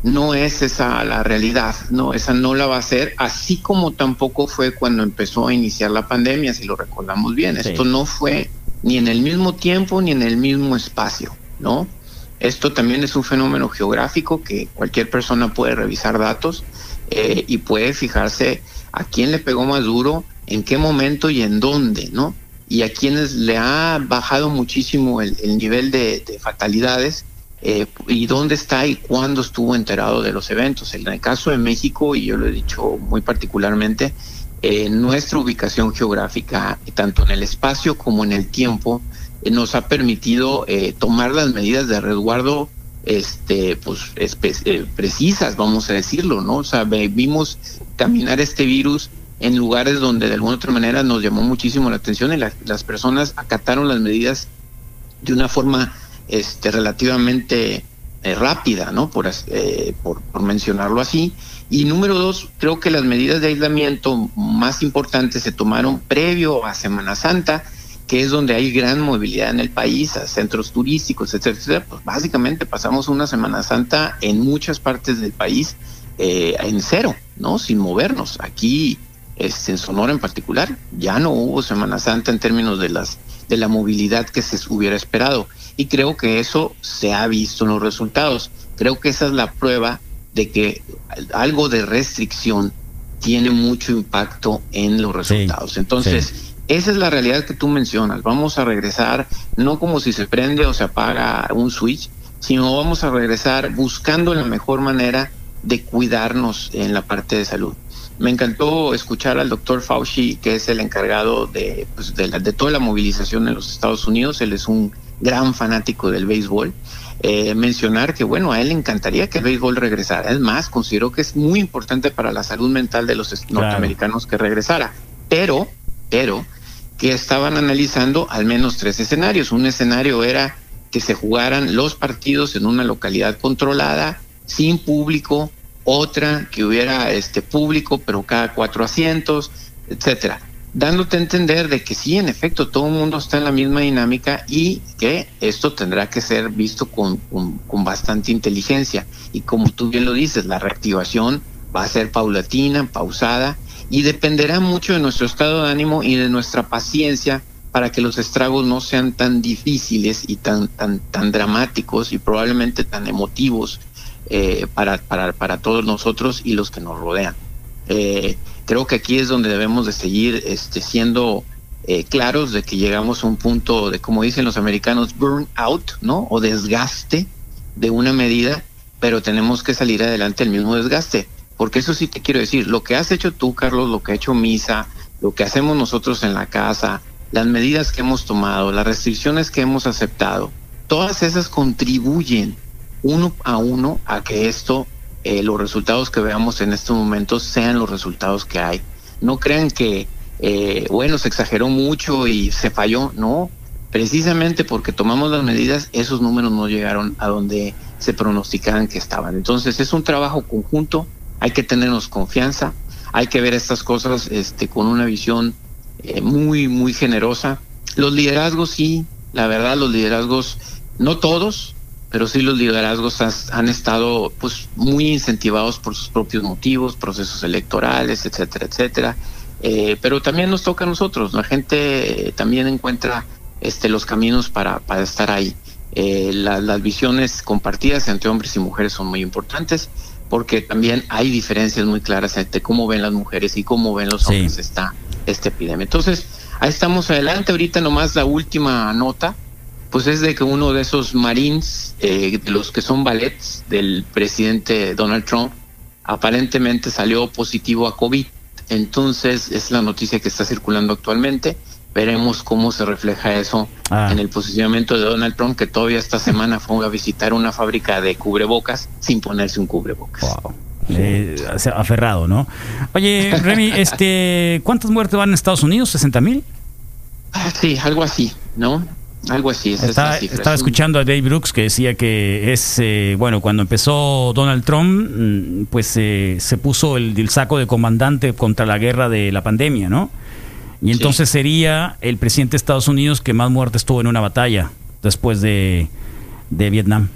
no es esa la realidad, no, esa no la va a ser, así como tampoco fue cuando empezó a iniciar la pandemia, si lo recordamos bien. Sí. Esto no fue ni en el mismo tiempo ni en el mismo espacio, ¿no? Esto también es un fenómeno geográfico que cualquier persona puede revisar datos eh, y puede fijarse a quién le pegó más duro, en qué momento y en dónde, ¿no? Y a quienes le ha bajado muchísimo el, el nivel de, de fatalidades eh, y dónde está y cuándo estuvo enterado de los eventos. En el caso de México, y yo lo he dicho muy particularmente, eh, nuestra ubicación geográfica, tanto en el espacio como en el tiempo, nos ha permitido eh, tomar las medidas de resguardo este pues eh, precisas vamos a decirlo no o sea vimos caminar este virus en lugares donde de alguna otra manera nos llamó muchísimo la atención y la- las personas acataron las medidas de una forma este relativamente eh, rápida no eh, por por mencionarlo así. Y número dos creo que las medidas de aislamiento más importantes se tomaron previo a Semana Santa que es donde hay gran movilidad en el país, a centros turísticos, etcétera, etcétera, pues básicamente pasamos una Semana Santa en muchas partes del país eh, en cero, ¿no? Sin movernos. Aquí, este, en Sonora en particular, ya no hubo Semana Santa en términos de las de la movilidad que se hubiera esperado. Y creo que eso se ha visto en los resultados. Creo que esa es la prueba de que algo de restricción tiene mucho impacto en los resultados. Entonces, esa es la realidad que tú mencionas. Vamos a regresar no como si se prende o se apaga un switch, sino vamos a regresar buscando la mejor manera de cuidarnos en la parte de salud. Me encantó escuchar al doctor Fauci, que es el encargado de, pues, de, la- de toda la movilización en los Estados Unidos. Él es un gran fanático del béisbol. Eh, mencionar que, bueno, a él le encantaría que el béisbol regresara. Es más, considero que es muy importante para la salud mental de los est- norteamericanos que regresara. Pero, pero, que estaban analizando al menos tres escenarios. Un escenario era que se jugaran los partidos en una localidad controlada, sin público, otra que hubiera este público, pero cada cuatro asientos, etcétera. Dándote a entender de que sí, en efecto, todo el mundo está en la misma dinámica y que esto tendrá que ser visto con, con, con bastante inteligencia. Y como tú bien lo dices, la reactivación va a ser paulatina, pausada, y dependerá mucho de nuestro estado de ánimo y de nuestra paciencia para que los estragos no sean tan difíciles y tan tan tan dramáticos y probablemente tan emotivos eh, para, para para todos nosotros y los que nos rodean. Eh, Creo que aquí es donde debemos de seguir este, siendo eh, claros de que llegamos a un punto de, como dicen los americanos, burn out, ¿no? O desgaste de una medida, pero tenemos que salir adelante el mismo desgaste. Porque eso sí te quiero decir, lo que has hecho tú, Carlos, lo que ha hecho Misa, lo que hacemos nosotros en la casa, las medidas que hemos tomado, las restricciones que hemos aceptado, todas esas contribuyen uno a uno a que esto, eh, los resultados que veamos en estos momentos sean los resultados que hay. No crean que, eh, bueno, se exageró mucho y se falló, no. Precisamente porque tomamos las medidas, esos números no llegaron a donde se pronosticaban que estaban. Entonces es un trabajo conjunto, hay que tenernos confianza, hay que ver estas cosas este, con una visión eh, muy, muy generosa. Los liderazgos sí, la verdad, los liderazgos, no todos, pero sí los liderazgos han estado pues muy incentivados por sus propios motivos, procesos electorales, etcétera, etcétera. Eh, pero también nos toca a nosotros, la gente eh, también encuentra este, los caminos para, para estar ahí. Eh, la- las visiones compartidas entre hombres y mujeres son muy importantes porque también hay diferencias muy claras entre cómo ven las mujeres y cómo ven los hombres esta, esta epidemia. Entonces, ahí estamos adelante. Ahorita nomás la última nota, pues es de que uno de esos marines, eh, de los que son ballets del presidente Donald Trump, aparentemente salió positivo a COVID. Entonces, es la noticia que está circulando actualmente. Veremos cómo se refleja eso Ah. en el posicionamiento de Donald Trump, que todavía esta semana fue a visitar una fábrica de cubrebocas sin ponerse un cubrebocas. Eh, aferrado, ¿no? Oye, Remy, este, ¿cuántas muertes van en Estados Unidos? ¿60 mil? Ah, Sí, algo así, ¿no? Algo así. esa Estaba, estaba escuchando a Dave Brooks que decía que es, eh, bueno, cuando empezó Donald Trump, mm, pues eh, se puso el, el saco de comandante contra la guerra de la pandemia, ¿no? Y entonces sería el presidente de Estados Unidos que más muertes tuvo en una batalla después de, de Vietnam.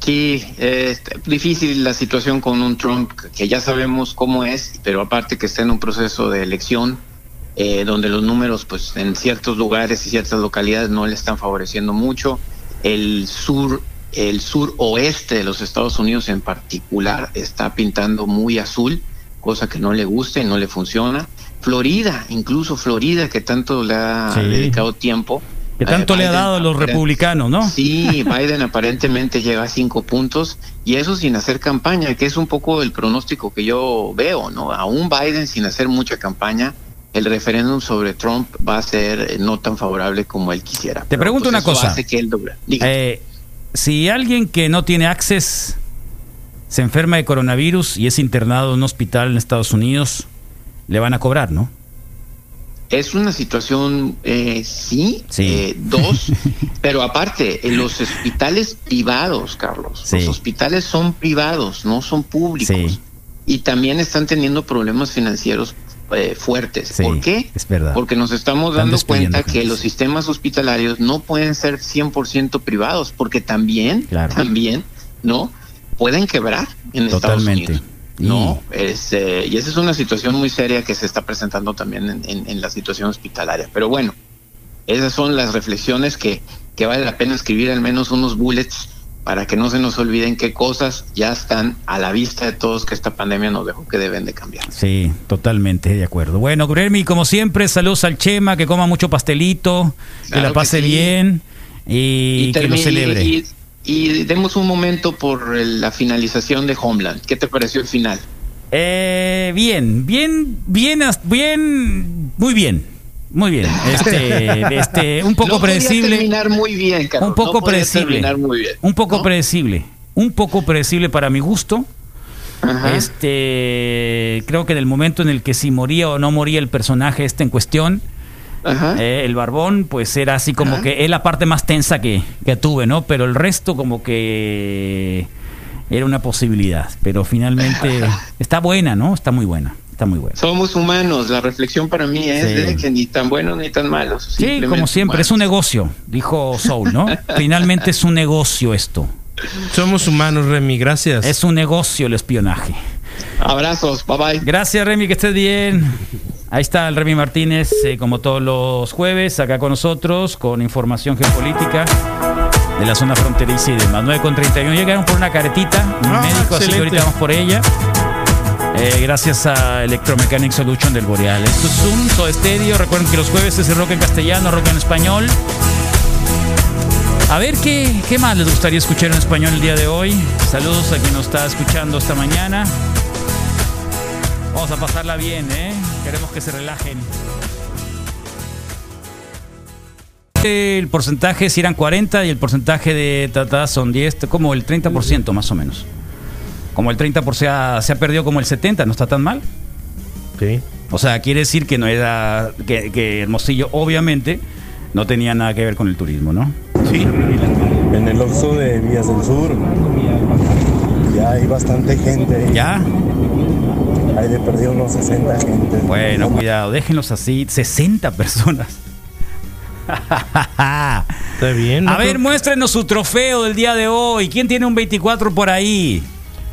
Sí, es difícil la situación con un Trump que ya sabemos cómo es, pero aparte que está en un proceso de elección eh, donde los números, pues en ciertos lugares y ciertas localidades no le están favoreciendo mucho. El sur, el sur oeste de los Estados Unidos en particular está pintando muy azul, cosa que no le gusta y no le funciona. Florida, incluso Florida, que tanto le ha Sí. dedicado tiempo. Que tanto eh, le ha Biden dado a los republicanos, ¿no? Sí, Biden aparentemente llega a cinco puntos y eso sin hacer campaña, que es un poco el pronóstico que yo veo, ¿no? Aún Biden sin hacer mucha campaña, el referéndum sobre Trump va a ser eh, no tan favorable como él quisiera. Te pregunto una cosa. hace que él. Eh, si alguien que no tiene access se enferma de coronavirus y es internado en un hospital en Estados Unidos, le van a cobrar, ¿no? Es una situación, eh, sí, Sí. eh, dos, pero aparte, en los hospitales privados, Carlos, Sí. los hospitales son privados, no son públicos. Y también están teniendo problemas financieros eh, fuertes. ¿Por qué? Es verdad. Porque nos estamos dando cuenta que los sistemas hospitalarios no pueden ser 100% privados, porque también, Claro. también, ¿no? Pueden quebrar en Estados. Unidos. No, es, eh, y esa es una situación muy seria que se está presentando también en, en- en la situación hospitalaria. Pero bueno, esas son las reflexiones que, que vale la pena escribir al menos unos bullets para que no se nos olviden qué cosas ya están a la vista de todos que esta pandemia nos dejó que deben de cambiar. Sí, totalmente de acuerdo. Bueno, Remy, como siempre, saludos al Chema, que coma mucho pastelito, que la que pase sí. bien y, que lo celebre. Y, y demos un momento por la finalización de Homeland. ¿Qué te pareció el final? Eh, bien, bien, bien, bien, muy bien, muy bien. Este, este, un poco No predecible. terminar muy bien, Carlos. Un poco No predecible. terminar muy bien. Un poco predecible. Un poco predecible para mi gusto. Este, creo que en el momento en el que si moría o no moría el personaje este en cuestión, eh, el barbón, pues era así como que es la parte más tensa que, que tuve, ¿no? Pero el resto como que era una posibilidad. Pero finalmente está buena, ¿no? Está muy buena. Está muy buena. Somos humanos. La reflexión para mí es Sí. de que ni tan buenos ni tan malos. Sí, como siempre, humanos. es un negocio, dijo Soul, ¿no? Finalmente es un negocio esto. Somos humanos, Remy, gracias. Es un negocio el espionaje. Abrazos, bye bye. Gracias, Remy, que estés bien. Ahí está el Remy Martínez, eh, como todos los jueves, acá con nosotros, con información geopolítica de la zona fronteriza y demás. 9 con 31. Llegaron por una caretita, un Ah, médico, así que ahorita vamos por ella. Eh, gracias a Electromechanic Solution del Boreal. Esto es Zoom, Soda Estéreo. Recuerden que los jueves es el rock en castellano, rock en español. A ver ¿qué, qué más les gustaría escuchar en español el día de hoy. Saludos a quien nos está escuchando esta mañana. Vamos a pasarla bien, ¿eh? Queremos que se relajen. El porcentaje si eran 40 y el porcentaje de Tata son 10, como el 30% más o menos. Como el 30% se ha, se ha perdido como el 70, no está tan mal. Sí. O sea, quiere decir que no era que, que Hermosillo obviamente no tenía nada que ver con el turismo, ¿no? Sí. En el Oxxo de Vías del Sur ya hay bastante gente. ¿Ya? De perdido unos 60 gente. Bueno, cuidado, déjenlos así, 60 personas. Está bien. A ver, muéstrenos su trofeo del día de hoy. ¿Quién tiene un 24 por ahí?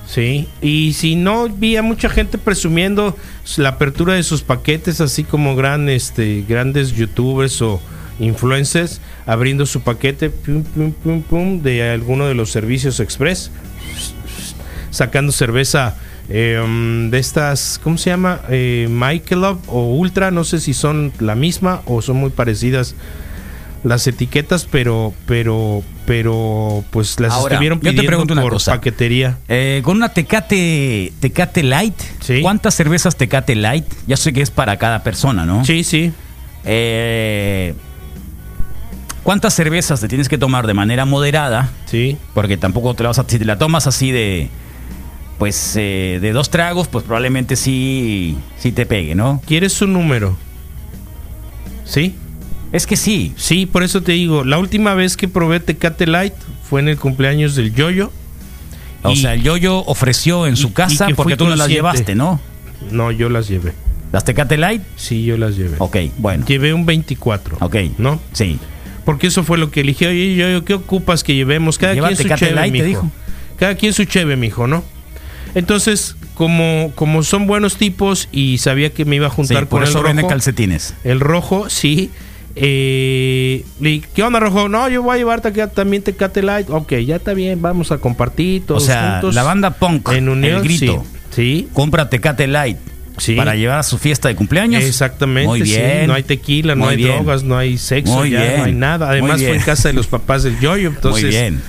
Sí, y si no, vi a mucha gente presumiendo la apertura de sus paquetes, así como gran, este, grandes youtubers o influencers abriendo su paquete pum, pum, pum, pum, de alguno de los servicios express, sacando cerveza eh, um, de estas, ¿cómo se llama? Eh, Michelob o Ultra, no sé si son la misma o son muy parecidas las etiquetas, pero, pero, pero, pues las Ahora, estuvieron yo te pidiendo pregunto una por cosa. paquetería. Eh, con una Tecate, Tecate Light, ¿cuántas cervezas Tecate Light? Ya sé que es para cada persona, ¿no? Sí, sí. Eh, ¿Cuántas cervezas te tienes que tomar de manera moderada? Sí. Porque tampoco te la vas a, si te la tomas así de, pues, eh, de dos tragos, pues probablemente sí, sí te pegue, ¿no? ¿Quieres su número? ¿Sí? Es que sí. Sí, por eso te digo, la última vez que probé Tecate Light fue en el cumpleaños del Yoyo. O sea, el Yoyo ofreció en su casa que porque tú no las llevaste, ¿no? No, yo las llevé. ¿Las Tecate Light? Sí, yo las llevé. Ok, bueno. Llevé un 24. Ok. ¿No? Sí. Porque eso fue lo que eligió. Oye, Yoyo, ¿qué ocupas que llevemos? Cada Lleva quien su cheve, Light, te mijo. dijo. Cada quien su cheve, mijo, ¿no? Entonces, como, como son buenos tipos y sabía que me iba a juntar Sí, por con el eso venden rojo. calcetines. El rojo, sí. Eh, ¿Qué onda, rojo? No, yo voy a llevarte acá también Tecate Light. Ok, ya está bien, vamos a compartir todos o sea, juntos. la banda punk, en unión, el grito, sí. compra Tecate Light Sí. para llevar a su fiesta de cumpleaños. Exactamente. Muy sí. bien. No hay tequila, no hay bien. drogas, no hay sexo, Muy ya, bien. no hay nada. Además fue en casa de los papás del Yoyo. Entonces, Muy bien.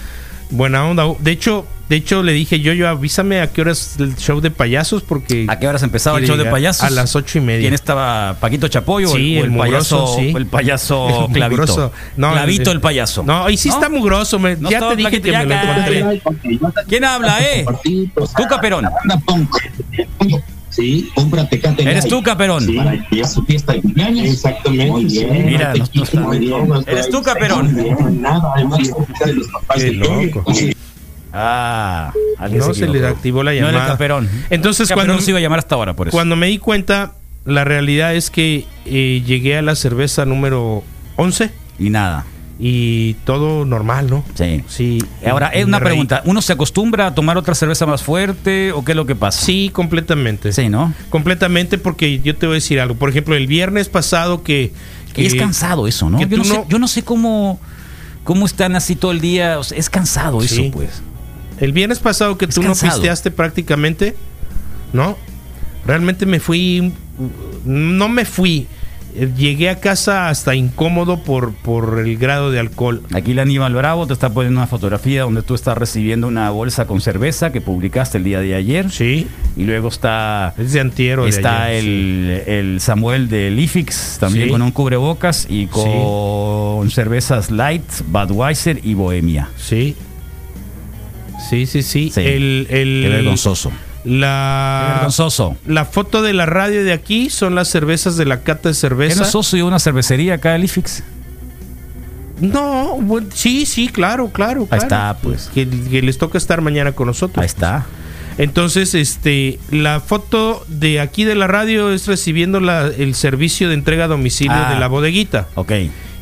Buena onda. De hecho, de hecho le dije, Yoyo, avísame a qué horas el show de payasos porque... ¿A qué horas empezaba el show de payasos? A las ocho y media. ¿Quién estaba? ¿Paquito Chapoyo Sí, o el, el mugroso, payaso? sí. o El payaso El Clavito. mugroso. No, Clavito el- el, payaso. No, y sí está mugroso. me- No ya te dije que me lo encontré. ¿Quién habla, eh? Tú, Caperón. Sí, compra Tecate Eres tú, Caperón. Sí, para que su fiesta de cumpleaños. Exactamente. Muy bien. Mira, no- no bien. Eres tú, Caperón. Bien, Nada, además de los papás Qué de Yoyo. Ah, alguien No se equivocó. le activó la No era el llamada. Caperón. Entonces, Caperón cuando- se iba a llamar hasta ahora, por eso. Cuando me di cuenta, la realidad es que eh, llegué a la cerveza número 11 Y nada. y todo normal, ¿no? Sí. Sí. Ahora, es una pregunta. ¿Uno se acostumbra a tomar otra cerveza más fuerte o qué es lo que pasa? Sí, completamente. Sí, ¿no? Completamente porque yo te voy a decir algo. Por ejemplo, el viernes pasado que... Es cansado eso, ¿no? Yo no, sé, yo no sé cómo, cómo están así todo el día. O sea, es cansado eso, Sí. pues. El viernes pasado que tú no pisteaste prácticamente, ¿no? Realmente me fui, no me fui, llegué a casa hasta incómodo por, por el grado de alcohol. Aquí la Aníbal Bravo te está poniendo una fotografía donde tú estás recibiendo una bolsa con cerveza que publicaste el día de ayer. Sí. Y luego está. Es de antiero. de Está ayer, el, el Samuel del IFIX también Sí. con un cubrebocas y con cervezas Light, Budweiser y Bohemia. Sí. Sí, sí, sí. Sí. El, el- Qué vergonzoso. La, Qué vergonzoso. la foto de la radio de aquí son las cervezas de la cata de ¿Qué cerveza. sos socio de una cervecería acá el IFIX? No, bueno, sí, sí, claro, claro. Ahí claro. está, pues. Que, que les toca estar mañana con nosotros. Ahí está. Entonces, este, la foto de aquí de la radio es recibiendo la- el servicio de entrega a domicilio Ah. de la bodeguita. Ok.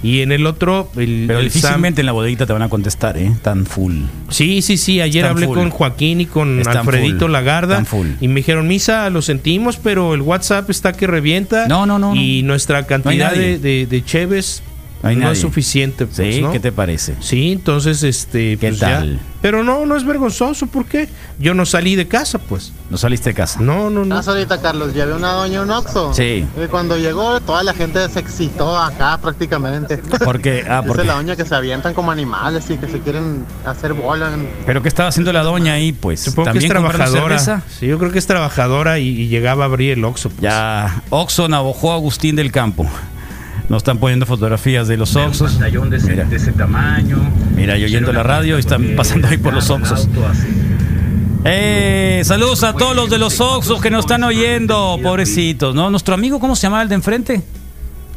Y en el otro, el, Pero el Sam- difícilmente en la bodeguita te van a contestar, ¿eh? Tan full. Sí, sí, sí. Ayer Están hablé full. con Joaquín y con Están Alfredito full. Lagarda. Full. Y me dijeron, Misa, lo sentimos, pero el WhatsApp está que revienta. No, no, no, Y nuestra cantidad de, de, de cheves No hay no nadie. es suficiente. pues, Sí, ¿no? ¿qué te parece? Sí, entonces, este, ¿Qué pues ya. tal? Pero no, no es vergonzoso, ¿por qué? Yo no salí de casa, pues. No saliste de casa. No, no, no. Más ahorita, Carlos, ya había una doña un Oxxo. Sí. Y cuando llegó, toda la gente se excitó acá prácticamente. Porque, ah, Dice porque. la doña que se avientan como animales y que se quieren hacer bola. en- Pero ¿qué estaba haciendo la doña ahí? Pues Supongo que es también trabajadora. Sí, yo creo que es trabajadora y, y llegaba a abrir el Oxxo. pues. Ya, Oxxo Navajo Agustín del Campo. Nos están poniendo fotografías de los Oxxos. Mira, ese tamaño. mira, yo oyendo la radio y están pasando ahí por los Oxxos. Eh, saludos a todos los de los Oxxos que nos están oyendo, pobrecitos, ¿no? Nuestro amigo, ¿cómo se llama el de enfrente?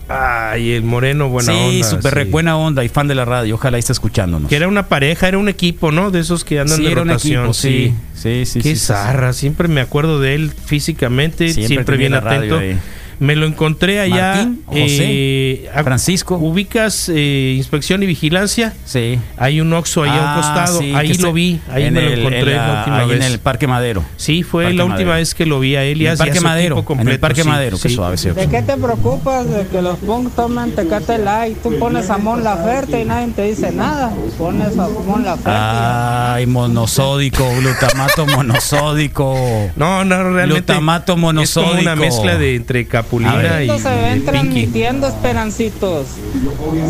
Ay, el moreno, buena sí, onda. súper buena onda y fan de la radio. Ojalá esté escuchándonos. Que era una pareja, era un equipo, ¿no? De esos que andan Sí, de era un rotación. equipo, sí. Sí, sí, Qué sí, sí, zarra, siempre me acuerdo de él físicamente, Siempre bien atento. ahí. Me lo encontré allá. Martín, José, a- Francisco. ¿Ubicas eh, inspección y vigilancia? Sí. Hay un Oxxo ahí a un Ah, costado. sí, ahí lo vi, ahí en me lo encontré en la- la última ahí vez. en el Parque Madero. Sí, fue Parque la última Madero. vez que lo vi a él y En el Parque Madero, en el completo, Parque sí, Madero, qué sí. suave, sí. ¿De qué te preocupas de que los punk tomen Tecate Light? Tú pones a Mon Laferte y nadie te dice nada. Pones a Mon Laferte. Ay, monosódico, glutamato monosódico. No, no, realmente. Glutamato Es monosódico. como una mezcla de entre capulina y, se y ven pinky. transmitiendo, Esperancitos.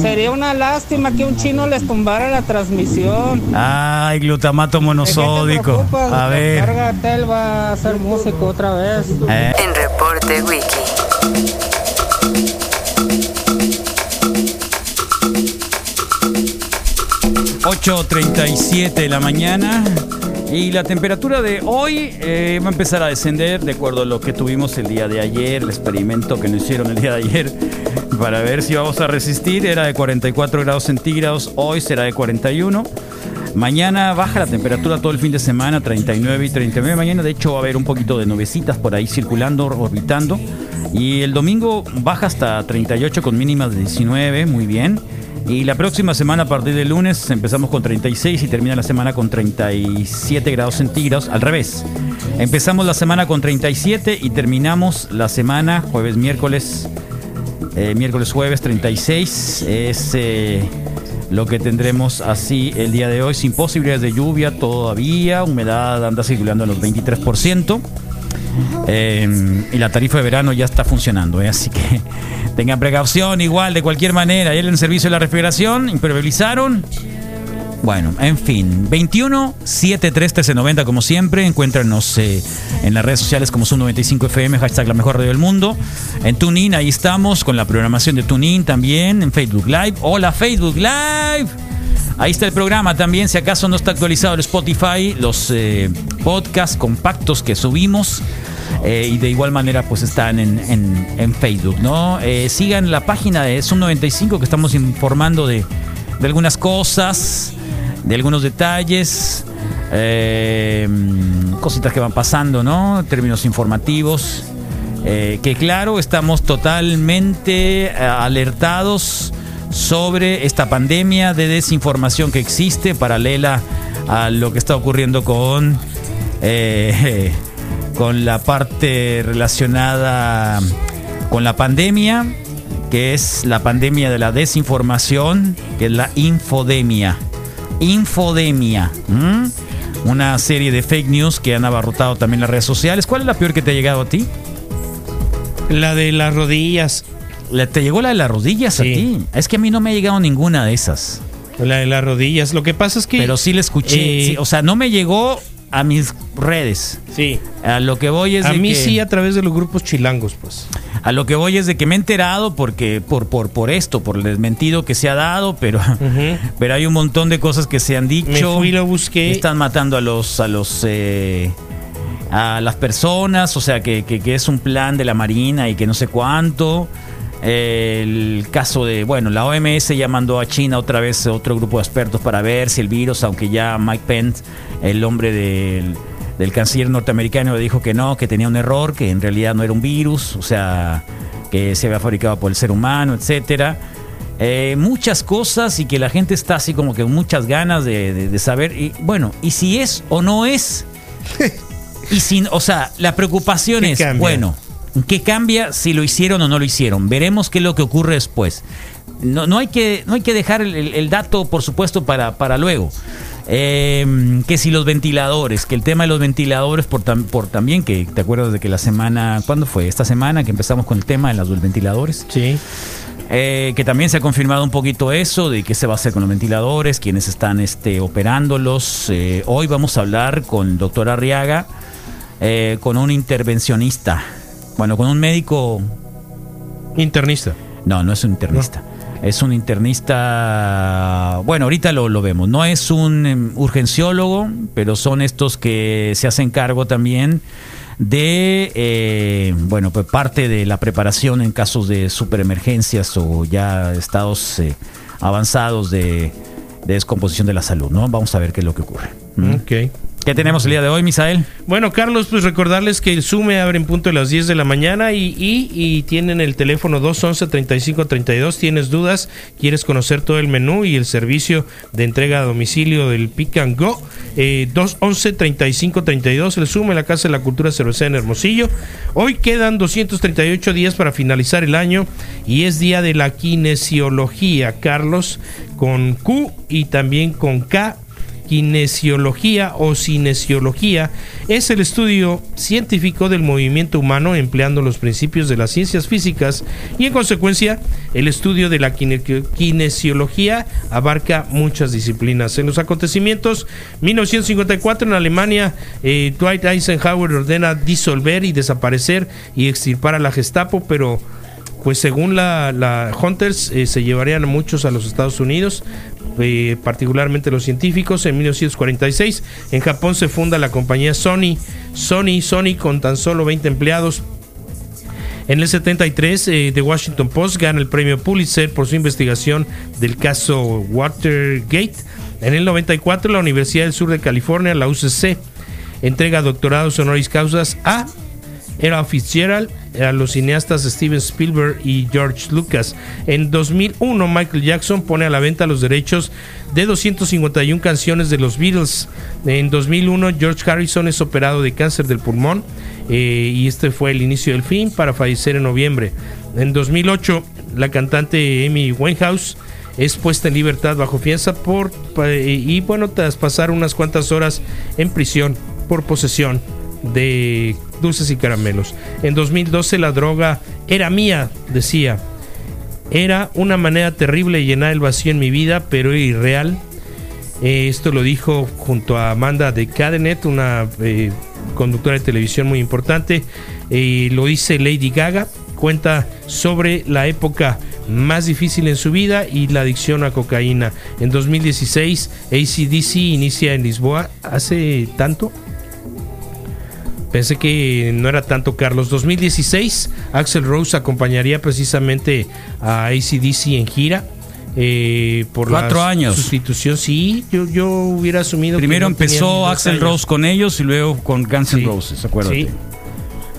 Sería una lástima que un chino les tumbara la transmisión. Ay, glutamato monosódico. A ver. Carga él va a hacer músico otra vez. Eh. En Reporte Wiki. 8.37 de la mañana y la temperatura de hoy eh, va a empezar a descender de acuerdo a lo que tuvimos el día de ayer, el experimento que nos hicieron el día de ayer para ver si vamos a resistir. Era de 44 grados centígrados, hoy será de 41. Mañana baja la temperatura todo el fin de semana, 39 y 39. Mañana, de hecho, va a haber un poquito de nubecitas por ahí circulando, orbitando. Y el domingo baja hasta 38 con mínimas de 19, muy bien. Y la próxima semana, a partir del lunes, empezamos con 36 y termina la semana con 37 grados centígrados. Al revés. Empezamos la semana con 37 y terminamos la semana jueves, miércoles, eh, miércoles, jueves 36. Es eh, lo que tendremos así el día de hoy, sin posibilidades de lluvia todavía. Humedad anda circulando en los 23%. Eh, y la tarifa de verano ya está funcionando, ¿eh? así que tengan precaución igual de cualquier manera. Ayer en el servicio de la refrigeración impermeabilizaron. Bueno, en fin, 21 73 1390 como siempre, encuéntranos eh, en las redes sociales como Sub95 FM, hashtag la mejor radio del mundo. En TuneIn, ahí estamos con la programación de TuneIn también, en Facebook Live. Hola Facebook Live. Ahí está el programa también, si acaso no está actualizado el Spotify, los eh, podcasts compactos que subimos. eh, y de igual manera pues están en, en- en Facebook, ¿no? Eh, sigan la página de Zoom95 que estamos informando de, de algunas cosas, de algunos detalles, cositas que van pasando, ¿no? Términos informativos. Que claro, estamos totalmente alertados sobre esta pandemia de desinformación que existe, paralela a lo que está ocurriendo con, eh, con la parte relacionada con la pandemia, que es la pandemia de la desinformación, que es la infodemia. Infodemia. Una serie de fake news que han abarrotado también las redes sociales. ¿Cuál es la peor que te ha llegado a ti? La de las rodillas. ¿Le- ¿Te llegó la de las rodillas a ti? Es que a mí no me ha llegado ninguna de esas. La de las rodillas. Lo que pasa es que. Pero sí la escuché. Eh, sí, o sea, no me llegó a mis redes. Sí. A lo que voy es A de mí que, sí, a través de los grupos chilangos, pues. A lo que voy es de que me he enterado porque por por por esto, por el desmentido que se ha dado, pero pero hay un montón de cosas que se han dicho. Me fui y lo busqué. Están matando a los a los eh, a las personas, o sea que, que- que es un plan de la Marina y que no sé cuánto. El caso de, bueno, la OMS ya mandó a China otra vez otro grupo de expertos para ver si el virus, aunque ya Mike Pence, el hombre del, del canciller norteamericano, dijo que no, que tenía un error, que en realidad no era un virus, o sea, que se había fabricado por el ser humano, etcétera. Eh, muchas cosas y que la gente está así como que con muchas ganas de, de- de saber. Y bueno, y si es o no es. y sin, o sea, la preocupación ¿Qué es, cambia? bueno, ¿qué cambia si lo hicieron o no lo hicieron? Veremos qué es lo que ocurre después. no, no hay que no hay que dejar el, dato, por supuesto, para, para luego. Eh, que si los ventiladores, que el tema de los ventiladores, por, tam- por también, que te acuerdas de que la semana, ¿cuándo fue? Esta semana que empezamos con el tema de los ventiladores. Sí. Eh, que también se ha confirmado un poquito eso de qué se va a hacer con los ventiladores, quiénes están este, operándolos. Eh, hoy vamos a hablar con el doctor Arriaga, eh, con un intervencionista, bueno, con un médico... Internista. No, no es un internista. Es un internista, bueno, ahorita lo, lo vemos. No es un em, urgenciólogo, pero son estos que se hacen cargo también de, eh, bueno, pues parte de la preparación en casos de superemergencias o ya estados eh, avanzados de, de descomposición de la salud, ¿no? Vamos a ver qué es lo que ocurre. ¿Mm? Ok. ¿Qué tenemos el día de hoy, Misael? Bueno, Carlos, pues recordarles que el Sume abre en punto a las 10 de la mañana y, y- y tienen el teléfono 211-3532. Tienes dudas, quieres conocer todo el menú y el servicio de entrega a domicilio del Pick and Go. Eh, 211-3532, el Sume, la Casa de la Cultura Cervecera en Hermosillo. Hoy quedan 238 días para finalizar el año y es día de la kinesiología, Carlos, con Q y también con K kinesiología o cinesiología es el estudio científico del movimiento humano empleando los principios de las ciencias físicas y en consecuencia el estudio de la kine- kinesiología abarca muchas disciplinas. En los acontecimientos 1954 en Alemania eh, Dwight Eisenhower ordena disolver y desaparecer y extirpar a la Gestapo pero pues según la, la Hunters eh, se llevarían muchos a los Estados Unidos, eh, particularmente los científicos. En 1946 en Japón se funda la compañía Sony, Sony, Sony con tan solo 20 empleados. En el 73, eh, The Washington Post gana el premio Pulitzer por su investigación del caso Watergate. En el 94, la Universidad del Sur de California, la UCC, entrega doctorados honoris causas a era Fitzgerald, a los cineastas Steven Spielberg y George Lucas. En 2001, Michael Jackson pone a la venta los derechos de 251 canciones de los Beatles. En 2001, George Harrison es operado de cáncer del pulmón eh, y este fue el inicio del fin para fallecer en noviembre. En 2008, la cantante Amy Winehouse es puesta en libertad bajo fianza por pa- y bueno tras pasar unas cuantas horas en prisión por posesión de dulces y caramelos. En 2012 la droga era mía, decía. Era una manera terrible de llenar el vacío en mi vida, pero irreal. Eh, esto lo dijo junto a Amanda de Cadenet, una eh, conductora de televisión muy importante. Lo dice Lady Gaga. Cuenta sobre la época más difícil en su vida y la adicción a cocaína. En 2016, ACDC inicia en Lisboa. ¿Hace tanto? Pensé que no era tanto, Carlos. 2016, Axel Rose acompañaría precisamente a ACDC en gira. eh, por Cuatro la años. sustitución, sí, yo, yo hubiera asumido que Primero no tenía ni empezó Axel años. Rose con ellos y luego con Guns N' Sí. Roses, acuérdate. Sí.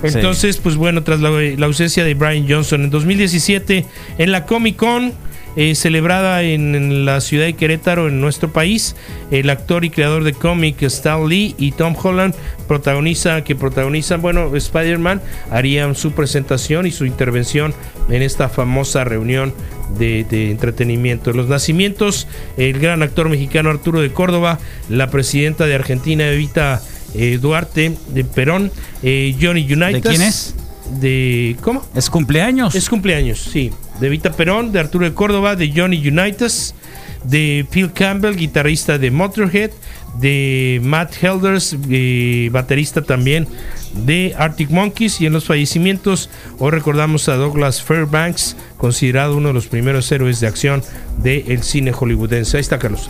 Entonces, pues bueno, tras la, la ausencia de Brian Johnson en 2017 en la Comic Con eh, celebrada en, en la ciudad de Querétaro, en nuestro país, el actor y creador de cómic Stan Lee y Tom Holland protagoniza, que protagonizan, bueno, Spider-Man, harían su presentación y su intervención en esta famosa reunión de, de entretenimiento. Los nacimientos, el gran actor mexicano Arturo de Córdoba, la presidenta de Argentina Evita eh, Duarte, de Perón, eh, Johnny Unitas. ¿De quién es? De, ¿Cómo? ¿Es cumpleaños? Es cumpleaños, sí. De Evita Perón, de Arturo de Córdoba, de Johnny Unitas, de Phil Campbell, guitarrista de Motorhead, de Matt Helders, eh, baterista también de Arctic Monkeys. Y en los fallecimientos, hoy recordamos a Douglas Fairbanks, considerado uno de los primeros héroes de acción del cine hollywoodense. Ahí está, Carlos.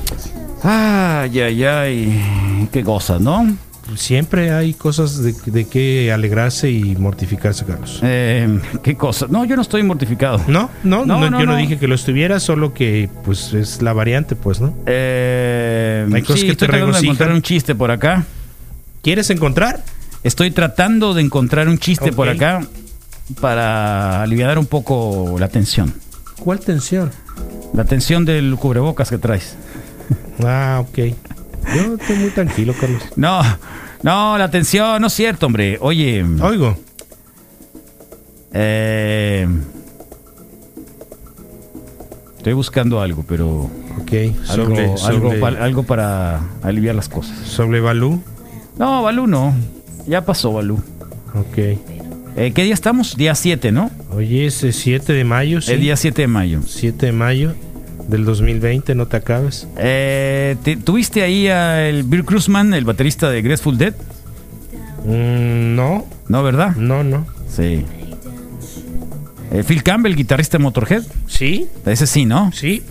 Ay, ay, ay. Qué cosas, ¿no? Siempre hay cosas de, de que alegrarse y mortificarse, Carlos. Eh, qué cosas. No, yo no estoy mortificado. No, no, No, no, no, yo no. dije que lo estuviera, solo que pues es la variante, pues, ¿no? Eh, Hay cosas sí, que te regocijan. encontrar un chiste por acá. ¿Quieres encontrar? Estoy tratando de encontrar un chiste por acá para aliviar un poco la tensión. ¿Cuál tensión? La tensión del cubrebocas que traes. Ah, ok. Yo estoy muy tranquilo, Carlos. No, no, la tensión, no es cierto, hombre. Oye. Oigo. Eh, Estoy buscando algo, pero. Ok. Algo, Sobre- algo, sobre- pa- algo para aliviar las cosas. ¿Sobre Balú? No, Balú no. Ya pasó Balú. Ok. Eh, ¿Qué día estamos? Día 7, ¿no? Oye, ese 7 de mayo, sí. El día 7 de mayo. 7 de mayo del 2020, no te acabes. Eh, ¿te- ¿Tuviste ahí al Bill Cruzman, el baterista de Grateful Dead? Mm, no. No, ¿verdad? No, no. Sí. Eh, Phil Campbell, guitarrista de Motorhead. Sí. Ese sí, ¿no? Sí.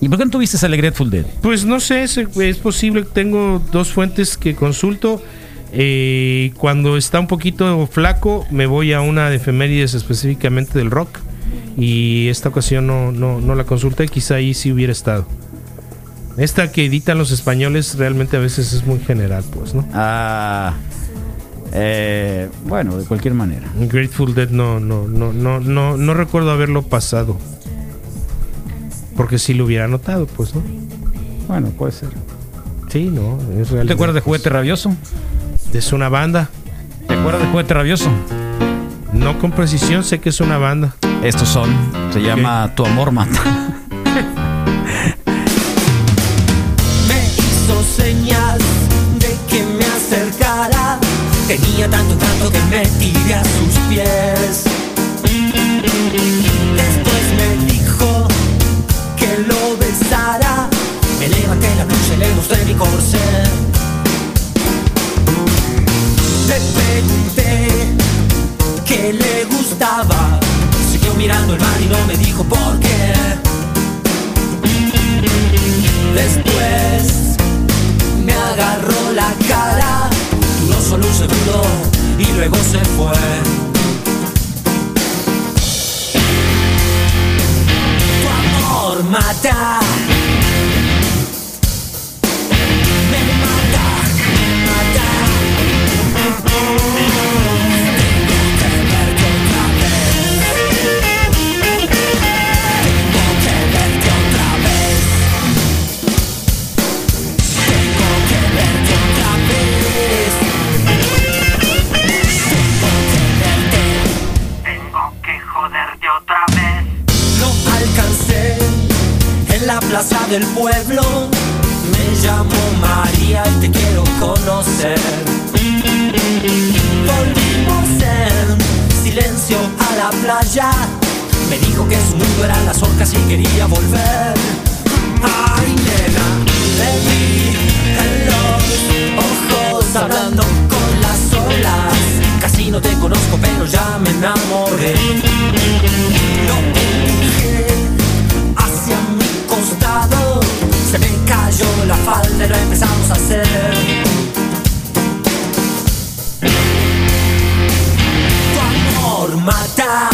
¿Y por qué no tuviste al Grateful Dead? Pues no sé, es, es posible. Tengo dos fuentes que consulto. Eh, cuando está un poquito flaco, me voy a una de efemérides específicamente del rock. Y esta ocasión no, no, no la consulté, quizá ahí sí hubiera estado. Esta que editan los españoles realmente a veces es muy general, pues, ¿no? Ah. eh, bueno, de cualquier manera. Grateful Dead no, no, no, no, no, no recuerdo haberlo pasado. Porque si lo hubiera notado, pues, ¿no? Bueno, puede ser. Sí, no, es realidad. ¿Te acuerdas de Juguete Rabioso? Es una banda. ¿Te acuerdas de Juguete Rabioso? No con precisión, sé que es una banda. Estos son. Se llama Tu Amor Mata. Me hizo señal de que me acercara. Tenía tanto encanto que me tiré a sus pies. Después me dijo que lo besara. Me levanté la blusa y le mostré mi corsé. Le pregunté que le gustaba. Siguió mirando el mar y no me dijo por qué. Después me agarró la cara, duró solo un segundo y luego se fue. Tu amor mata. Me mata, me mata. Plaza del pueblo. Me llamo María y te quiero conocer. Volvimos en silencio a la playa. Me dijo que su mundo eran las orcas y quería volver. Ay, nena, le vi en los ojos hablando con las olas. Casi no te conozco, pero ya me enamoré. Mi costado. Se me cayó la falda y lo empezamos a hacer. Tu amor mata.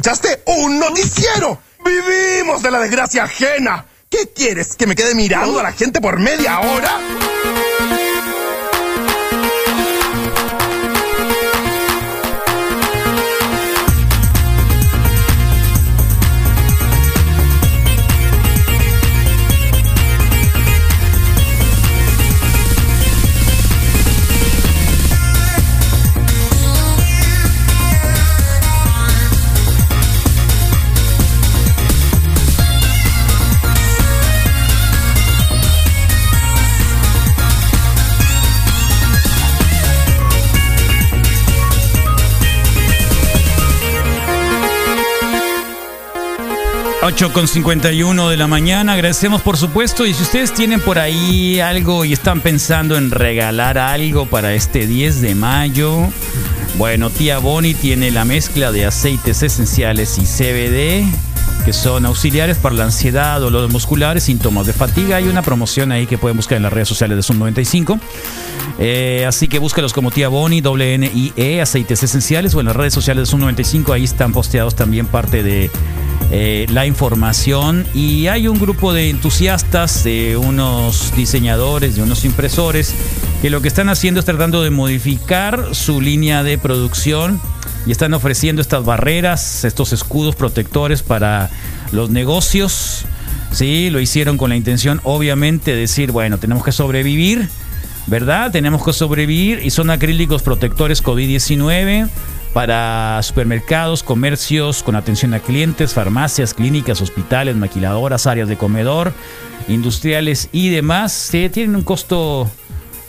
¿Escuchaste? ¡Un noticiero! ¡Vivimos de la desgracia ajena! ¿Qué quieres? ¿Que me quede mirando a la gente por media hora? Ocho con 51 de la mañana, agradecemos por supuesto y si ustedes tienen por ahí algo y están pensando en regalar algo para este 10 de mayo, bueno, tía Bonnie tiene la mezcla de aceites esenciales y CBD son auxiliares para la ansiedad, dolores musculares, síntomas de fatiga. Hay una promoción ahí que pueden buscar en las redes sociales de Zoom 95. Eh, así que búscalos como tía Bonnie, doble N I E, aceites esenciales o en las redes sociales de Zoom 95. Ahí están posteados también parte de eh, la información y hay un grupo de entusiastas, de unos diseñadores, de unos impresores, que lo que están haciendo es tratando de modificar su línea de producción y están ofreciendo estas barreras, estos escudos protectores para los negocios. Sí, lo hicieron con la intención, obviamente, de decir, bueno, tenemos que sobrevivir, ¿verdad? Tenemos que sobrevivir y son acrílicos protectores COVID-19 para supermercados, comercios con atención a clientes, farmacias, clínicas, hospitales, maquiladoras, áreas de comedor, industriales y demás. Sí, tienen un costo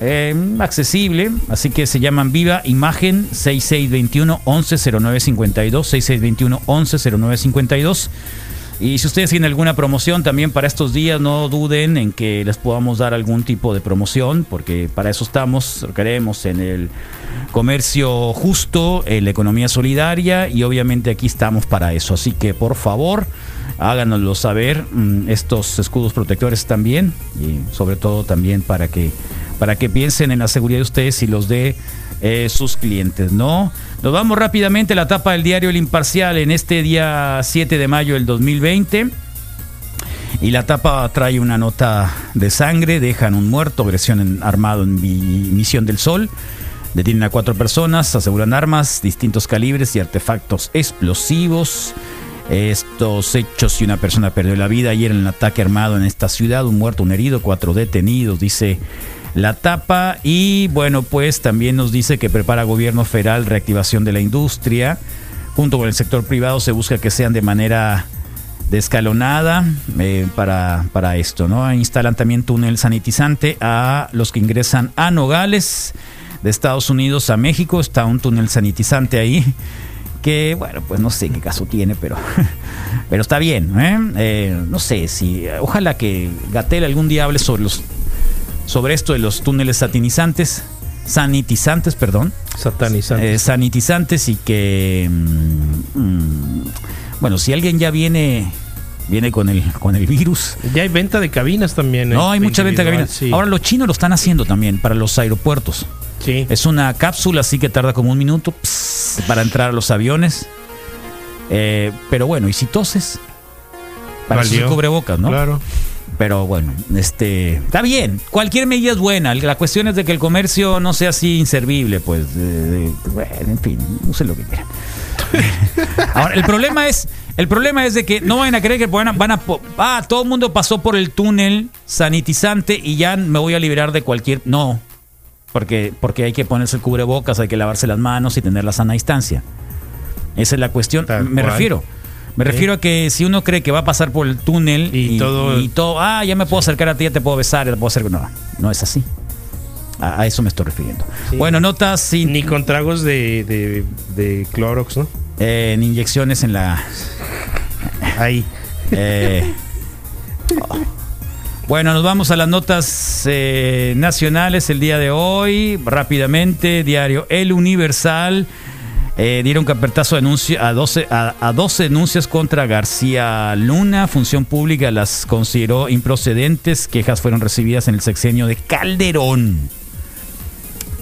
eh, accesible, así que se llaman Viva Imagen 6621 110952 6621 110952 y si ustedes tienen alguna promoción también para estos días, no duden en que les podamos dar algún tipo de promoción, porque para eso estamos, queremos en el comercio justo, en la economía solidaria y obviamente aquí estamos para eso. Así que por favor, háganoslo saber, mm, estos escudos protectores también y sobre todo también para que para que piensen en la seguridad de ustedes y los de eh, sus clientes, ¿no? Nos vamos rápidamente a la tapa del diario El Imparcial en este día 7 de mayo del 2020. Y la tapa trae una nota de sangre, dejan un muerto, agresión armado en Mi- Misión del Sol. Detienen a cuatro personas, aseguran armas, distintos calibres y artefactos explosivos. Estos hechos y una persona perdió la vida ayer en el ataque armado en esta ciudad, un muerto, un herido, cuatro detenidos, dice la tapa. Y bueno, pues también nos dice que prepara gobierno federal reactivación de la industria. Junto con el sector privado se busca que sean de manera descalonada eh, para, para esto, ¿no? Instalan también túnel sanitizante a los que ingresan a Nogales de Estados Unidos a México. Está un túnel sanitizante ahí que, bueno, pues no sé qué caso tiene, pero, pero está bien. ¿eh? Eh, no sé si, ojalá que Gatel algún día hable sobre los sobre esto de los túneles satinizantes, sanitizantes, perdón. Satanizantes. Eh, sanitizantes y que, mm, mm, bueno, si alguien ya viene viene con el con el virus. Ya hay venta de cabinas también. No, eh, hay mucha venta de cabinas. sí. Ahora los chinos lo están haciendo también para los aeropuertos. Sí. Es una cápsula así que tarda como un minuto pss, para entrar a los aviones. Eh, pero bueno, ¿y si toses? Para eso se cubrebocas, ¿no? Claro. Pero bueno, este está bien. Cualquier medida es buena. La cuestión es de que el comercio no sea así inservible, pues. bueno, en fin, usen lo que quieran. Ahora, el problema es, el problema es de que no vayan a creer que van a, van a ah, todo el mundo pasó por el túnel sanitizante y ya me voy a liberar de cualquier. No. Porque, porque hay que ponerse el cubrebocas, hay que lavarse las manos y tener la sana distancia. Esa es la cuestión. me cual. refiero. Me refiero a que si uno cree que va a pasar por el túnel y, todo- y todo, ah, ya me puedo acercar a ti, ya te puedo besar, ya te puedo hacer. No, no es así. A, a eso me estoy refiriendo. Sí. Bueno, notas sin. Ni con tragos de, de, de Clorox, ¿no? Eh, en inyecciones en la. Ahí. Eh, oh. Bueno, nos vamos a las notas eh, nacionales el día de hoy. Rápidamente, diario El Universal. Eh, dieron carpetazo de denunci- a 12, a, a 12 denuncias contra García Luna. Función Pública las consideró improcedentes. Quejas fueron recibidas en el sexenio de Calderón.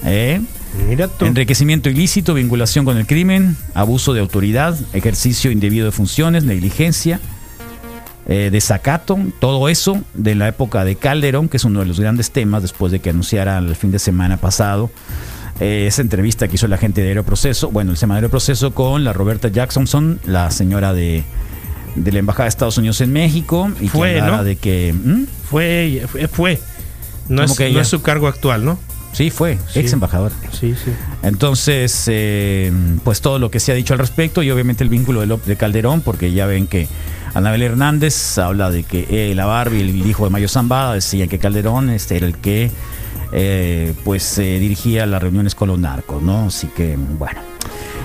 ¿Eh? Enriquecimiento ilícito, vinculación con el crimen, abuso de autoridad, ejercicio indebido de funciones, negligencia, eh, desacato, todo eso de la época de Calderón, que es uno de los grandes temas después de que anunciara el fin de semana pasado eh, esa entrevista que hizo la gente de Aeroproceso, bueno, el semanario Aeroproceso con la Roberta Jacksonson, la señora de, de la Embajada de Estados Unidos en México, y Fue, que hablaba ¿no? de que... ¿Mm? Fue, fue, fue. No, ¿Cómo es, que no es su cargo actual, ¿no? Sí, fue, Sí. ex embajador. Sí, sí. Entonces, eh, pues todo lo que se ha dicho al respecto y obviamente el vínculo de, de Calderón, porque ya ven que Anabel Hernández habla de que eh, la Barbie, el hijo de Mayo Zambada, decían que Calderón este, era el que eh, pues eh, dirigía las reuniones con los narcos, ¿no? Así que, bueno.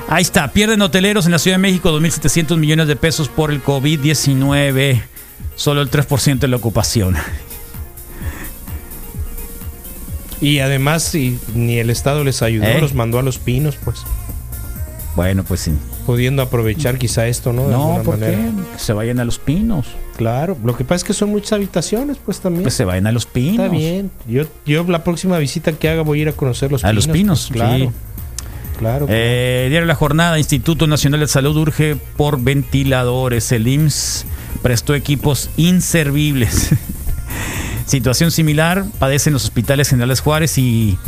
Ahí está, pierden hoteleros en la Ciudad de México 2.700 millones de pesos por el COVID-19, solo el 3% de la ocupación. Y además, si ni el Estado les ayudó, ¿Eh? los mandó a los pinos, pues. Bueno, pues sí. Pudiendo aprovechar quizá esto, ¿no? De No, alguna ¿por manera. qué? Que se vayan a los pinos. Claro, lo que pasa es que son muchas habitaciones, pues también. Que se vayan a los pinos. Está bien. Yo, yo la próxima visita que haga voy a ir a conocer los A pinos. los pinos, pues, claro. sí. Claro. Eh, diario La Jornada, Instituto Nacional de Salud urge por ventiladores. El IMSS prestó equipos inservibles. Situación similar padecen los hospitales Generales Juárez y,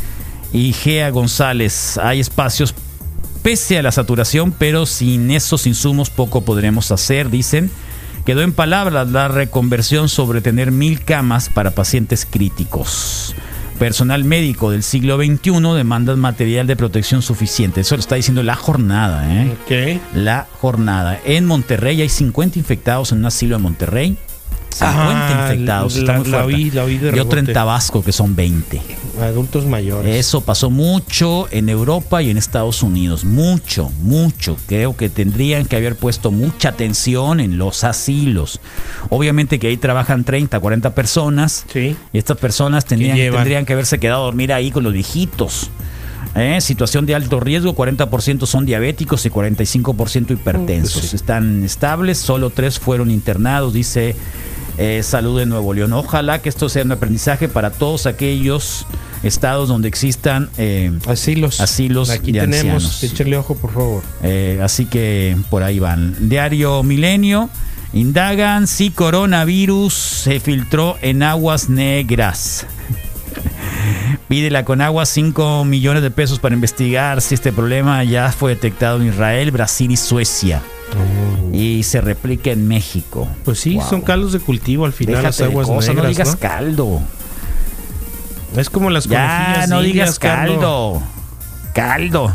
y Gea González. Hay espacios pese a la saturación, pero sin esos insumos poco podremos hacer, dicen. Quedó en palabras la reconversión sobre tener mil camas para pacientes críticos. Personal médico del siglo XXI demanda material de protección suficiente. Eso lo está diciendo la jornada, ¿eh? La jornada. En Monterrey hay 50 infectados en un asilo de Monterrey. 50 Ah, infectados. la- la oí- la de y otro en. Tabasco, que son 20. Adultos mayores. Eso pasó mucho en Europa y en Estados Unidos. Mucho, mucho. Creo que tendrían que haber puesto mucha atención en los asilos. Obviamente que ahí trabajan 30, 40 personas. Sí. Y estas personas tendrían, que haberse quedado a dormir ahí con los viejitos. ¿Eh? Situación de alto riesgo, 40% son diabéticos y 45% hipertensos. Pues sí. Están estables, solo tres fueron internados, dice eh, Salud de Nuevo León. Ojalá que esto sea un aprendizaje para todos aquellos estados donde existan eh, asilos. asilos Aquí de tenemos. ancianos. Ojo, por favor. Eh, así que por ahí van. Diario Milenio. Indagan si coronavirus se filtró en aguas negras. Pide la Conagua 5 millones de pesos para investigar si este problema ya fue detectado en Israel, Brasil y Suecia. Y se replica en México. Pues sí, Wow. son caldos de cultivo al final Déjate las de aguas cosas, negras, no digas ¿no? caldo. Es como las Ya, no digas caldo. Caldo.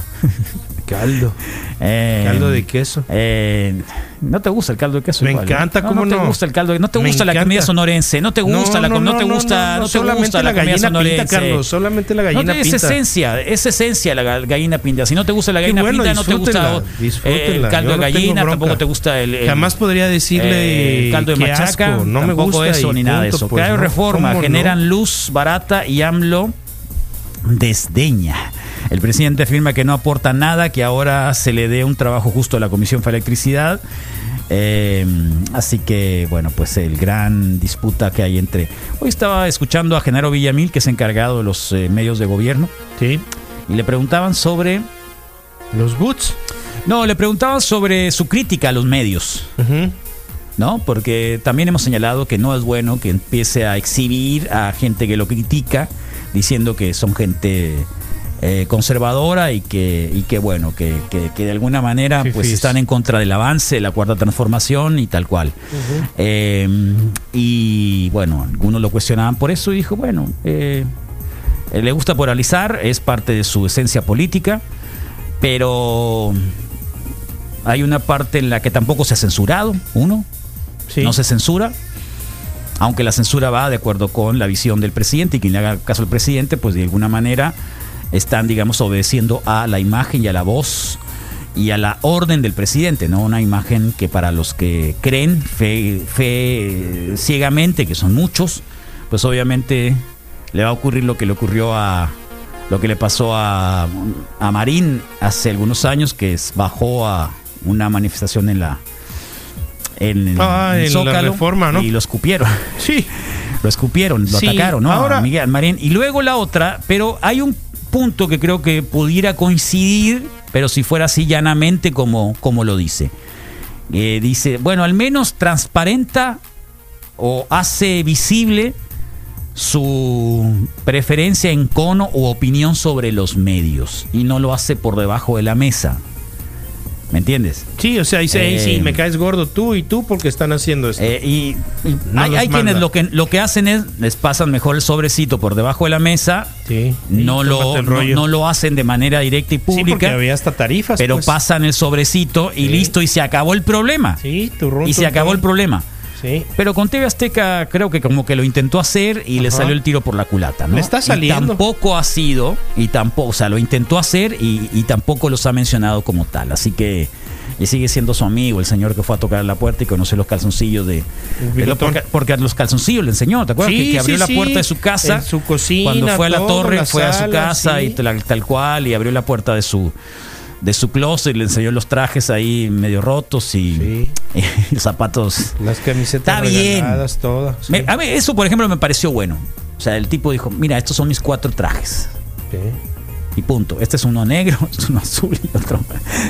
Caldo. Eh, Caldo de queso. eh, no te gusta el caldo de queso. Me igual, ¿eh? encanta, no, ¿cómo no? te no? gusta el caldo, no te Me gusta la comida sonorense, no te gusta la com- no, te gusta, no, te solamente gusta la la, gallina sonorense. pinta, Carlos, solamente la No gallina te- es pinta. esencia, es esencia la ga- gallina pinta. Si no te gusta la gallina bueno, pinta, no te gusta eh, el caldo de no gallina, tampoco te gusta el, el- Jamás podría decirle eh, el caldo de machaca, asco, no me gusta eso ni nada de eso. pues, Claro, ¿no? reforma, ¿Cómo no? generan luz barata y AMLO desdeña. El presidente afirma que no aporta nada, que ahora se le dé un trabajo justo a la Comisión para Electricidad. Eh, así que, bueno, pues el gran disputa que hay entre... Hoy estaba escuchando a Genaro Villamil, que es encargado de los eh, medios de gobierno. Sí. Y le preguntaban sobre... Los boots. No, le preguntaban sobre su crítica a los medios. ¿no? Porque también hemos señalado que no es bueno que empiece a exhibir a gente que lo critica, diciendo que son gente eh, conservadora y que, y que bueno, que, que- que de alguna manera pues están en contra del avance, la cuarta transformación y tal cual. Eh, y bueno, algunos lo cuestionaban por eso y dijo, bueno, eh, le gusta moralizar, es parte de su esencia política, pero hay una parte en la que tampoco se ha censurado, uno, no se censura, aunque la censura va de acuerdo con la visión del presidente y quien le haga caso al presidente, pues de alguna manera están, digamos, obedeciendo a la imagen y a la voz y a la orden del presidente, ¿no? Una imagen que para los que creen fe, fe, eh, ciegamente, que son muchos, pues obviamente le va a ocurrir lo que le ocurrió a lo que le pasó a, a Marín hace algunos años, que es- bajó a una manifestación en la en, Ah, la Zócalo Reforma, ¿no? y lo escupieron. Sí. Lo escupieron, lo Sí, atacaron, ¿no? ahora- A Miguel Marín. Y luego la otra, pero hay un punto que creo que pudiera coincidir, pero si fuera así llanamente como, como lo dice. Eh, dice, bueno, al menos transparenta o hace visible su preferencia en cono u opinión sobre los medios y no lo hace por debajo de la mesa. ¿Me entiendes? Sí, o sea, dice, "Ey, sí, Eh, me caes gordo tú y tú porque están haciendo esto. Eh, y y No hay, quienes lo que, lo que hacen es les pasan mejor el sobrecito por debajo de la mesa. Sí. No, lo, no, lo hacen de manera directa y Sí, porque pública. había hasta tarifas. pero pues. pasan el sobrecito y Sí. listo, y se acabó el problema. Sí, turrún, y se acabó el problema. Sí. Pero con TV Azteca creo que como que lo intentó hacer y le salió el tiro por la culata, ¿no? Le está Y saliendo. tampoco ha sido, y tampoco, o sea, lo intentó hacer y, y tampoco los ha mencionado como tal. Así que y sigue siendo su amigo, el señor que fue a tocar la puerta y conoció los calzoncillos de... de lo- porque, porque los calzoncillos le enseñó, ¿te acuerdas? Sí, que, que abrió sí, la sí. puerta de su casa. En su cocina, Cuando fue a la todo, torre, la fue a su casa y tal, tal cual, y abrió la puerta de su de su closet le enseñó los trajes ahí medio rotos y, zapatos Las camisetas Está bien. todas. sí. me- a mí eso, por ejemplo, me pareció bueno. O sea, el tipo dijo, mira, estos son mis cuatro trajes. Sí. Y punto. Este es uno negro, es uno azul y otro.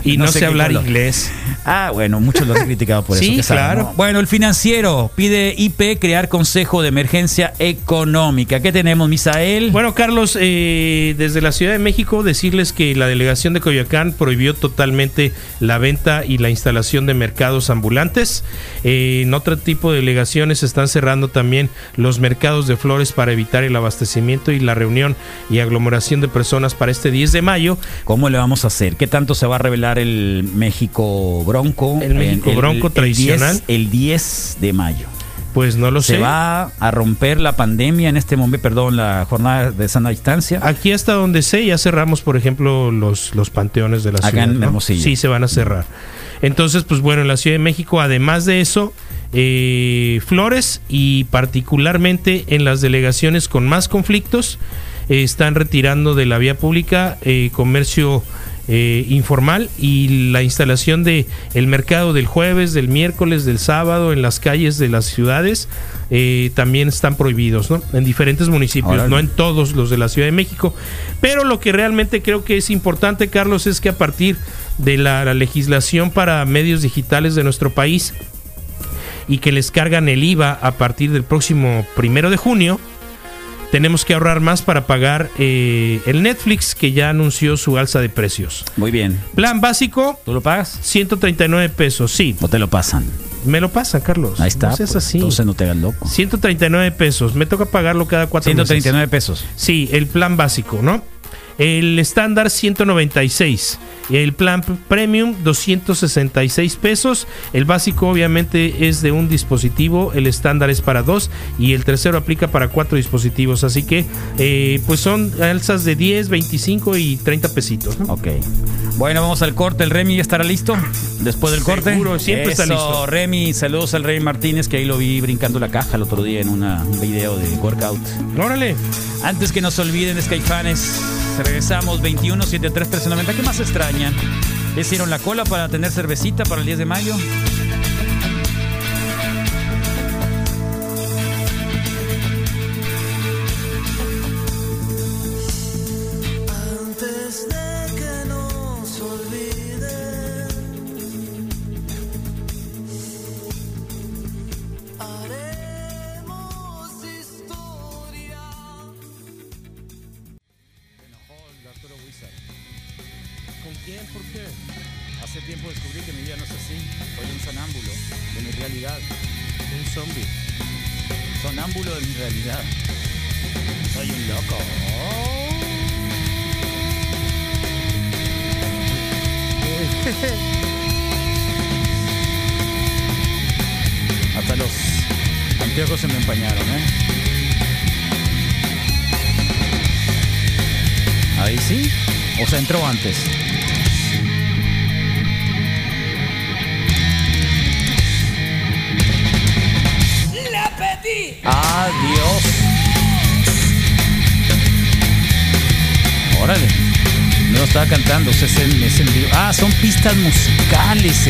Y no, sé hablar color. inglés. Ah, bueno, muchos lo han criticado por Sí, eso. saben, claro. ¿no? Bueno, el financiero pide IP crear Consejo de Emergencia Económica. ¿Qué tenemos, Misael? Bueno, Carlos, eh, desde la Ciudad de México, decirles que la delegación de Coyoacán prohibió totalmente la venta y la instalación de mercados ambulantes. Eh, en otro tipo de delegaciones se están cerrando también los mercados de flores para evitar el abastecimiento y la reunión y aglomeración de personas para este 10 de mayo. ¿Cómo le vamos a hacer? ¿Qué tanto se va a revelar el México Bronco? El México Bronco tradicional. 10, el 10 de mayo. Pues no lo ¿Se sé. va a romper la pandemia en este momento, perdón, la jornada de sana distancia? Aquí hasta donde sé, ya cerramos, por ejemplo, los, los panteones de la Acá ciudad. en ¿no? Hermosillo. Sí, se van a cerrar. Entonces, pues bueno, en la Ciudad de México, además de eso, eh, flores y particularmente en las delegaciones con más conflictos, están retirando de la vía pública eh, comercio eh, informal y la instalación de el mercado del jueves, del miércoles, del sábado en las calles de las ciudades eh, también están prohibidos, ¿no? En diferentes municipios, no en todos los de la Ciudad de México. Pero lo que realmente creo que es importante, Carlos, es que a partir de la, la legislación para medios digitales de nuestro país y que les cargan el IVA a partir del próximo primero de junio, tenemos que ahorrar más para pagar eh, el Netflix que ya anunció su alza de precios. Muy bien. Plan básico. ¿Tú lo pagas? 139 pesos, sí. ¿O te lo pasan? Me lo pasan, Carlos. Ahí está. No seas pues, así. Entonces no te hagas loco. 139 pesos. Me toca pagarlo cada cuatro 139 pesos. meses. Sí, el plan básico, ¿no? El estándar 196. El plan premium 266 pesos. El básico obviamente es de un dispositivo. El estándar es para dos. Y el tercero aplica para cuatro dispositivos. Así que eh, pues son alzas de 10, 25 y 30 pesitos. ¿no? Ok. Bueno, vamos al corte. ¿El Remy ya estará listo? Después del corte. Seguro, siempre está listo. Remy, saludos al Remy Martínez, que ahí lo vi brincando la caja el otro día en una- un video de workout. Órale. Antes que nos olviden, Skyfanes, regresamos 21 73 1390. ¿Qué más extrañan? ¿Hicieron la cola para tener cervecita para el 10 de mayo?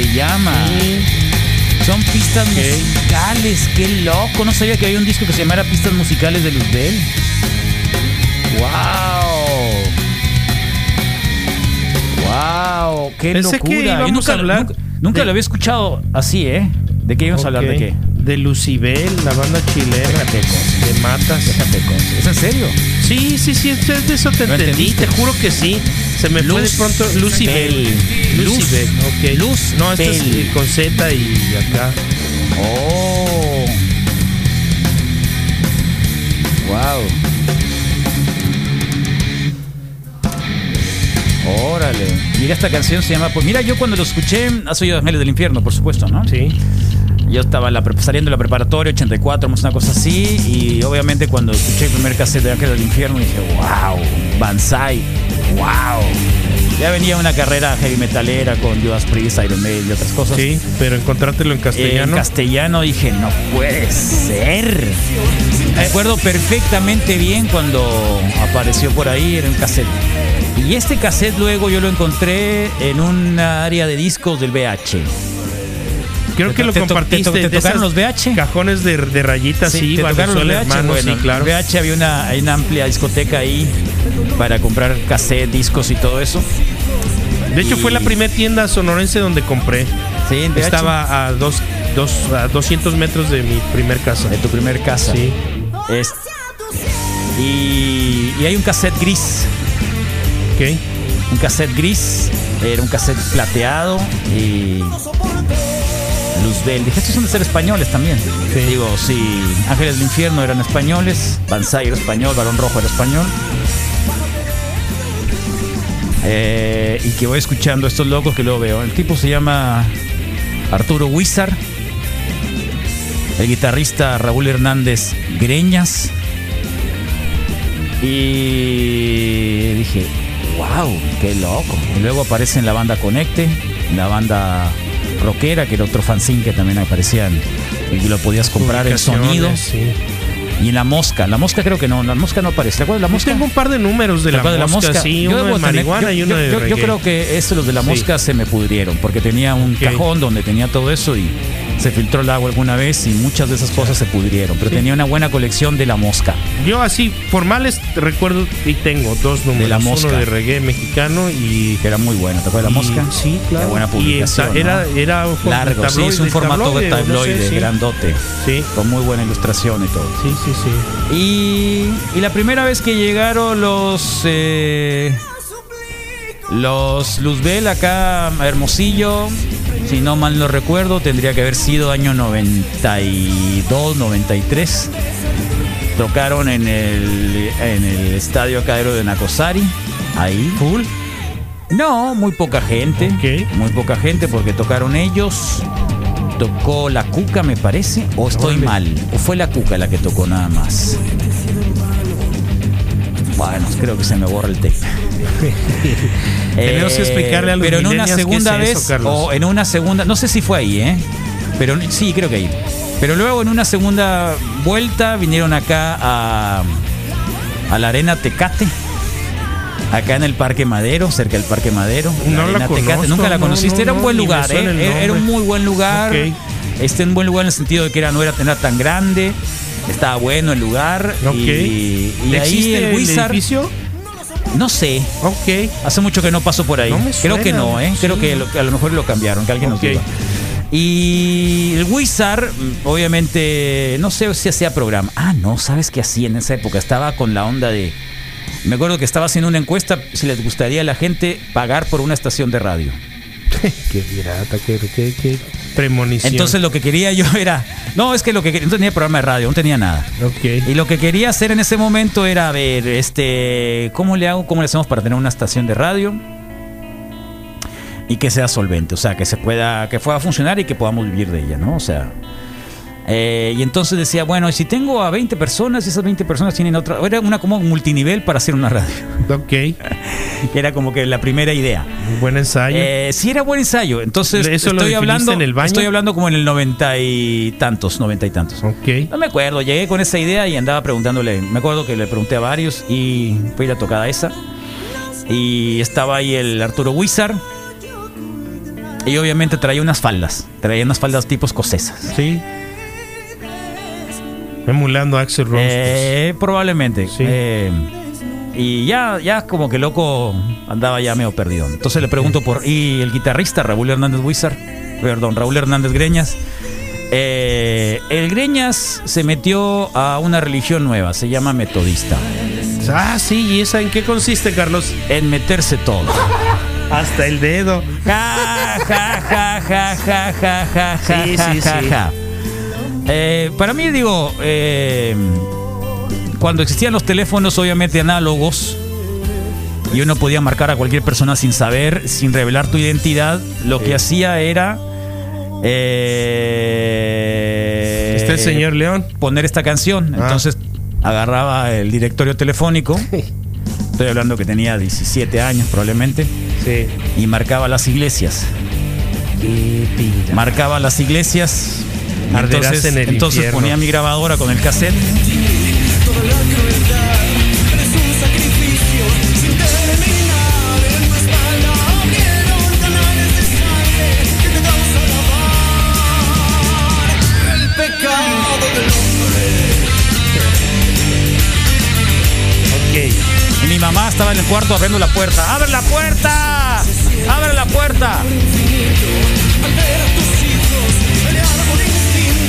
Se llama. Son pistas musicales, qué loco. No sabía que había un disco que se llamara Pistas Musicales de Luzbel. ¡Wow! ¡Wow! ¡Qué Pensé locura! que Yo nunca, a hablar nunca, nunca de- lo había escuchado así, ¿eh? ¿De qué íbamos a hablar? ¿De qué? De Lucibel, la banda chilena. De Matas. ¿Es en serio? Sí, sí, sí, es de eso te ¿Lo entendí, te juro que sí. Se me fue de Luz pronto Lucibel. Bell. Lucibel, ok. Luz No, esto Bell. con Z y acá. ¡Oh! ¡Wow! Órale. Mira, esta canción se llama. Pues mira, yo cuando lo escuché, has oído Ángeles del Infierno, por supuesto, ¿no? Sí. Yo estaba la saliendo de la preparatoria, 84, más una cosa así. Y obviamente cuando escuché el primer cassette de Ángeles del Infierno, dije, wow, Banzai, wow. Ya venía una carrera heavy metalera con Judas Priest, Iron Maiden y otras cosas. Sí, pero encontrártelo en castellano. En castellano dije, no puede ser. Me acuerdo perfectamente bien cuando apareció por ahí, era un cassette. Y este cassette luego yo lo encontré en un área de discos del VH. Creo ¿Te- que lo te to- te compartiste. te tocaron los VH? Cajones de, de rayitas, sí, ¿te tocaron los VH? Bueno, sí, claro. en VH había una amplia discoteca ahí para comprar cassette, discos y todo eso. De hecho, Y- fue la primera tienda sonorense donde compré. Sí, en. Estaba a, dos, dos, a 200 metros de mi primer casa. De tu primer casa. Sí. Es- y, y hay un cassette gris. Ok. Un cassette gris. Era un cassette plateado y. Luzbel. Dije, estos son de ser españoles también. Digo, sí. Ángeles del Infierno eran españoles. Banzai era español. Balón Rojo era español. Eh, y que voy escuchando estos locos que luego veo. El tipo se llama Arturo Wizard. El guitarrista Raúl Hernández Greñas. Y dije, wow, qué loco. Y luego aparece en la banda Conecte, en la banda rockera, que era otro fanzine que también aparecían y lo podías comprar en sonido. Sí. Y en la mosca, la mosca creo que no, la mosca no aparece. ¿Te acuerdas de la Yo mosca? tengo un par de números de ¿Te la mosca, sí, Yo uno debo de tener- marihuana yo- y uno yo- de yo- Yo reggae. creo que estos los de la Sí. mosca se me pudrieron, porque tenía un cajón donde tenía todo eso y se filtró el agua alguna vez y muchas de esas cosas se pudrieron. Pero Sí. tenía una buena colección de la mosca. Yo así, formales, recuerdo y tengo dos números. De la mosca. Uno de reggae mexicano y... Que era muy buena. ¿Te acuerdas de la mosca? Sí, claro. Qué buena Y publicación. esa- era, ¿no? era un largo, sí, es un formato tabloide, de o no sé, tabloide, sí. grandote. Sí. Con muy buena ilustración y todo. Sí, sí, sí. Y, y la primera vez que llegaron los eh, los Luzbel acá Hermosillo, si no mal no recuerdo, tendría que haber sido año 92, 93. Tocaron en el, en el estadio Cadero de Nacosari, ahí. Full. No, muy poca gente. Muy poca gente porque tocaron ellos. Tocó la cuca, me parece. O estoy mal. O fue la cuca la que tocó nada más. Bueno, creo que se me borra el tape. Tenemos que explicarle a los Pero en una segunda es eso, vez, o en una segunda, no sé si fue ahí, ¿eh? Pero sí, creo que ahí. Pero luego en una segunda vuelta vinieron acá a, a la arena Tecate. Acá en el Parque Madero, cerca del Parque Madero. No la Arena Tecate. conozco, Nunca la no, conociste. no, era un buen lugar, ¿eh? Era- un muy buen lugar. Este un buen lugar en el sentido de que era, no, era, era tan grande. Estaba bueno el lugar. Y, y ahí ¿Existe el el Wizard. edificio? No sé. Ok. Hace mucho que no paso por ahí. No me Creo que no, ¿eh? Creo que lo- a lo mejor lo cambiaron, que alguien Ok. nos diga. Y el Wizard, mm, obviamente, no sé si hacía programa. Ah, no, ¿sabes qué hacía en esa época? Estaba con la onda de. Me acuerdo que estaba haciendo una encuesta si les gustaría a la gente pagar por una estación de radio. Qué pirata, qué, qué, qué premonición. Entonces lo que quería yo era. No, es que lo que quería- no tenía programa de radio, no tenía nada. Y lo que quería hacer en ese momento era ver, este, ¿cómo le hago? ¿Cómo le hacemos para tener una estación de radio? Y que sea solvente, o sea, que se pueda, que pueda funcionar y que podamos vivir de ella, ¿no? O sea. Eh, y entonces decía, bueno, si tengo a 20 personas esas 20 personas tienen otra. Era una como multinivel para hacer una radio. Ok. era como que la primera idea. Un buen ensayo. Eh, sí, era buen ensayo. Entonces, ¿Eso lo estoy hablando. en el baño? Estoy hablando como en el noventa y tantos, noventa y tantos. ok. No me acuerdo, llegué con esa idea y andaba preguntándole. Me acuerdo que le pregunté a varios y fue la tocada esa. Y estaba ahí el Arturo Wizard. Y obviamente traía unas faldas. Traía unas faldas tipo escocesas. Sí. Emulando a Axel Rose. Eh, probablemente. Eh, y ya, ya como que loco andaba ya medio perdido. Entonces le pregunto por. Y el guitarrista Raúl Hernández Wizard. Perdón, Raúl Hernández Greñas. Eh, el Greñas se metió a una religión nueva, se llama metodista. Ah, sí, ¿y esa en qué consiste, Carlos? En meterse todo. Hasta el dedo. Ja, ja, ja, ja, ja, ja, ja, Sí, ja, sí, ja, sí. ja. Eh, para mí, digo, eh, cuando existían los teléfonos, obviamente análogos, y uno podía marcar a cualquier persona sin saber, sin revelar tu identidad, lo que hacía era. eh, ¿Está el señor León? Poner esta canción. Ah. Entonces agarraba el directorio telefónico. Estoy hablando que tenía 17 años probablemente. Sí. Y marcaba las iglesias. Marcaba las iglesias. Arderás Entonces, en el entonces infierno. ponía mi grabadora con el cassette. Y mi mamá estaba en el cuarto abriendo la puerta. ¡Abre la puerta! ¡Abre la puerta!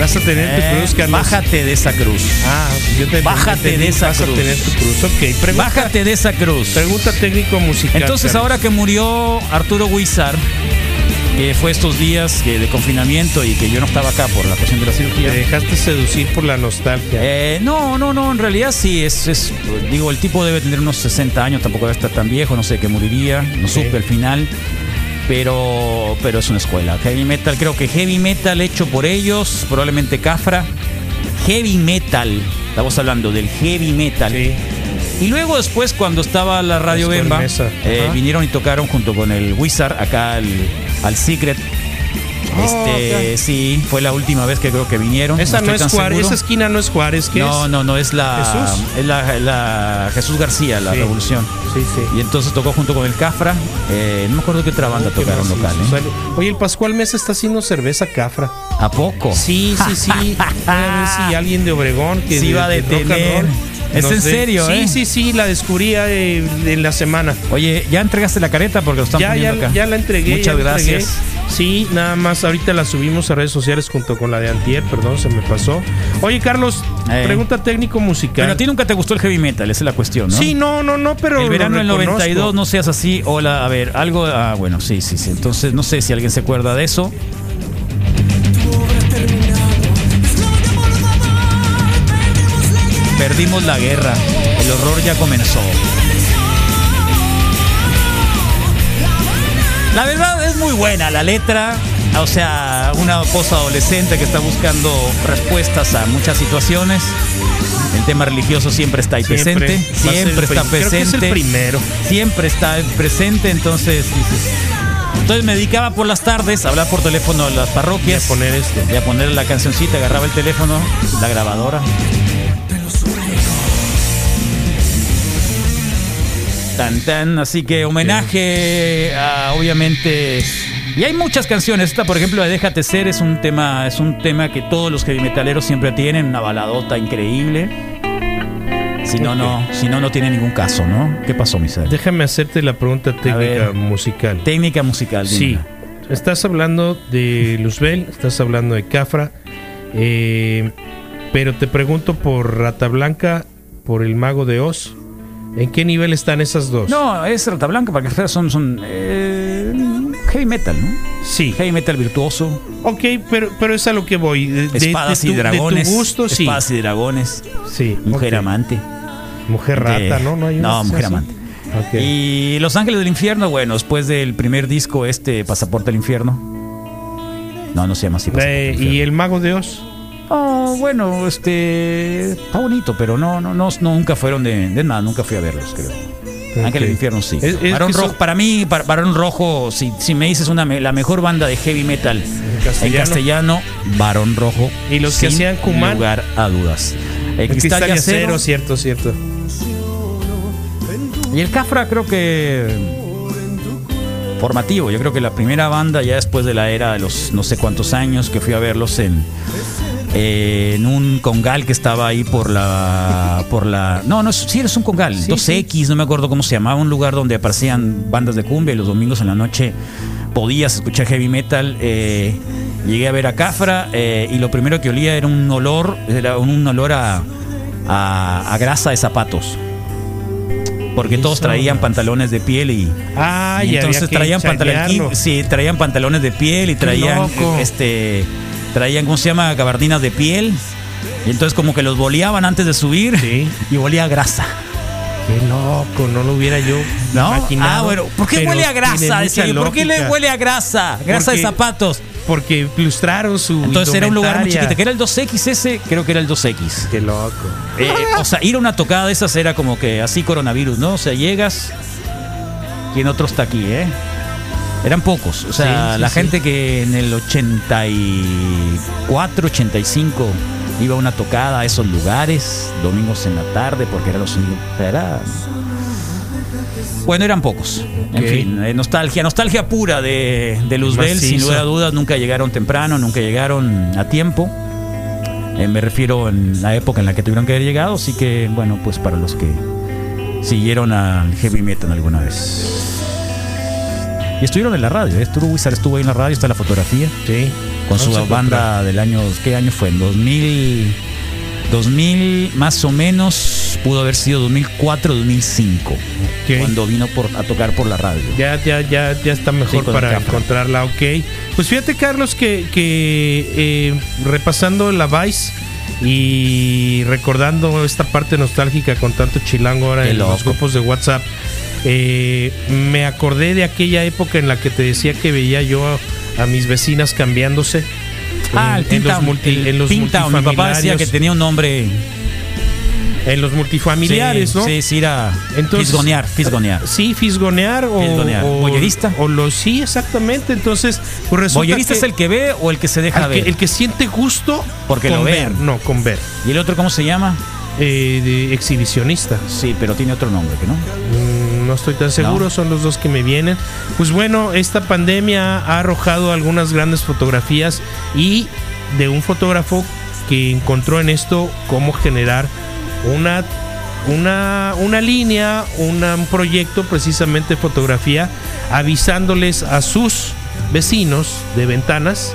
Vas a tener tu Eh, cruz, Carlos. Bájate de esa cruz. Ah, yo te Bájate de esa vas cruz. a tener tu cruz. Ok, pregunta, Bájate de esa cruz. pregunta técnico musical. Entonces Carlos. ahora que murió Arturo Huizar, que fue estos días de confinamiento y que yo no estaba acá por la cuestión de la cirugía. Te dejaste seducir por la nostalgia. Eh, no, no, no, en realidad sí, es, es- digo, el tipo debe tener unos 60 años, tampoco debe estar tan viejo, no sé qué moriría, no supe al final, pero, pero es una escuela. Heavy metal, creo que heavy metal hecho por ellos, probablemente Cafra, heavy metal, estamos hablando del heavy metal. Y luego después cuando estaba la Radio Bemba, eh, vinieron y tocaron junto con el Wizard acá al, al Secret. Oh, Este, sí, fue la última vez que creo que vinieron. Esa no, es Juárez, seguro. esa esquina no es Juárez, ¿qué No, es? no, no, es la Jesús. es la, la Jesús García, la Sí. Revolución. Sí, sí. Y entonces tocó junto con el Cafra. eh, no me acuerdo qué otra banda ¿Qué tocaron más local. ¿eh? Oye, el Pascual Mesa está haciendo cerveza cafra. ¿A poco? Sí, sí, sí. A ver si alguien de Obregón que Sí de- va a detener. Es en serio, Sí, ¿eh? sí, sí, la descubrí eh, en la semana. Oye, ¿ya entregaste la careta? Porque lo están Ya, ya, poniendo acá. ya la entregué. Muchas entregué. Sí, nada más ahorita la subimos a redes sociales junto con la de Antier, perdón, se me pasó. Oye, Carlos, Eh. pregunta técnico musical. Pero a ti nunca te gustó el heavy metal, esa es la cuestión, ¿no? Sí, no, no, no, pero el verano del reconozco. 92, no seas así. Hola, a ver, algo. Ah, bueno, sí, sí, sí. Entonces, no sé si alguien se acuerda de eso. Perdimos la guerra. El horror ya comenzó. La verdad muy buena la letra. O sea, una cosa adolescente que está buscando respuestas a muchas situaciones. El tema religioso siempre está ahí Siempre. presente. Siempre está prim- creo que es el presente. primero. Siempre está presente. Entonces, dices. Entonces me dedicaba por las tardes a hablar por teléfono a las parroquias. Y a poner esto. Y a poner la cancioncita, agarraba el teléfono, la grabadora. Tan tan, así que homenaje a obviamente y hay muchas canciones. Esta, por ejemplo, de Déjate ser es un tema, es un tema que todos los heavy metaleros siempre tienen, una baladota increíble. Si no, no, si no, no tiene ningún caso, ¿no? ¿Qué pasó, Misael? Déjame hacerte la pregunta técnica ver. musical. Técnica musical, Sí, estás hablando de Luzbel, estás hablando de Cafra, eh, pero te pregunto por Rata Blanca, por El Mago de Oz. ¿En qué nivel están esas dos? No, es Rata Blanca, para que son, son eh, heavy metal, ¿no? Sí. Heavy metal virtuoso. Ok, pero, pero es a lo que voy. De, Espadas de y dragones. De tu gusto, sí. Espadas y dragones. Sí, Mujer amante. Mujer rata, ¿no? No, hay así. mujer amante. Y Los Ángeles del Infierno, bueno, después del primer disco, este, Pasaporte al Infierno. No, no se llama así. Pasaporte Eh, ¿Y el Mago de Oz? Oh, bueno, este. Está bonito, pero no, no, no, nunca fueron de, de nada, nunca fui a verlos, creo. Ángel del Infierno sí. Es- es Barón son- Rojo, para mí, Bar- Barón Rojo, si, si me dices una, la mejor banda de heavy metal en castellano. castellano, Barón Rojo. ¿Y los que hacían lugar a dudas. El, El Cristal, y Acero, cierto, cierto. y el Cafra creo que formativo. Yo creo que la primera banda ya después de la era de los no sé cuántos años que fui a verlos en eh, en un congal que estaba ahí por la por la no no sí eres un congal 2X no me acuerdo cómo se llamaba un lugar donde aparecían bandas de cumbia y los domingos en la noche podías escuchar heavy metal eh, llegué a ver a Cafra eh, y lo primero que olía era un olor era un olor a, a, a grasa de zapatos. Porque todos traían pantalones de piel y, Ah, y entonces traían pantalones sí, traían pantalones de piel y traían este traían cómo se llama gabardinas de piel y entonces como que los boleaban antes de subir y olía grasa. Qué loco, no lo hubiera yo ¿No? imaginado, Ah, bueno, ¿por qué huele a grasa? ¿Por qué le huele a grasa? Grasa de zapatos. Porque ilustraron su Entonces era un lugar muy chiquito, que era el 2X ese, creo que era el 2X. Qué loco. Eh, o sea, ir a una tocada de esas era como que así coronavirus, ¿no? O sea, llegas en otro está aquí, ¿eh? Eran pocos. O sea, Sí, la sí. gente que en el 84, 85 iba a una tocada a esos lugares, domingos en la tarde, porque era los era- Bueno, eran pocos. En fin, eh, nostalgia, nostalgia pura de, de Luzbel, sin lugar a dudas, nunca llegaron temprano, nunca llegaron a tiempo. Eh, me refiero en la época en la que tuvieron que haber llegado, así que bueno, pues para los que siguieron al heavy metal alguna vez. Y estuvieron en la radio, ¿eh? Estuvo Wizard, estuvo ahí en la radio, está la fotografía. Sí. Con su banda del año, ¿qué año fue? En 2000, 2000 más o menos, pudo haber sido 2004, 2005, cuando vino por, a tocar por la radio. Ya, ya, ya, ya está mejor Sí, para encontrarla, ok. Pues fíjate, Carlos, que, que, eh, repasando la Vice y recordando esta parte nostálgica con tanto chilango ahora Qué en los grupos de WhatsApp, eh, me acordé de aquella época en la que te decía que veía yo a, a mis vecinas cambiándose. Ah, el en, los, multi, el en los Pintown, mi papá decía que tenía un nombre. En los multifamiliares, Sí, ¿no? sí, sí, era fisgonear, fisgonear. Sí, fisgonear o, Fisgonear. o ¿Boyerista? O lo sí, exactamente. Entonces, pues resulta ¿Boyerista que es el que ve o el que se deja que- ver? el que siente gusto Porque con lo ver, ven. no, con ver. ¿Y el otro cómo se llama? Eh, de exhibicionista. Sí, pero tiene otro nombre, ¿que no? Mm, No estoy tan seguro, No. son los dos que me vienen. Pues bueno, esta pandemia ha arrojado algunas grandes fotografías y de un fotógrafo que encontró en esto cómo generar una, una, una línea, una- un proyecto precisamente de fotografía, avisándoles a sus vecinos de ventanas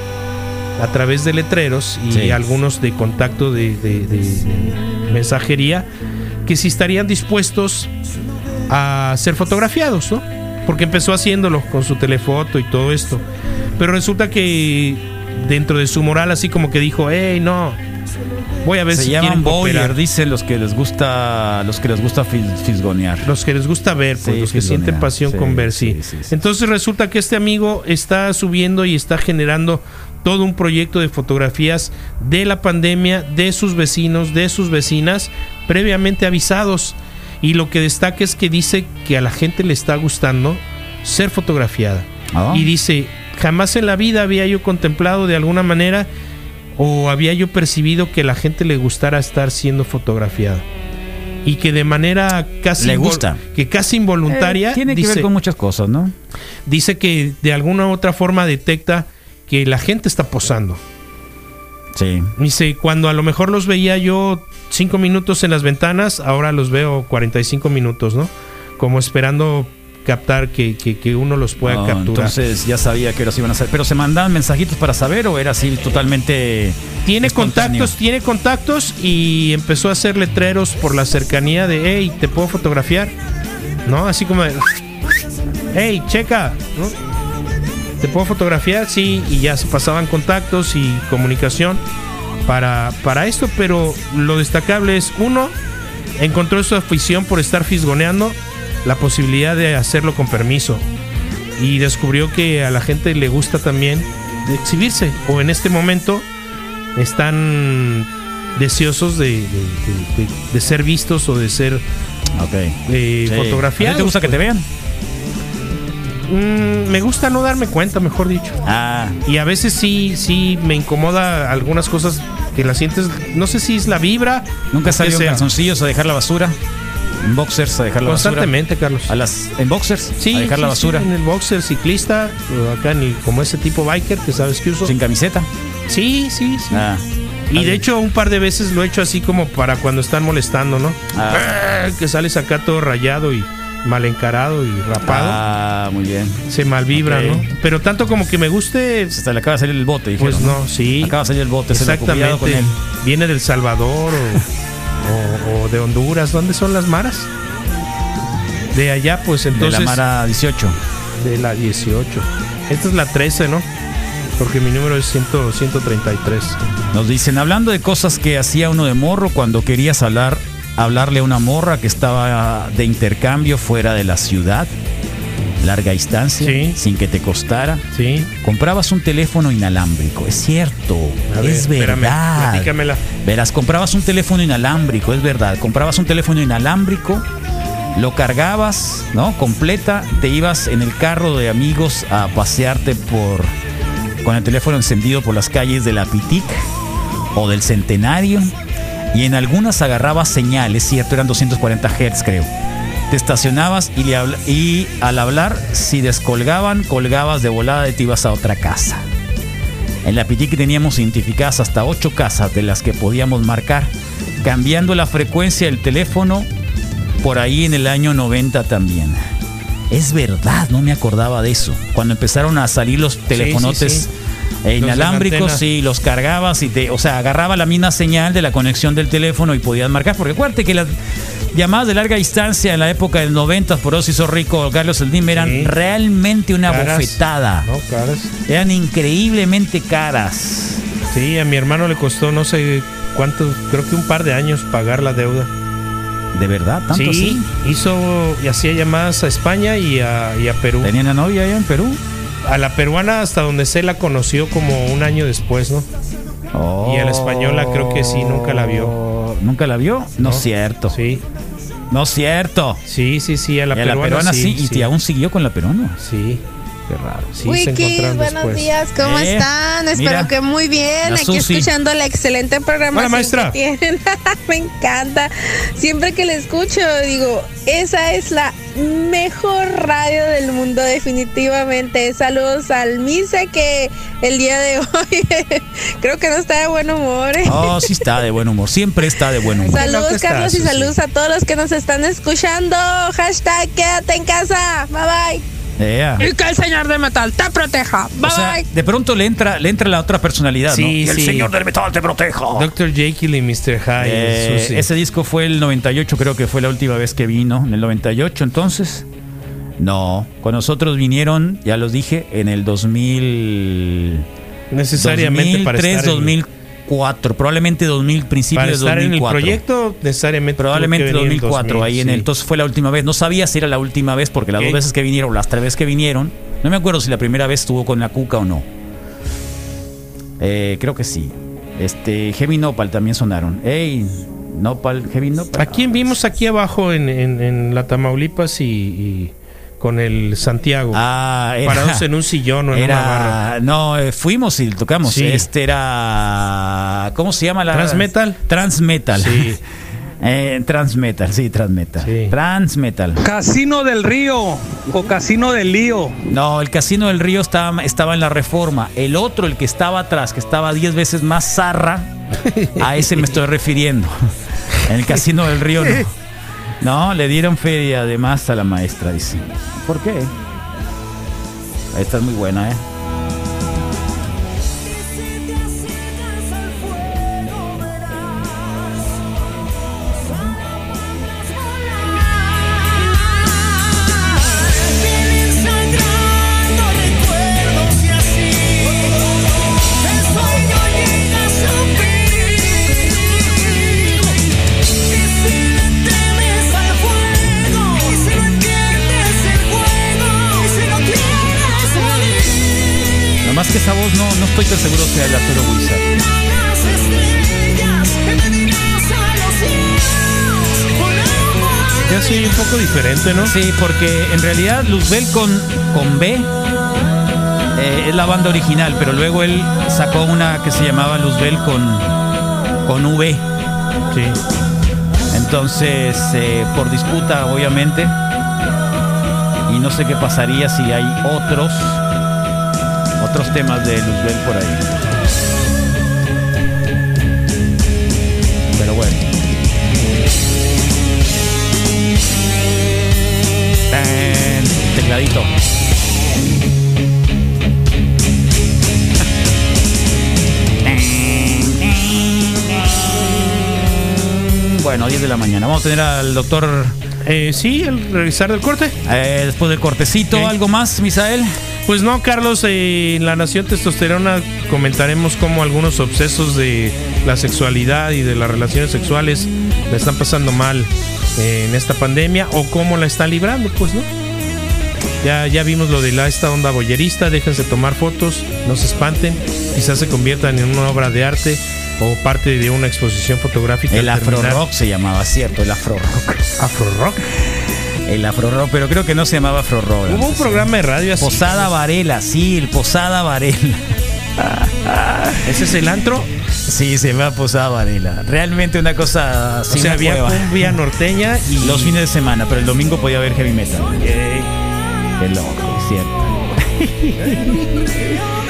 a través de letreros y Sí. algunos de contacto de, de- de- de mensajería que si estarían dispuestos a ser fotografiados, ¿no? Porque empezó haciéndolo con su telefoto y todo esto. Pero resulta que dentro de su moral así como que dijo, hey, no, voy a ver se si llaman boyer, cooperar". dicen los que les gusta, los que les gusta fis- fisgonear. Los que les gusta ver, pues, Sí, los que sienten pasión Sí, con ver, sí. sí, sí, sí. Entonces resulta que este amigo está subiendo y está generando todo un proyecto de fotografías de la pandemia, de sus vecinos, de sus vecinas, previamente avisados. Y lo que destaca es que dice que a la gente le está gustando ser fotografiada. Ah. Y dice, jamás en la vida había yo contemplado de alguna manera o había yo percibido que la gente le gustara estar siendo fotografiada. Y que de manera casi Le gusta. que casi involuntaria Eh, tiene que dice, ver con muchas cosas, ¿no? dice que de alguna u otra forma detecta que la gente está posando. Sí. Dice, cuando a lo mejor los veía yo cinco minutos en las ventanas, ahora los veo 45 minutos, ¿no? Como esperando captar que, que- que uno los pueda No, capturar. Entonces ya sabía que horas iban a hacer. Pero se mandaban mensajitos para saber o era así totalmente. Tiene contactos, tiene contactos y empezó a hacer letreros por la cercanía de, hey, ¿te puedo fotografiar? ¿No? Así como de, hey, checa, ¿no? ¿Te puedo fotografiar? Sí, y ya se pasaban contactos y comunicación para, para esto, pero lo destacable es, uno, encontró su afición por estar fisgoneando la posibilidad de hacerlo con permiso. Y descubrió que a la gente le gusta también exhibirse. O en este momento están deseosos de, de- de- de- de ser vistos o de ser eh, Sí. fotografiados. ¿A ti te gusta que te vean? Mm, me gusta no darme cuenta, mejor dicho. Ah. Y a veces sí, sí me incomoda algunas cosas que las sientes. No sé si es la vibra. ¿Nunca qué en calzoncillos a dejar la basura? ¿En boxers a dejar la basura? Constantemente, Carlos. ¿A las, ¿En boxers? Sí, a dejar sí, la sí, basura. en el boxer ciclista, acá en el- como ese tipo biker que sabes que uso. ¿Sin camiseta? Sí, sí, sí. Ah. Y de hecho un par de veces lo he hecho así como para cuando están molestando, ¿no? Ah. Que sales acá todo rayado y mal encarado y rapado. Ah, muy bien. Se malvibra, Ok. ¿no? Pero tanto como que me guste, Hasta le acaba de salir el bote, dijeron. pues no, sí. Acaba de salir el bote, se lo cuidado con Exactamente. él. Viene del Salvador o, o- o de Honduras. ¿Dónde son las maras? De allá, pues De entonces. la Mara 18. De la 18. Esta es la 13, ¿no? Porque mi número es 100 133. Nos dicen, hablando de cosas que hacía uno de morro cuando querías hablar, hablarle a una morra que estaba de intercambio fuera de la ciudad, larga distancia, sin que te costara. Sí. Comprabas un teléfono inalámbrico, es cierto, ver, es verdad. Verás, comprabas un teléfono inalámbrico, es verdad. Comprabas un teléfono inalámbrico, lo cargabas, ¿no? Completa, te ibas en el carro de amigos a pasearte por con el teléfono encendido por las calles de la Pitic o del Centenario y en algunas agarrabas señal, es cierto, eran 240 Hz creo. Te estacionabas y, le y al hablar, si descolgaban, colgabas de volada y te ibas a otra casa. En la Pitic teníamos identificadas hasta ocho casas de las que podíamos marcar, cambiando la frecuencia del teléfono por ahí en el año 90 también. Es verdad, no me acordaba de eso. Cuando empezaron a salir los telefonotes sí. inalámbricos, sí, los cargabas y te, o sea, agarraba la misma señal de la conexión del teléfono y podías marcar. Porque acuérdate que las llamadas de larga distancia en la época del 90, por eso hizo rico Carlos Slim, eran realmente una Caras. bofetada. No, caras. Eran increíblemente caras. Sí, a mi hermano le costó no sé cuánto, creo que un par de años pagar la deuda. ¿De verdad? ¿Tanto sí, así? hizo y hacía llamadas a España y a, y a Perú. ¿Tenía una novia allá en Perú? A la peruana hasta donde se la conoció como un año después, ¿no? Y a la española creo que sí, nunca la vio. ¿Nunca la vio? No, es cierto. Sí. No es cierto. Sí, sí, sí, a la Y a peruana, la peruana sí, y sí. aún siguió con la peruana. Sí. Qué raro. Sí, encontraron buenos después. días, ¿cómo Eh, están? Espero mira, que muy bien. Aquí Susi. escuchando la excelente programación Hola, maestra. que tienen. Me encanta. Siempre que la escucho, digo, esa es la mejor radio del mundo, definitivamente. Saludos al Misa que el día de hoy creo que no está de buen humor. Oh, sí está de buen humor. Siempre está de buen humor. Saludos, Carlos, y saludos a todos los que nos están escuchando. Hashtag quédate en casa. Bye bye. Ea. Y que el señor de metal te proteja. Bye O sea, bye. de pronto le entra, le entra la otra personalidad, ¿no? Sí, Y el sí. señor del metal te proteja. Dr. Jekyll y Mr. Hyde. Eh, ese disco fue el 98, creo que fue la última vez que vino. En el 98, entonces. No, con nosotros vinieron, ya los dije, en el 2000. Necesariamente para 2003, estar en- 2004, probablemente 2000, principios de estar en el 2004. proyecto, necesariamente. Probablemente tuvo que venir 2004, ahí en sí. el. Entonces fue la última vez. No sabía si era la última vez porque las dos veces que vinieron, las tres veces que vinieron, no me acuerdo si la primera vez estuvo con la cuca o no. Eh, creo que sí. Este, Heavy Nopal también sonaron. Ey, Nopal, Heavy Nopal. ¿A quién vimos aquí abajo en, en- en la Tamaulipas y, y con el Santiago? Ah, era- Parados en un sillón o en era- una barra. No, eh, fuimos y tocamos. Sí. Este era. ¿Cómo se llama la? Transmetal. Transmetal. Sí. Eh, Transmetal, sí, Transmetal. Transmetal. Casino del Río o Casino del Lío. No, el Casino del Río estaba, estaba en la reforma. El otro, el que estaba atrás, que estaba 10 veces más zarra, a ese me estoy refiriendo. En el Casino del Río no. No, le dieron feria además a la maestra, dice. ¿Por qué? Esta es muy buena, ¿eh? Seguro sea el Arturo Wizard. Ya sí, un poco diferente, ¿no? Sí, porque en realidad Luzbel con, con B eh, es la banda original, pero luego él sacó una que se llamaba Luzbel con, con V. Sí. Entonces, eh, por disputa, obviamente. Y no sé qué pasaría si hay otros otros temas de Luzbel por ahí. Pero bueno. Tan, Tecladito. Bueno, 10 de la mañana. Vamos a tener al doctor. Eh, sí, el revisar del corte. Eh, después del cortecito. ¿algo más, Misael? Pues no, Carlos, eh, en la Nación Testosterona comentaremos cómo algunos obsesos de la sexualidad y de las relaciones sexuales la están pasando mal eh, en esta pandemia o cómo la están librando, pues, ¿no? Ya, ya vimos lo de la, esta onda boyerista, déjense tomar fotos, no se espanten, quizás se conviertan en una obra de arte o parte de una exposición fotográfica. El Afro. Rock se llamaba, cierto, el Afro Rock. Afro Rock. El Afro Rock, pero creo que no se llamaba Afro Rock. Hubo un programa de radio así. Posada Varela, sí, el Posada Varela. ¿Ese es el antro? Sí, se llama Posada Varela. Realmente una cosa O sin sea, había cumbia norteña y Los fines de semana, pero el domingo podía haber heavy metal. Qué loco, es cierto.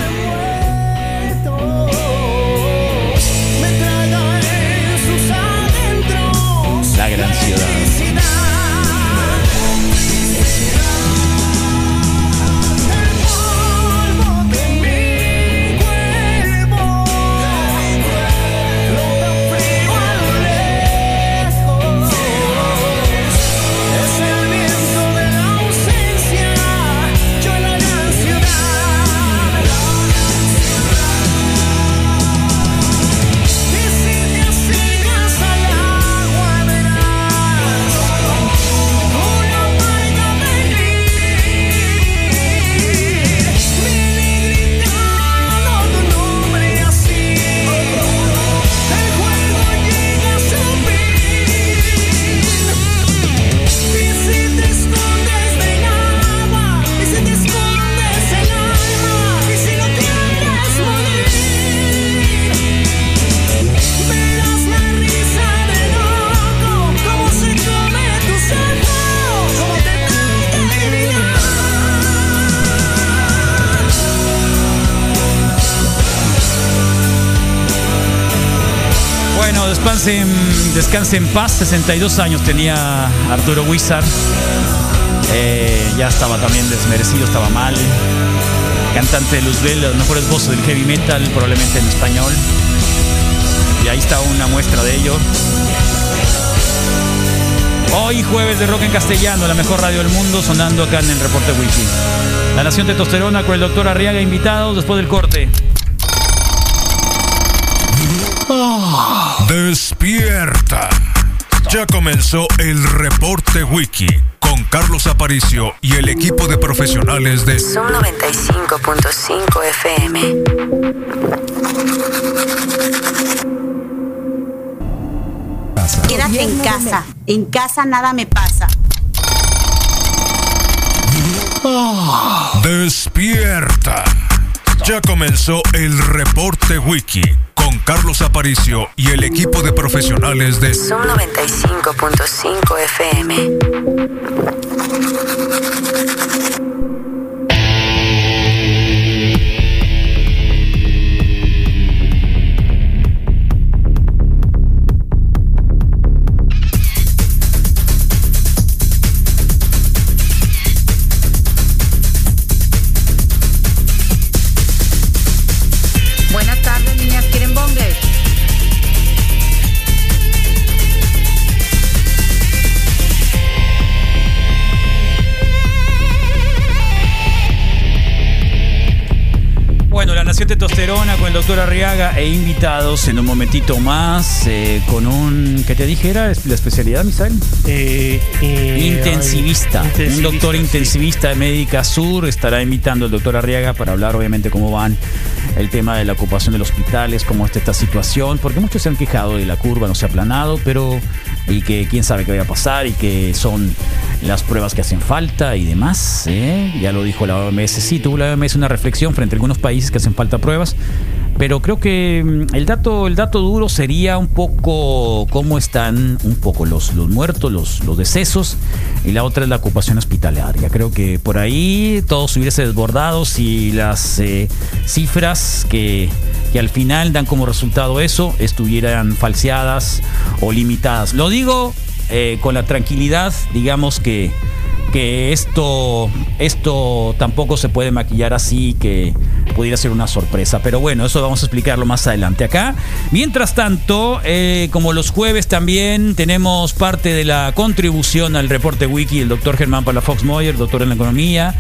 descanse en paz. 62 años tenía Arturo Wizard. Eh, ya estaba también desmerecido, estaba mal. Cantante de Luzbel, las mejores voces del heavy metal, probablemente en español. Y ahí está una muestra de ello. Hoy jueves de rock en castellano, la mejor radio del mundo, sonando acá en el reporte wiki. La Nación Testosterona con el doctor Arriaga invitados después del corte. Despierta. Ya comenzó el reporte wiki con Carlos Aparicio y el equipo de profesionales de Son 95.5 FM. Quédate en casa. En casa nada me pasa. Despierta. Ya comenzó el reporte wiki Carlos Aparicio y el equipo de profesionales de Son 95.5 FM. Con el doctor Arriaga e invitados en un momentito más eh, con un, ¿qué te dije? ¿Era la especialidad, Misael? Eh, intensivista. ay, intensivista, Un doctor sí. intensivista de Médica Sur estará invitando al doctor Arriaga para hablar obviamente cómo van el tema de la ocupación de los hospitales, cómo está esta situación, porque muchos se han quejado de la curva, no se ha aplanado, pero y que quién sabe qué vaya a pasar y que son las pruebas que hacen falta y demás. ¿eh? Ya lo dijo la OMS, sí, tuvo la OMS una reflexión frente a algunos países que hacen falta pruebas, pero creo que mm, el dato, el dato duro sería un poco cómo están un poco los, los muertos, los, los decesos, y la otra es la ocupación hospitalaria. Creo que por ahí todo se hubiese desbordado si las eh, cifras que, que al final dan como resultado eso estuvieran falseadas o limitadas. Lo digo eh, con la tranquilidad, digamos que que esto, esto tampoco se puede maquillar así, que pudiera ser una sorpresa. Pero bueno, eso vamos a explicarlo más adelante acá. Mientras tanto, eh, como los jueves también tenemos parte de la contribución al reporte wiki, el doctor Germán Palafox Moyer, doctor en la economía.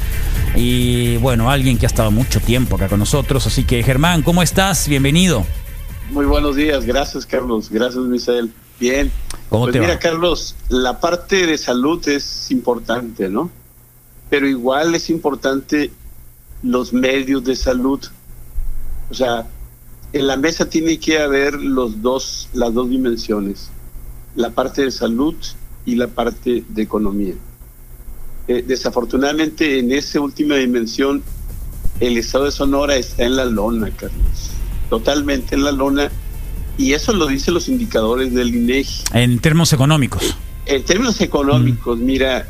Y bueno, alguien que ha estado mucho tiempo acá con nosotros. Así que Germán, ¿cómo estás? Bienvenido. Muy buenos días, gracias Carlos, gracias Misael. Bien. ¿Cómo pues te mira, va? Carlos, la parte de salud es importante, ¿no? Pero igual es importante los medios de salud. O sea, en la mesa tiene que haber los dos, las dos dimensiones, la parte de salud y la parte de economía. Eh, desafortunadamente, en esa última dimensión, el estado de Sonora está en la lona, Carlos. Totalmente en la lona. Y eso lo dicen los indicadores del INEGI. En términos económicos. En términos económicos, mira,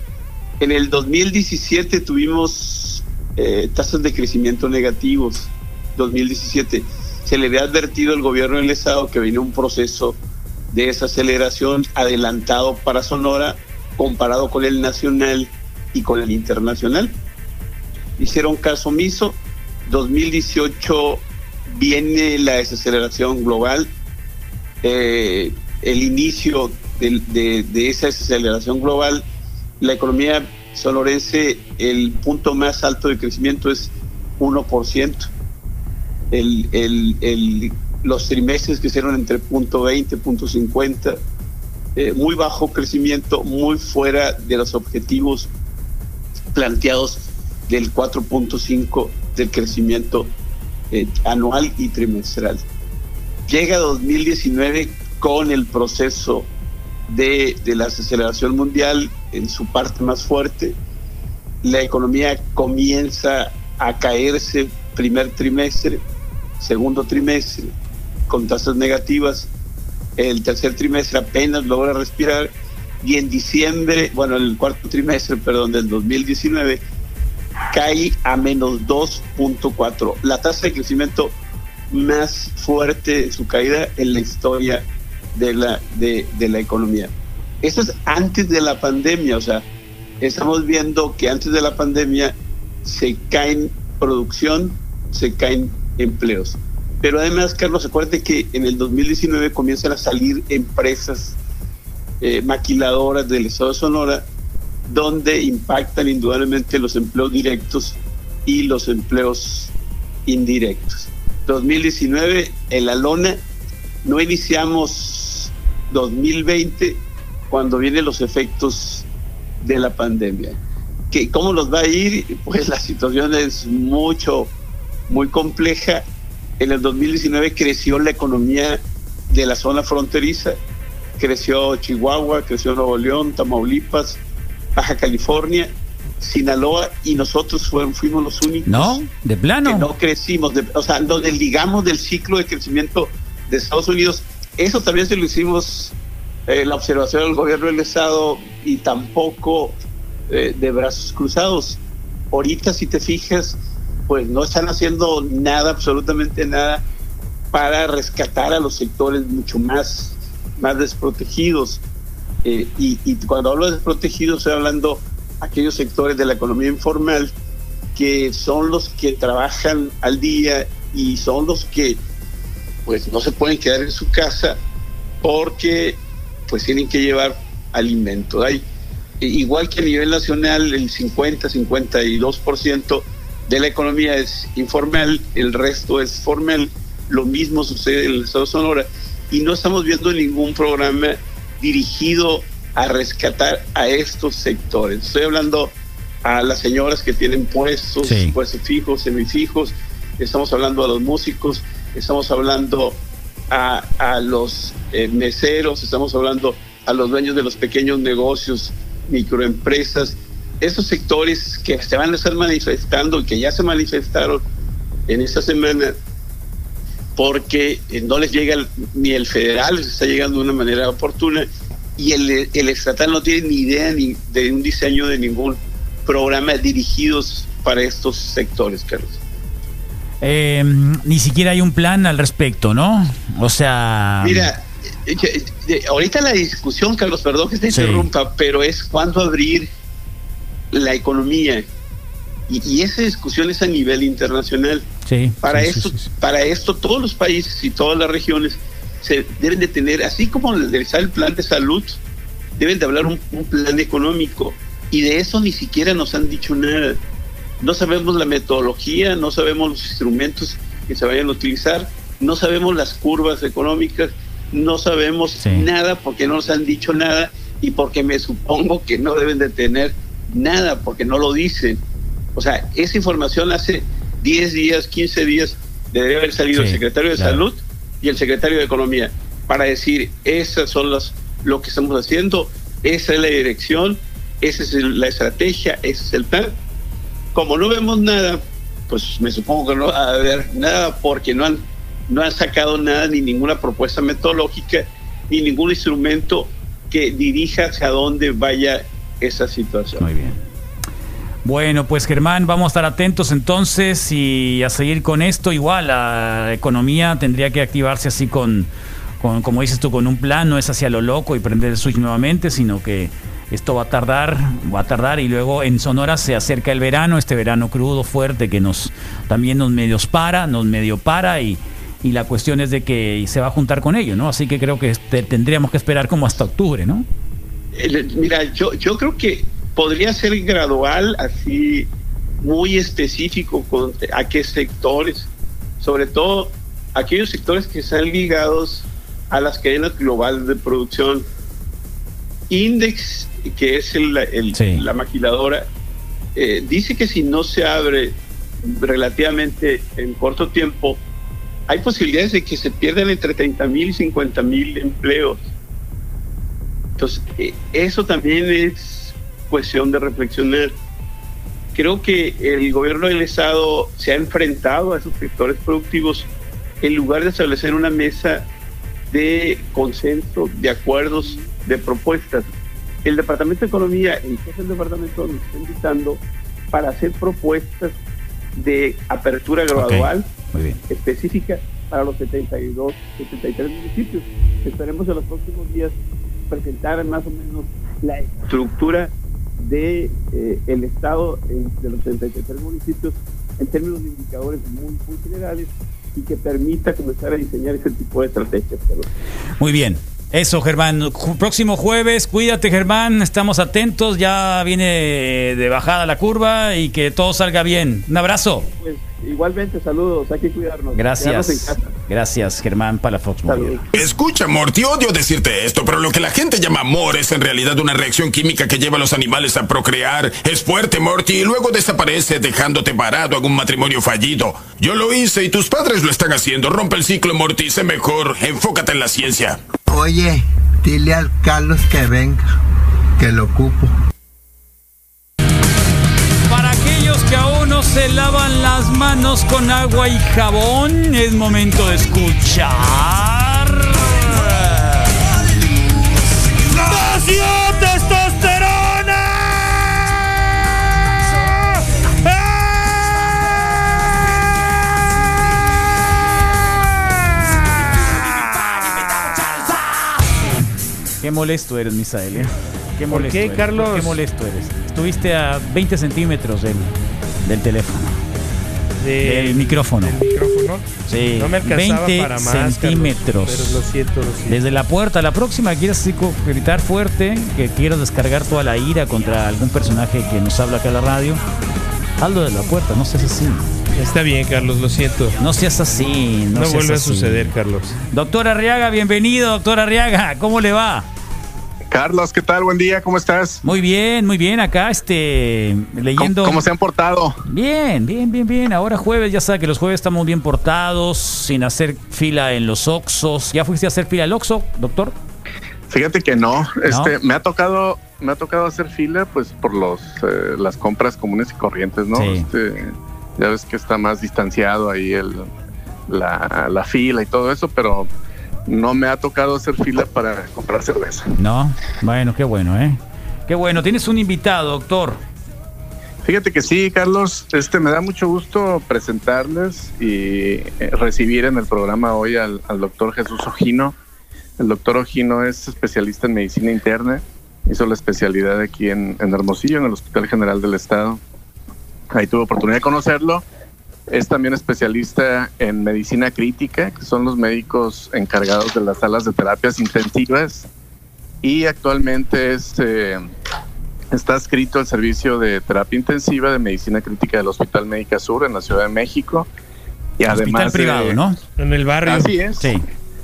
en el 2017 tuvimos eh, tasas de crecimiento negativos. 2017 se le había advertido al gobierno del estado que venía un proceso de desaceleración adelantado para Sonora comparado con el nacional y con el internacional. Hicieron caso omiso. 2018 viene la desaceleración global, eh, el inicio de, de esa desaceleración global, la economía sonorense, el punto más alto de crecimiento es 1%. El, el, el- los trimestres que hicieron entre punto 20, punto 50, eh, muy bajo crecimiento, muy fuera de los objetivos planteados del 4.5 del crecimiento eh, anual y trimestral. Llega 2019 con el proceso de, de la desaceleración mundial en su parte más fuerte. La economía comienza a caerse primer trimestre, segundo trimestre, con tasas negativas. El tercer trimestre apenas logra respirar. Y en diciembre, bueno, el cuarto trimestre, perdón, del 2019, cae a menos 2.4, la tasa de crecimiento más fuerte de su caída en la historia de la, de, de la economía. Eso es antes de la pandemia, o sea, estamos viendo que antes de la pandemia se caen producción, se caen empleos. Pero además, Carlos, acuérdate que en el 2019 comienzan a salir empresas eh, maquiladoras del estado de Sonora donde impactan indudablemente los empleos directos y los empleos indirectos. 2019, en la lona, no iniciamos 2020 cuando vienen los efectos de la pandemia. ¿Qué, ¿Cómo nos va a ir? Pues la situación es mucho, muy compleja. En el 2019 creció la economía de la zona fronteriza, creció Chihuahua, creció Nuevo León, Tamaulipas, Baja California, Sinaloa y nosotros fuimos los únicos ¿No? ¿De plano? que no crecimos, de- o sea, nos desligamos del ciclo de crecimiento de Estados Unidos. Eso también se lo hicimos eh, la observación del gobierno del Estado y tampoco eh, de brazos cruzados. Ahorita, si te fijas, pues no están haciendo nada, absolutamente nada, para rescatar a los sectores mucho más, más desprotegidos. Eh, y, y cuando hablo de desprotegidos, estoy hablando aquellos sectores de la economía informal que son los que trabajan al día y son los que pues no se pueden quedar en su casa porque pues tienen que llevar alimento. Hay, igual que a nivel nacional, el 50-52% de la economía es informal, el resto es formal. Lo mismo sucede en el estado de Sonora y no estamos viendo ningún programa dirigido a rescatar a estos sectores. Estoy hablando a las señoras que tienen puestos, Sí. puestos fijos, semifijos, estamos hablando a los músicos, estamos hablando a, a los eh, meseros, estamos hablando a los dueños de los pequeños negocios, microempresas, esos sectores que se van a estar manifestando y que ya se manifestaron en esta semana porque eh, no les llega ni el federal, les está llegando de una manera oportuna y el, el estatal no tiene ni idea ni de un diseño de ningún programa dirigidos para estos sectores, Carlos. Eh, ni siquiera hay un plan al respecto, ¿no? O sea... Mira, eh, eh, eh, ahorita la discusión, Carlos, perdón que Sí. interrumpa, pero es cuándo abrir la economía. Y, y esa discusión es a nivel internacional. Sí, Para sí, esto, para esto todos los países y todas las regiones se deben de tener, así como realizar el plan de salud, deben de hablar un, un plan económico. Y de eso ni siquiera nos han dicho nada. No sabemos la metodología, no sabemos los instrumentos que se vayan a utilizar, no sabemos las curvas económicas, no sabemos nada porque no nos han dicho nada y porque me supongo que no deben de tener nada porque no lo dicen. O sea, esa información hace 10 días, 15 días, debería haber salido Sí, el secretario de claro. Salud y el secretario de Economía para decir, esas son las lo que estamos haciendo, esa es la dirección, esa es la estrategia, ese es el plan. Como no vemos nada, pues me supongo que no va a haber nada porque no han, no han sacado nada, ni ninguna propuesta metodológica, ni ningún instrumento que dirija hacia dónde vaya esa situación. Muy bien. Bueno, pues Germán, vamos a estar atentos entonces y a seguir con esto. Igual la economía tendría que activarse así con, con, como dices tú, con un plan, no es hacia lo loco y prender el switch nuevamente, sino que esto va a tardar, va a tardar y luego en Sonora se acerca el verano, este verano crudo, fuerte, que nos también nos medios para, nos medio para y, y la cuestión es de que se va a juntar con ello, ¿no? Así que creo que este, tendríamos que esperar como hasta octubre, ¿no? El- Mira, yo, yo creo que podría ser gradual, así muy específico con a qué sectores, sobre todo aquellos sectores que están ligados a las cadenas globales de producción. Index, que es el- el- la maquiladora, eh, dice que si no se abre relativamente en corto tiempo, hay posibilidades de que se pierdan entre 30 mil y 50 mil empleos. Entonces, eh, eso también es cuestión de reflexionar. Creo que el gobierno del Estado se ha enfrentado a esos sectores productivos en lugar de establecer una mesa de consenso, de acuerdos, de propuestas. El Departamento de Economía, el jefe del departamento nos está invitando para hacer propuestas de apertura gradual específica para los 72, 73 municipios. Esperemos en los próximos días presentar más o menos la estructura de eh, el estado en- de los 73 municipios en términos de indicadores muy, muy generales y que permita comenzar a diseñar ese tipo de estrategias. Muy bien. Eso, Germán. Próximo jueves, cuídate, Germán. Estamos atentos. Ya viene de bajada la curva y que todo salga bien. Un abrazo. Igualmente, saludos, hay que cuidarnos. Gracias. Gracias, Germán Palafox. Moguer. Escucha, Morty, odio decirte esto, pero lo que la gente llama amor es en realidad una reacción química que lleva a los animales a procrear. Es fuerte, Morty, y luego desaparece dejándote parado en un matrimonio fallido. Yo lo hice y tus padres lo están haciendo. Rompe el ciclo, Morty, sé mejor. Enfócate en la ciencia. Oye, dile al Carlos que venga, que lo ocupo. Se lavan las manos con agua y jabón, es momento de escuchar. ¡Nació testosterona! Qué molesto eres, Misael. ¿eh? Qué ¿Por molesto qué, eres. Carlos? Qué molesto eres. Estuviste a 20 centímetros del, del teléfono. Del- del micrófono. del micrófono. Sí, No me alcanzaba 20 para más, Carlos, centímetros. pero lo siento, lo siento. Desde la puerta, la próxima quieres gritar fuerte, que quieras descargar toda la ira contra algún personaje que nos habla acá en la radio, hazlo de la puerta, no seas así. Está bien, Carlos, lo siento. No seas así. No, No, seas vuelve a suceder, Carlos. Doctor Arriaga, bienvenido, doctor Arriaga, ¿cómo le va? Carlos, ¿qué tal? Buen día, ¿cómo estás? Muy bien, muy bien. Acá, este, leyendo. ¿Cómo, cómo se han portado? Bien, bien, bien, bien. Ahora jueves, ya sabe que los jueves estamos bien portados, sin hacer fila en los Oxos. ¿Ya fuiste a hacer fila al Oxo, doctor? Fíjate que no, este, me ha tocado, me ha tocado hacer fila, pues por los eh, las compras comunes y corrientes, ¿no? Sí. Este, ya ves que está más distanciado ahí el, la, la fila y todo eso, pero no me ha tocado hacer fila para comprar cerveza. No, bueno, qué bueno, ¿eh? Qué bueno. Tienes un invitado, doctor. Fíjate que sí, Carlos, este me da mucho gusto presentarles y eh, recibir en el programa hoy al, al doctor Jesús Ojino. El doctor Ojino es especialista en medicina interna, hizo la especialidad aquí en, en Hermosillo, en el Hospital General del Estado. Ahí tuve oportunidad de conocerlo. Es también especialista en medicina crítica, que son los médicos encargados de las salas de terapias intensivas. Y actualmente es, eh, está adscrito al servicio de terapia intensiva de medicina crítica del Hospital Médica Sur en la Ciudad de México. Y Hospital además de- privado, ¿no? En el barrio. Así es. Sí.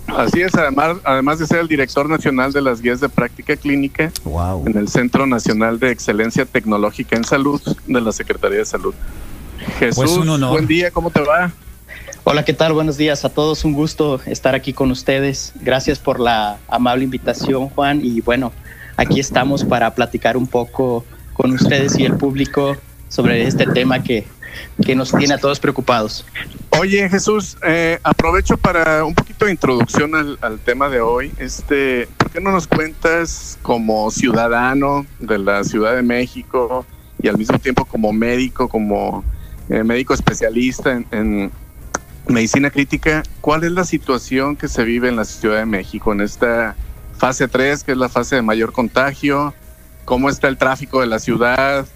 Así es, además, además de ser el director nacional de las guías de práctica clínica en el Centro Nacional de Excelencia Tecnológica en Salud de la Secretaría de Salud. Jesús, Pues un honor. buen día, ¿cómo te va? Hola, ¿qué tal? Buenos días a todos. Un gusto estar aquí con ustedes. Gracias por la amable invitación, Juan. Y bueno, aquí estamos para platicar un poco con ustedes y el público sobre este tema que, que nos tiene a todos preocupados. Oye, Jesús, eh, aprovecho para un poquito de introducción al, al tema de hoy. Este, ¿Por qué no nos cuentas como ciudadano de la Ciudad de México y al mismo tiempo como médico, como eh, médico especialista en, medicina crítica, cuál es la situación que se vive en la Ciudad de México en esta fase 3, que es la fase de mayor contagio? ¿Cómo está el tráfico de la ciudad?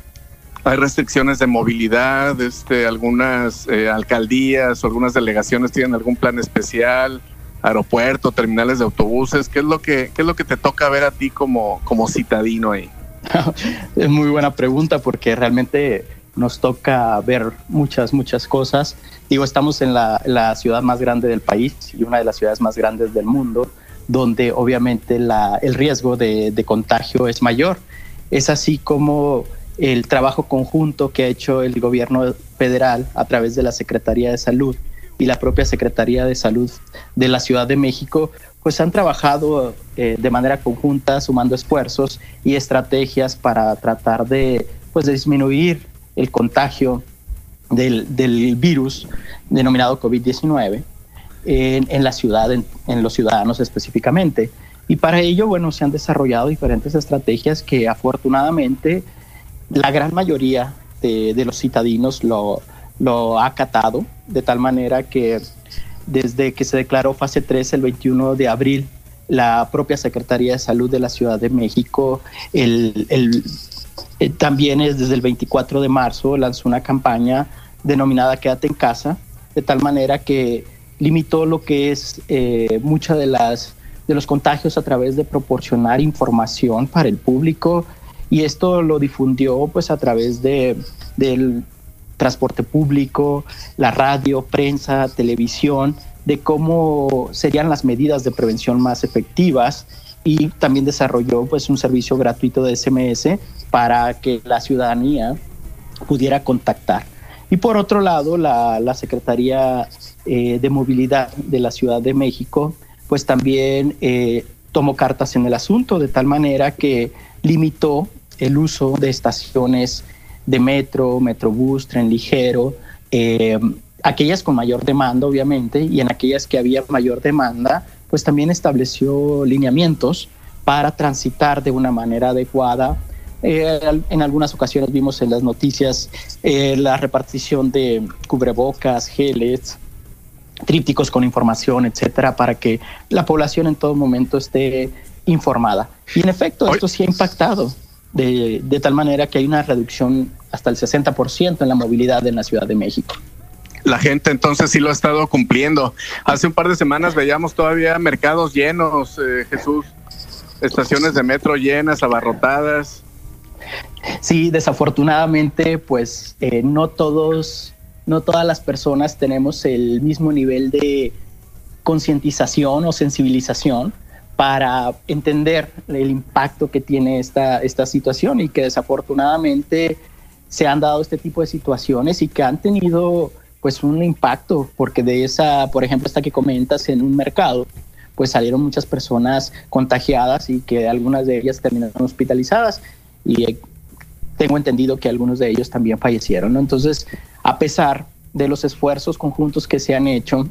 hay restricciones de movilidad, este, algunas eh, alcaldías o algunas delegaciones tienen algún plan especial, aeropuerto, terminales de autobuses, ¿qué es lo que, es lo que te toca ver a ti como, como citadino ahí? Es muy buena pregunta porque realmente nos toca ver muchas, muchas cosas. Digo, estamos en la, la ciudad más grande del país y una de las ciudades más grandes del mundo, donde obviamente la, el riesgo de, contagio es mayor. Es así como el trabajo conjunto que ha hecho el gobierno federal a través de la Secretaría de Salud y la propia Secretaría de Salud de la Ciudad de México, pues han trabajado eh, de manera conjunta, sumando esfuerzos y estrategias para tratar de, pues, de disminuir el contagio del, del virus denominado COVID-19 en, en la ciudad, en, en los ciudadanos específicamente. Y para ello, bueno, se han desarrollado diferentes estrategias que afortunadamente la gran mayoría de, de los citadinos lo, lo ha acatado, de tal manera que desde que se declaró fase 3 el 21 de abril, la propia Secretaría de Salud de la Ciudad de México, el, el, eh, también es desde el 24 de marzo, lanzó una campaña denominada Quédate en casa, de tal manera que limitó lo que es eh, muchas de las de los contagios a través de proporcionar información para el público y esto lo difundió pues a través de, del transporte público, la radio, prensa, televisión, de cómo serían las medidas de prevención más efectivas y también desarrolló pues un servicio gratuito de SMS para que la ciudadanía pudiera contactar. Y por otro lado, la, la Secretaría eh, de Movilidad de la Ciudad de México pues también eh, tomó cartas en el asunto de tal manera que limitó el uso de estaciones de metro, metrobús, tren ligero, eh, aquellas con mayor demanda obviamente y en aquellas que había mayor demanda, pues también estableció lineamientos para transitar de una manera adecuada. Eh, en algunas ocasiones vimos en las noticias eh, la repartición de cubrebocas, geles, trípticos con información, etcétera, para que la población en todo momento esté informada. Y en efecto, esto sí ha impactado de, de tal manera que hay una reducción hasta el 60% en la movilidad en la Ciudad de México. La gente entonces sí lo ha estado cumpliendo. Hace un par de semanas veíamos todavía mercados llenos, eh, Jesús, estaciones de metro llenas, abarrotadas. Sí, desafortunadamente, pues eh, no todos, no todas las personas tenemos el mismo nivel de concientización o sensibilización para entender el impacto que tiene esta, esta situación y que desafortunadamente se han dado este tipo de situaciones y que han tenido pues un impacto, porque de esa, por ejemplo, esta que comentas en un mercado, pues salieron muchas personas contagiadas y que algunas de ellas terminaron hospitalizadas y eh, tengo entendido que algunos de ellos también fallecieron. ¿no? Entonces, a pesar de los esfuerzos conjuntos que se han hecho,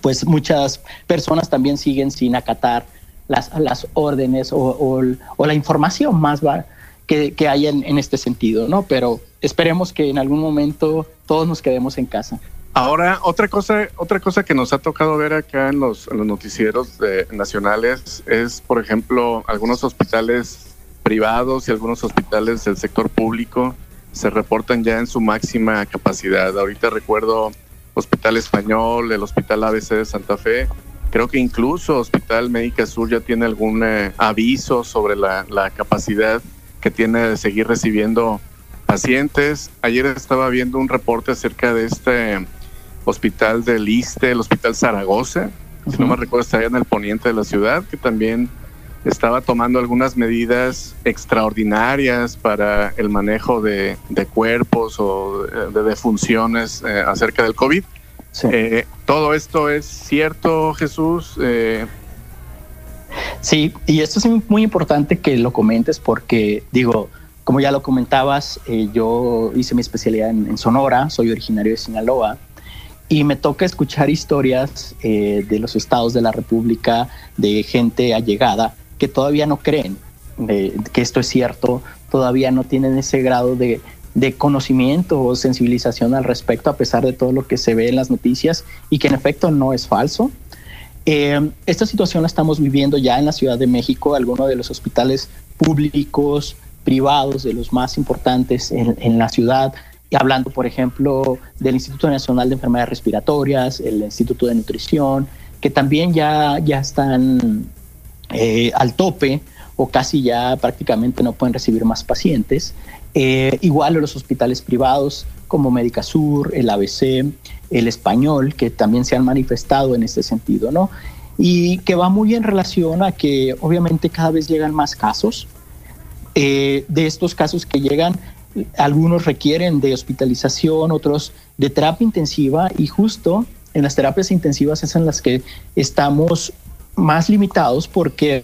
pues muchas personas también siguen sin acatar las, las órdenes o, o- o la información más va- que, que hay en, este sentido, ¿no? Pero esperemos que en algún momento todos nos quedemos en casa. Ahora, otra cosa, otra cosa que nos ha tocado ver acá en los, noticieros de- nacionales es, por ejemplo, algunos hospitales privados y algunos hospitales del sector público se reportan ya en su máxima capacidad. Ahorita recuerdo Hospital Español, el Hospital ABC de Santa Fe. Creo que incluso Hospital Médica Sur ya tiene algún eh, aviso sobre la capacidad que tiene de seguir recibiendo pacientes. Ayer estaba viendo un reporte acerca de este hospital del ISTE, el Hospital Zaragoza, si no me recuerdo, está allá en el poniente de la ciudad, que también estaba tomando algunas medidas extraordinarias para el manejo de, de cuerpos o de, de defunciones eh, acerca del COVID. Eh, Todo esto es cierto, Jesús. Eh, Sí, y esto es muy importante que lo comentes porque, digo, como ya lo comentabas, eh, yo hice mi especialidad en, Sonora, soy originario de Sinaloa, y me toca escuchar historias eh, de los estados de la República, de gente allegada, que todavía no creen eh, que esto es cierto, todavía no tienen ese grado de conocimiento o sensibilización al respecto, a pesar de todo lo que se ve en las noticias y que en efecto no es falso. Eh, esta situación la estamos viviendo ya en la Ciudad de México, algunos de los hospitales públicos, privados, de los más importantes en, la ciudad, y hablando, por ejemplo, del Instituto Nacional de Enfermedades Respiratorias, el Instituto de Nutrición, que también ya, ya están eh, al tope o casi ya prácticamente no pueden recibir más pacientes. Eh, igual los hospitales privados como Médica Sur, el ABC, el Español, que también se han manifestado en este sentido, ¿no? Y que va muy en relación a que obviamente cada vez llegan más casos. Eh, de estos casos que llegan, algunos requieren de hospitalización, otros de terapia intensiva y justo en las terapias intensivas es en las que estamos más limitados porque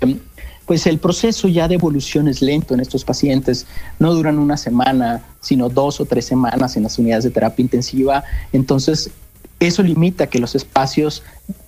pues el proceso ya de evolución es lento en estos pacientes. No duran una semana, sino dos o tres semanas en las unidades de terapia intensiva. Entonces, eso limita que los espacios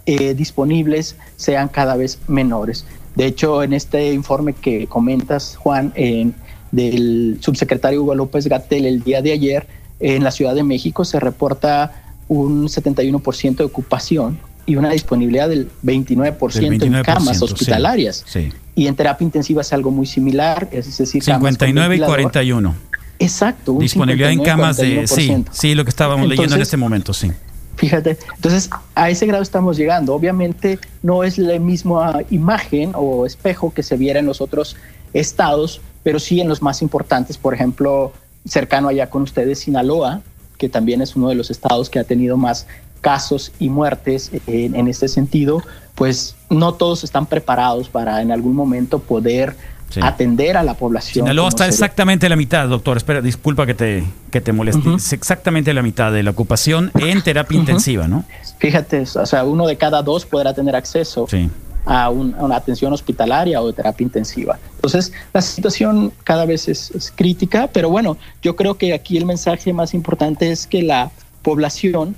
eh, disponibles sean cada vez menores. De hecho, en este informe que comentas, Juan, en- del subsecretario Hugo López Gatel el día de ayer, en la Ciudad de México se reporta un 71% de ocupación y una disponibilidad del 29%, Del en 29%, camas sí. hospitalarias. Sí. Y en terapia intensiva es algo muy similar, es decir, camas con 59 y ventilador. 41. Exacto. un Disponibilidad en 59, camas de... Sí, 41%. sí, lo que estábamos leyendo en este momento, sí. Fíjate, entonces a ese grado estamos llegando. Obviamente no es la misma imagen o espejo que se viera en los otros estados, pero sí en los más importantes, por ejemplo, cercano allá con ustedes, Sinaloa, que también es uno de los estados que ha tenido más casos y muertes en, en este sentido, pues no todos están preparados para en algún momento poder Sí. atender a la población. Sinaloa está exactamente la mitad, doctor. Espera, disculpa que te, que te moleste. Es exactamente la mitad de la ocupación en terapia intensiva, ¿no? Fíjate, o sea, uno de cada dos podrá tener acceso Sí. a, un- a una atención hospitalaria o de terapia intensiva. Entonces, la situación cada vez es, es crítica, pero bueno, yo creo que aquí el mensaje más importante es que la población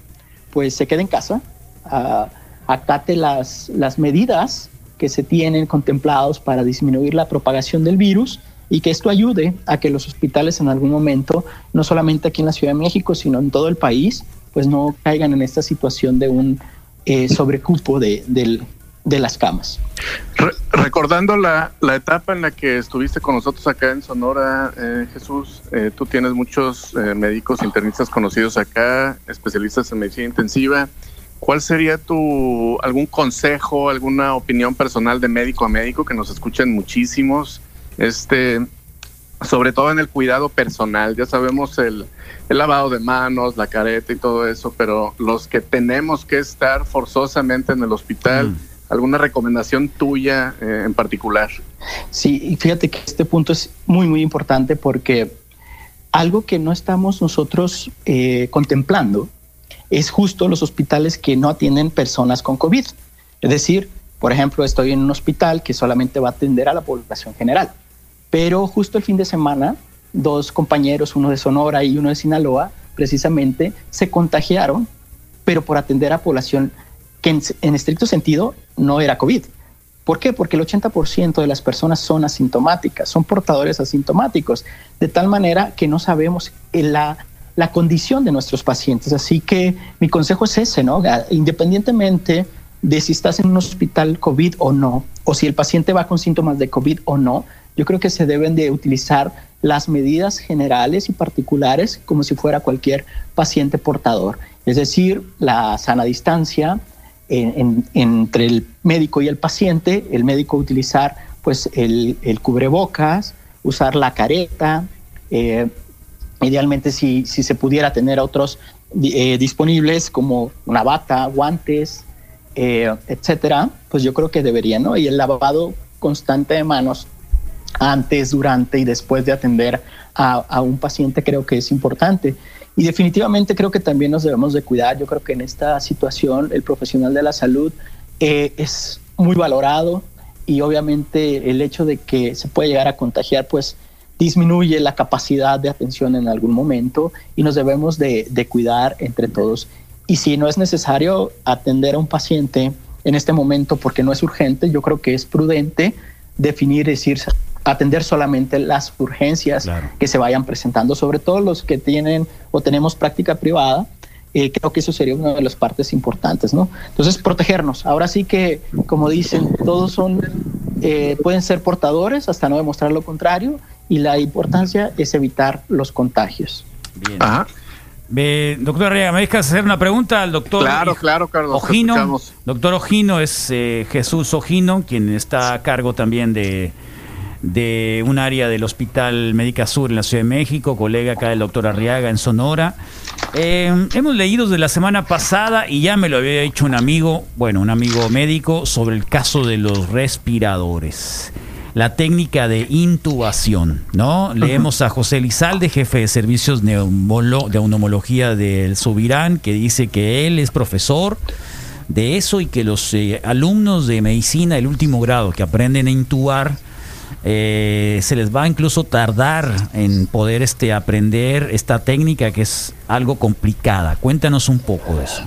pues se quede en casa, ah, acate las, las medidas que se tienen contemplados para disminuir la propagación del virus y que esto ayude a que los hospitales en algún momento, no solamente aquí en la Ciudad de México, sino en todo el país, pues no caigan en esta situación de un eh, sobrecupo de, del- de las camas. Re- recordando la, la etapa en la que estuviste con nosotros acá en Sonora, eh, Jesús, eh, tú tienes muchos eh, médicos internistas conocidos acá, especialistas en medicina intensiva. ¿Cuál sería tu algún consejo, alguna opinión personal de médico a médico que nos escuchan muchísimos? Este, sobre todo en el cuidado personal. Ya sabemos el, el lavado de manos, la careta y todo eso, pero los que tenemos que estar forzosamente en el hospital, alguna recomendación tuya eh, en particular. Sí, y fíjate que este punto es muy, muy importante porque algo que no estamos nosotros eh, contemplando es justo los hospitales que no atienden personas con COVID. Es decir, por ejemplo, estoy en un hospital que solamente va a atender a la población general, pero justo el fin de semana, dos compañeros, uno de Sonora y uno de Sinaloa, precisamente se contagiaron, pero por atender a población que en, estricto sentido no era COVID. ¿Por qué? Porque el 80% de las personas son asintomáticas, son portadores asintomáticos, de tal manera que no sabemos la, la condición de nuestros pacientes. Así que mi consejo es ese, ¿no? Independientemente de si estás en un hospital COVID o no, o si el paciente va con síntomas de COVID o no, yo creo que se deben de utilizar las medidas generales y particulares como si fuera cualquier paciente portador. Es decir, la sana distancia, en, en, entre el médico y el paciente, el médico utilizar pues el, el cubrebocas, usar la careta, eh, idealmente si, si, se pudiera tener otros eh, disponibles como una bata, guantes, eh, etcétera, pues yo creo que debería, ¿no? Y el lavado constante de manos antes, durante y después de atender a, a un paciente creo que es importante. Y definitivamente creo que también nos debemos de cuidar. Yo creo que en esta situación el profesional de la salud eh, es muy valorado y obviamente el hecho de que se puede llegar a contagiar pues disminuye la capacidad de atención en algún momento y nos debemos de, de cuidar entre todos. Y si no es necesario atender a un paciente en este momento porque no es urgente, yo creo que es prudente definir, decir, atender solamente las urgencias claro. que se vayan presentando, sobre todo los que tienen o tenemos práctica privada. Eh, creo que eso sería una de las partes importantes, ¿no? Entonces, protegernos. Ahora sí que, como dicen, todos son, eh, pueden ser portadores hasta no demostrar lo contrario y la importancia es evitar los contagios. Bien. Ajá. Eh, doctor Arriaga, ¿me dejas hacer una pregunta al doctor? Claro, claro, Carlos. Ojino. Doctor Ojino es eh, Jesús Ojino, quien está a cargo también de, de un área del Hospital Médica Sur en la Ciudad de México, colega acá del doctor Arriaga en Sonora. Eh, hemos leído de la semana pasada y ya me lo había dicho un amigo, bueno, un amigo médico, sobre el caso de los respiradores. La técnica de intubación, ¿no? Leemos a José Lizalde, jefe de servicios de neumología del Subirán, que dice que él es profesor de eso y que los eh, alumnos de medicina del último grado que aprenden a intubar eh, se les va a incluso tardar en poder este, aprender esta técnica que es algo complicada. Cuéntanos un poco de eso.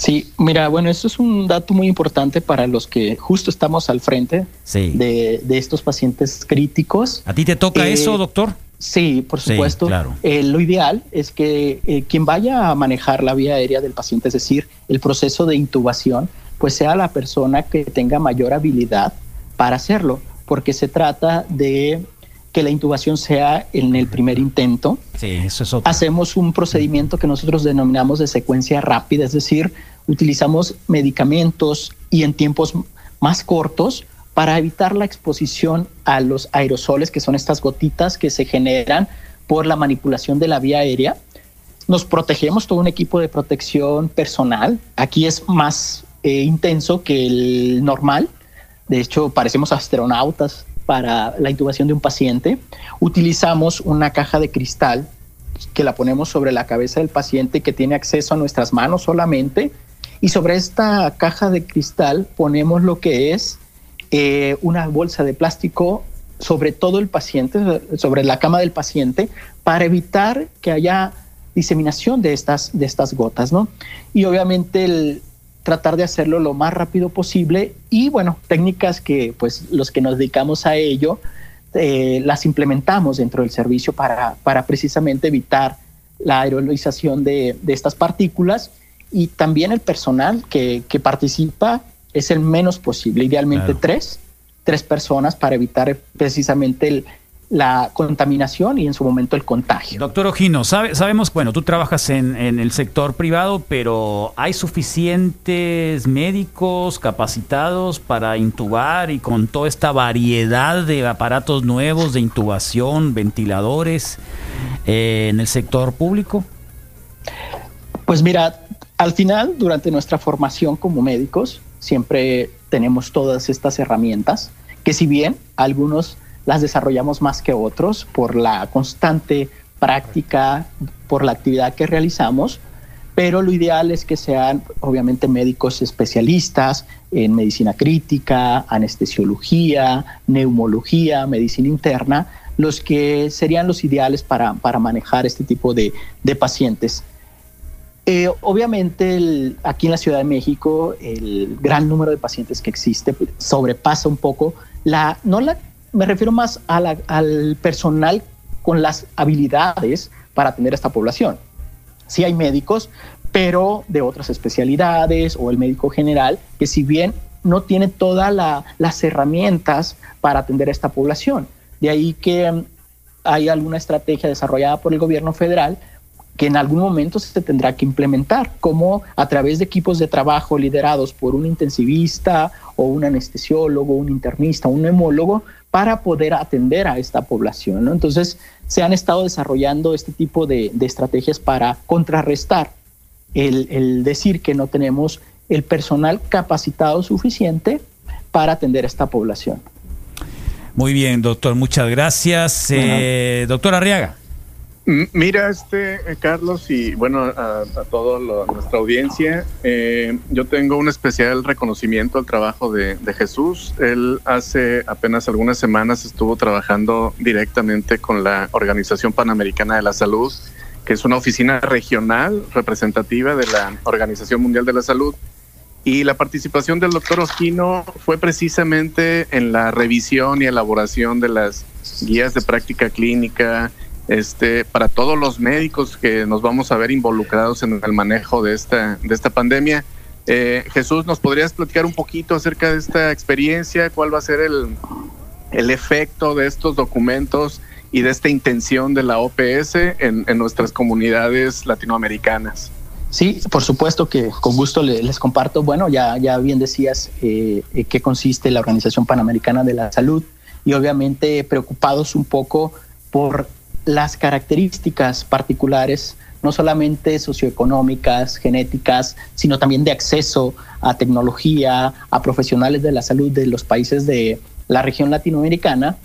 Sí, mira, bueno, esto es un dato muy importante para los que justo estamos al frente sí. de, de, estos pacientes críticos. ¿A ti te toca eh, eso, doctor? Sí, por supuesto. Sí, claro. eh, lo ideal es que eh, quien vaya a manejar la vía aérea del paciente, es decir, el proceso de intubación, pues sea la persona que tenga mayor habilidad para hacerlo porque se trata de que la intubación sea en el primer intento. Sí, eso es otro. Hacemos un procedimiento que nosotros denominamos de secuencia rápida, es decir, utilizamos medicamentos y en tiempos más cortos para evitar la exposición a los aerosoles, que son estas gotitas que se generan por la manipulación de la vía aérea. Nos protegemos todo un equipo de protección personal. Aquí es más eh, intenso que el normal de hecho, parecemos astronautas para la intubación de un paciente. Utilizamos una caja de cristal que la ponemos sobre la cabeza del paciente que tiene acceso a nuestras manos solamente. Y sobre esta caja de cristal ponemos lo que es eh, una bolsa de plástico sobre todo el paciente, sobre la cama del paciente, para evitar que haya diseminación de estas, de estas gotas, ¿no? Y obviamente el, tratar de hacerlo lo más rápido posible y bueno, técnicas que pues los que nos dedicamos a ello eh, las implementamos dentro del servicio para, para precisamente evitar la aerolización de, de, estas partículas y también el personal que, que participa es el menos posible, idealmente claro. tres, tres personas para evitar precisamente el, la contaminación y en su momento el contagio. Doctor Ojino, sabe, sabemos, bueno, tú trabajas en, en, el sector privado, pero ¿hay suficientes médicos capacitados para intubar y con toda esta variedad de aparatos nuevos de intubación, ventiladores eh, en el sector público? Pues mira, al final, durante nuestra formación como médicos, siempre tenemos todas estas herramientas, que si bien algunos las desarrollamos más que otros por la constante práctica, por la actividad que realizamos, pero lo ideal es que sean obviamente médicos especialistas en medicina crítica, anestesiología, neumología, medicina interna, los que serían los ideales para, para manejar este tipo de, de pacientes. Eh, obviamente aquí en la Ciudad de México el gran número de pacientes que existe pues, sobrepasa un poco la, no la, me refiero más a la- al personal con las habilidades para atender a esta población. Sí hay médicos, pero de otras especialidades o el médico general, que si bien no tiene todas la- las herramientas para atender a esta población. De ahí que mm, hay alguna estrategia desarrollada por el gobierno federal que en algún momento se tendrá que implementar, como a través de equipos de trabajo liderados por un intensivista o un anestesiólogo, un internista, un neumólogo, para poder atender a esta población. ¿no? Entonces, se han estado desarrollando este tipo de, de estrategias para contrarrestar el, el decir que no tenemos el personal capacitado suficiente para atender a esta población. Muy bien, doctor, muchas gracias. Eh, doctor Arriaga. Mira, este eh, Carlos y bueno a, a toda nuestra audiencia, eh, yo tengo un especial reconocimiento al trabajo de, de Jesús. Él hace apenas algunas semanas estuvo trabajando directamente con la Organización Panamericana de la Salud, que es una oficina regional representativa de la Organización Mundial de la Salud. Y la participación del doctor Ojino fue precisamente en la revisión y elaboración de las guías de práctica clínica, este, para todos los médicos que nos vamos a ver involucrados en el manejo de esta, de esta pandemia. Eh, Jesús, ¿nos podrías platicar un poquito acerca de esta experiencia? ¿Cuál va a ser el, el efecto de estos documentos y de esta intención de la OPS en, nuestras comunidades latinoamericanas? Sí, por supuesto que con gusto le- les comparto. Bueno, ya, ya bien decías eh, eh, qué consiste la Organización Panamericana de la Salud y obviamente preocupados un poco por las características particulares, no solamente socioeconómicas, genéticas, sino también de acceso a tecnología, a profesionales de la salud de los países de la región latinoamericana,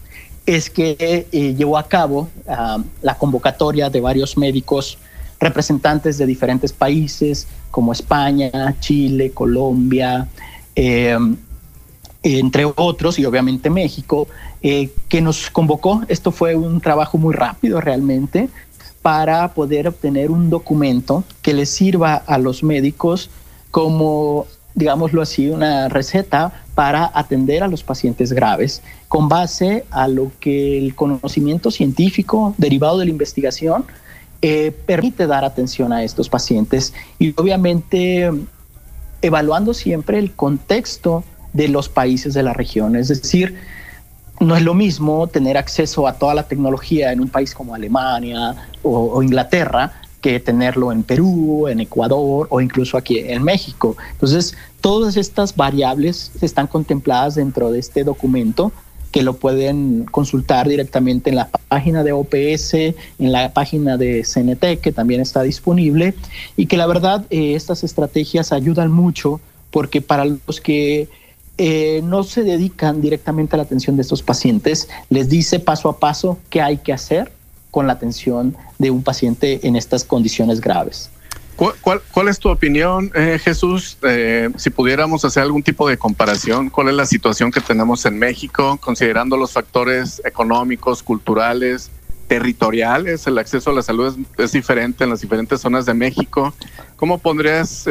es que eh, llevó a cabo ah, la convocatoria de varios médicos representantes de diferentes países como España, Chile, Colombia, eh, entre otros, y obviamente México, eh, que nos convocó. Esto fue un trabajo muy rápido realmente para poder obtener un documento que les sirva a los médicos como, digámoslo así, una receta para atender a los pacientes graves con base a lo que el conocimiento científico derivado de la investigación eh, permite dar atención a estos pacientes y obviamente evaluando siempre el contexto de los países de la región. Es decir, no es lo mismo tener acceso a toda la tecnología en un país como Alemania o, Inglaterra que tenerlo en Perú, en Ecuador o incluso aquí en México. Entonces, todas estas variables están contempladas dentro de este documento que lo pueden consultar directamente en la página de OPS, en la página de CNT, que también está disponible, y que la verdad eh, estas estrategias ayudan mucho porque para los que eh, no se dedican directamente a la atención de estos pacientes, les dice paso a paso qué hay que hacer con la atención de un paciente en estas condiciones graves. ¿Cuál, es tu opinión, eh, Jesús? Eh, si pudiéramos hacer algún tipo de comparación, ¿cuál es la situación que tenemos en México, considerando los factores económicos, culturales, territoriales? El acceso a la salud es, diferente en las diferentes zonas de México. ¿Cómo pondrías,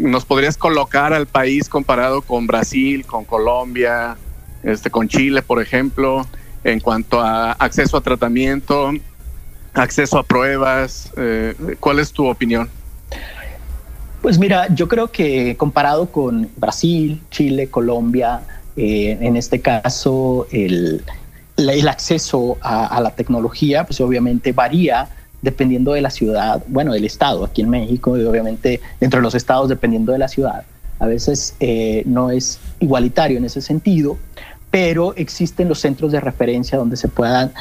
nos podrías colocar al país comparado con Brasil, con Colombia, este, con Chile, por ejemplo, en cuanto a acceso a tratamiento, acceso a pruebas. Eh, ¿Cuál es tu opinión? Pues mira, yo creo que comparado con Brasil, Chile, Colombia, eh, en este caso el, el acceso a la tecnología, pues obviamente varía dependiendo de la ciudad, bueno, del estado, aquí en México, y obviamente dentro de los estados dependiendo de la ciudad. A veces eh, no es igualitario en ese sentido, pero existen los centros de referencia donde se puedan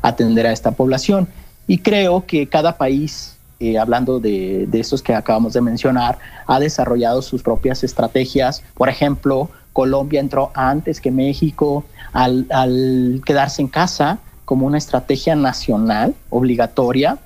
atender a esta población. Y creo que cada país eh, hablando de, de estos que acabamos de mencionar, ha desarrollado sus propias estrategias. Por ejemplo, Colombia entró antes que México al, al quedarse en casa como una estrategia nacional obligatoria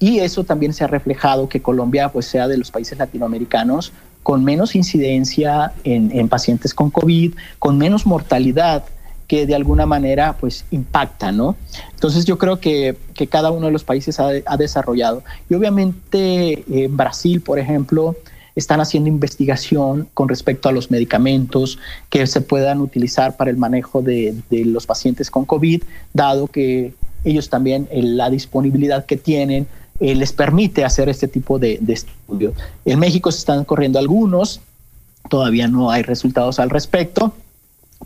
y eso también se ha reflejado que Colombia pues sea de los países latinoamericanos con menos incidencia en, en pacientes con COVID, con menos mortalidad que de alguna manera pues impacta, ¿no? Entonces yo creo que, que cada uno de los países ha, ha desarrollado. Y obviamente eh, Brasil, por ejemplo, están haciendo investigación con respecto a los medicamentos que se puedan utilizar para el manejo de, los pacientes con COVID, dado que ellos también eh, la disponibilidad que tienen eh, les permite hacer este tipo de, de estudios. En México se están corriendo algunos, todavía no hay resultados al respecto,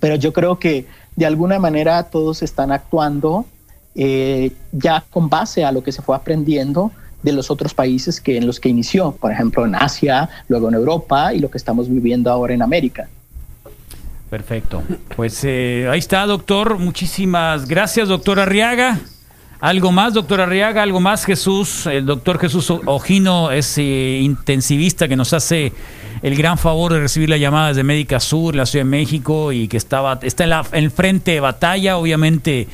pero yo creo que de alguna manera todos están actuando eh, ya con base a lo que se fue aprendiendo de los otros países que en los que inició, por ejemplo en Asia, luego en Europa y lo que estamos viviendo ahora en América. Perfecto. Pues eh, ahí está, doctor. Muchísimas gracias, doctor Arriaga. ¿Algo más, doctor Arriaga? ¿Algo más, Jesús? El doctor Jesús Ojino es eh, intensivista que nos hace el gran favor de recibir las llamadas de Médica Sur, la Ciudad de México, y que estaba, está en, la, en frente de batalla. Obviamente,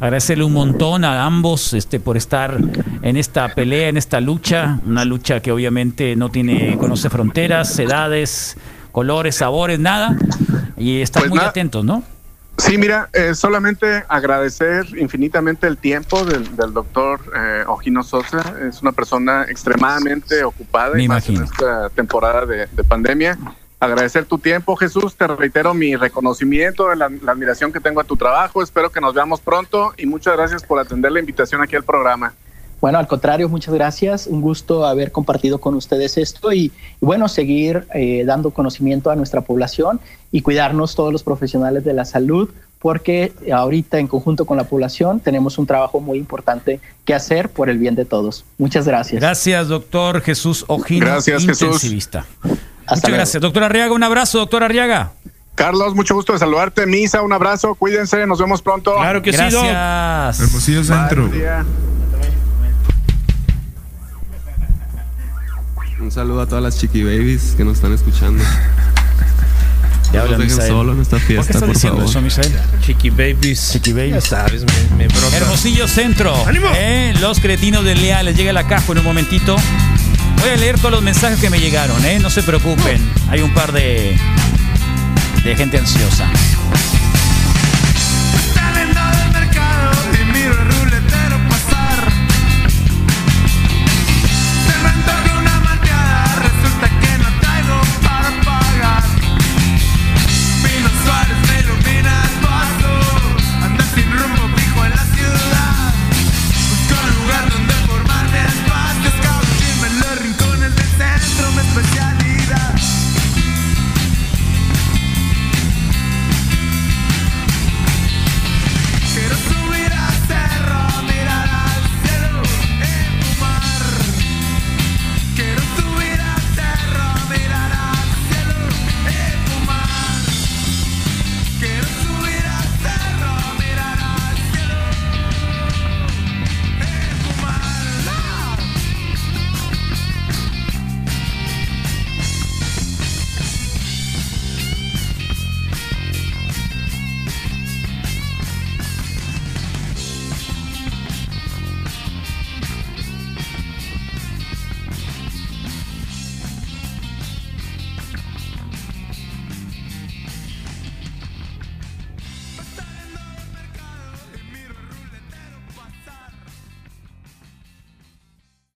agradecerle un montón a ambos este, por estar en esta pelea, en esta lucha. Una lucha que obviamente no tiene, conoce fronteras, edades, colores, sabores, nada. Y están Pues muy nada. atentos, ¿no? Sí, mira, eh, solamente agradecer infinitamente el tiempo del, del doctor eh, Ojino Sosa. Es una persona extremadamente ocupada Me y más en esta temporada de, de pandemia. Agradecer tu tiempo, Jesús. Te reitero mi reconocimiento, la, la admiración que tengo a tu trabajo. Espero que nos veamos pronto y muchas gracias por atender la invitación aquí al programa. Bueno, al contrario, muchas gracias. Un gusto haber compartido con ustedes esto y, y bueno, seguir eh, dando conocimiento a nuestra población y cuidarnos todos los profesionales de la salud, porque ahorita en conjunto con la población tenemos un trabajo muy importante que hacer por el bien de todos. Muchas gracias. Gracias, doctor Jesús Ojino, Gracias, Jesús. Muchas luego. gracias. Doctor Arriaga, un abrazo, doctor Arriaga. Carlos, mucho gusto de saludarte. Misa, un abrazo. Cuídense, nos vemos pronto. Claro que sí, Doc. Gracias. Hermosillo Centro. Un saludo a todas las chiqui babies que nos están escuchando. Te no nos dejen solo en esta ¿Por qué fiesta, estás por, diciendo favor. eso, Misael? Chiqui Babies. Chiqui Babies. Ya sabes, me, me brota. Hermosillo Centro. ¿eh? Los cretinos del Leal. Les llega la caja en un momentito. Voy a leer todos los mensajes que me llegaron, ¿eh? No se preocupen. Hay un par de, de gente ansiosa.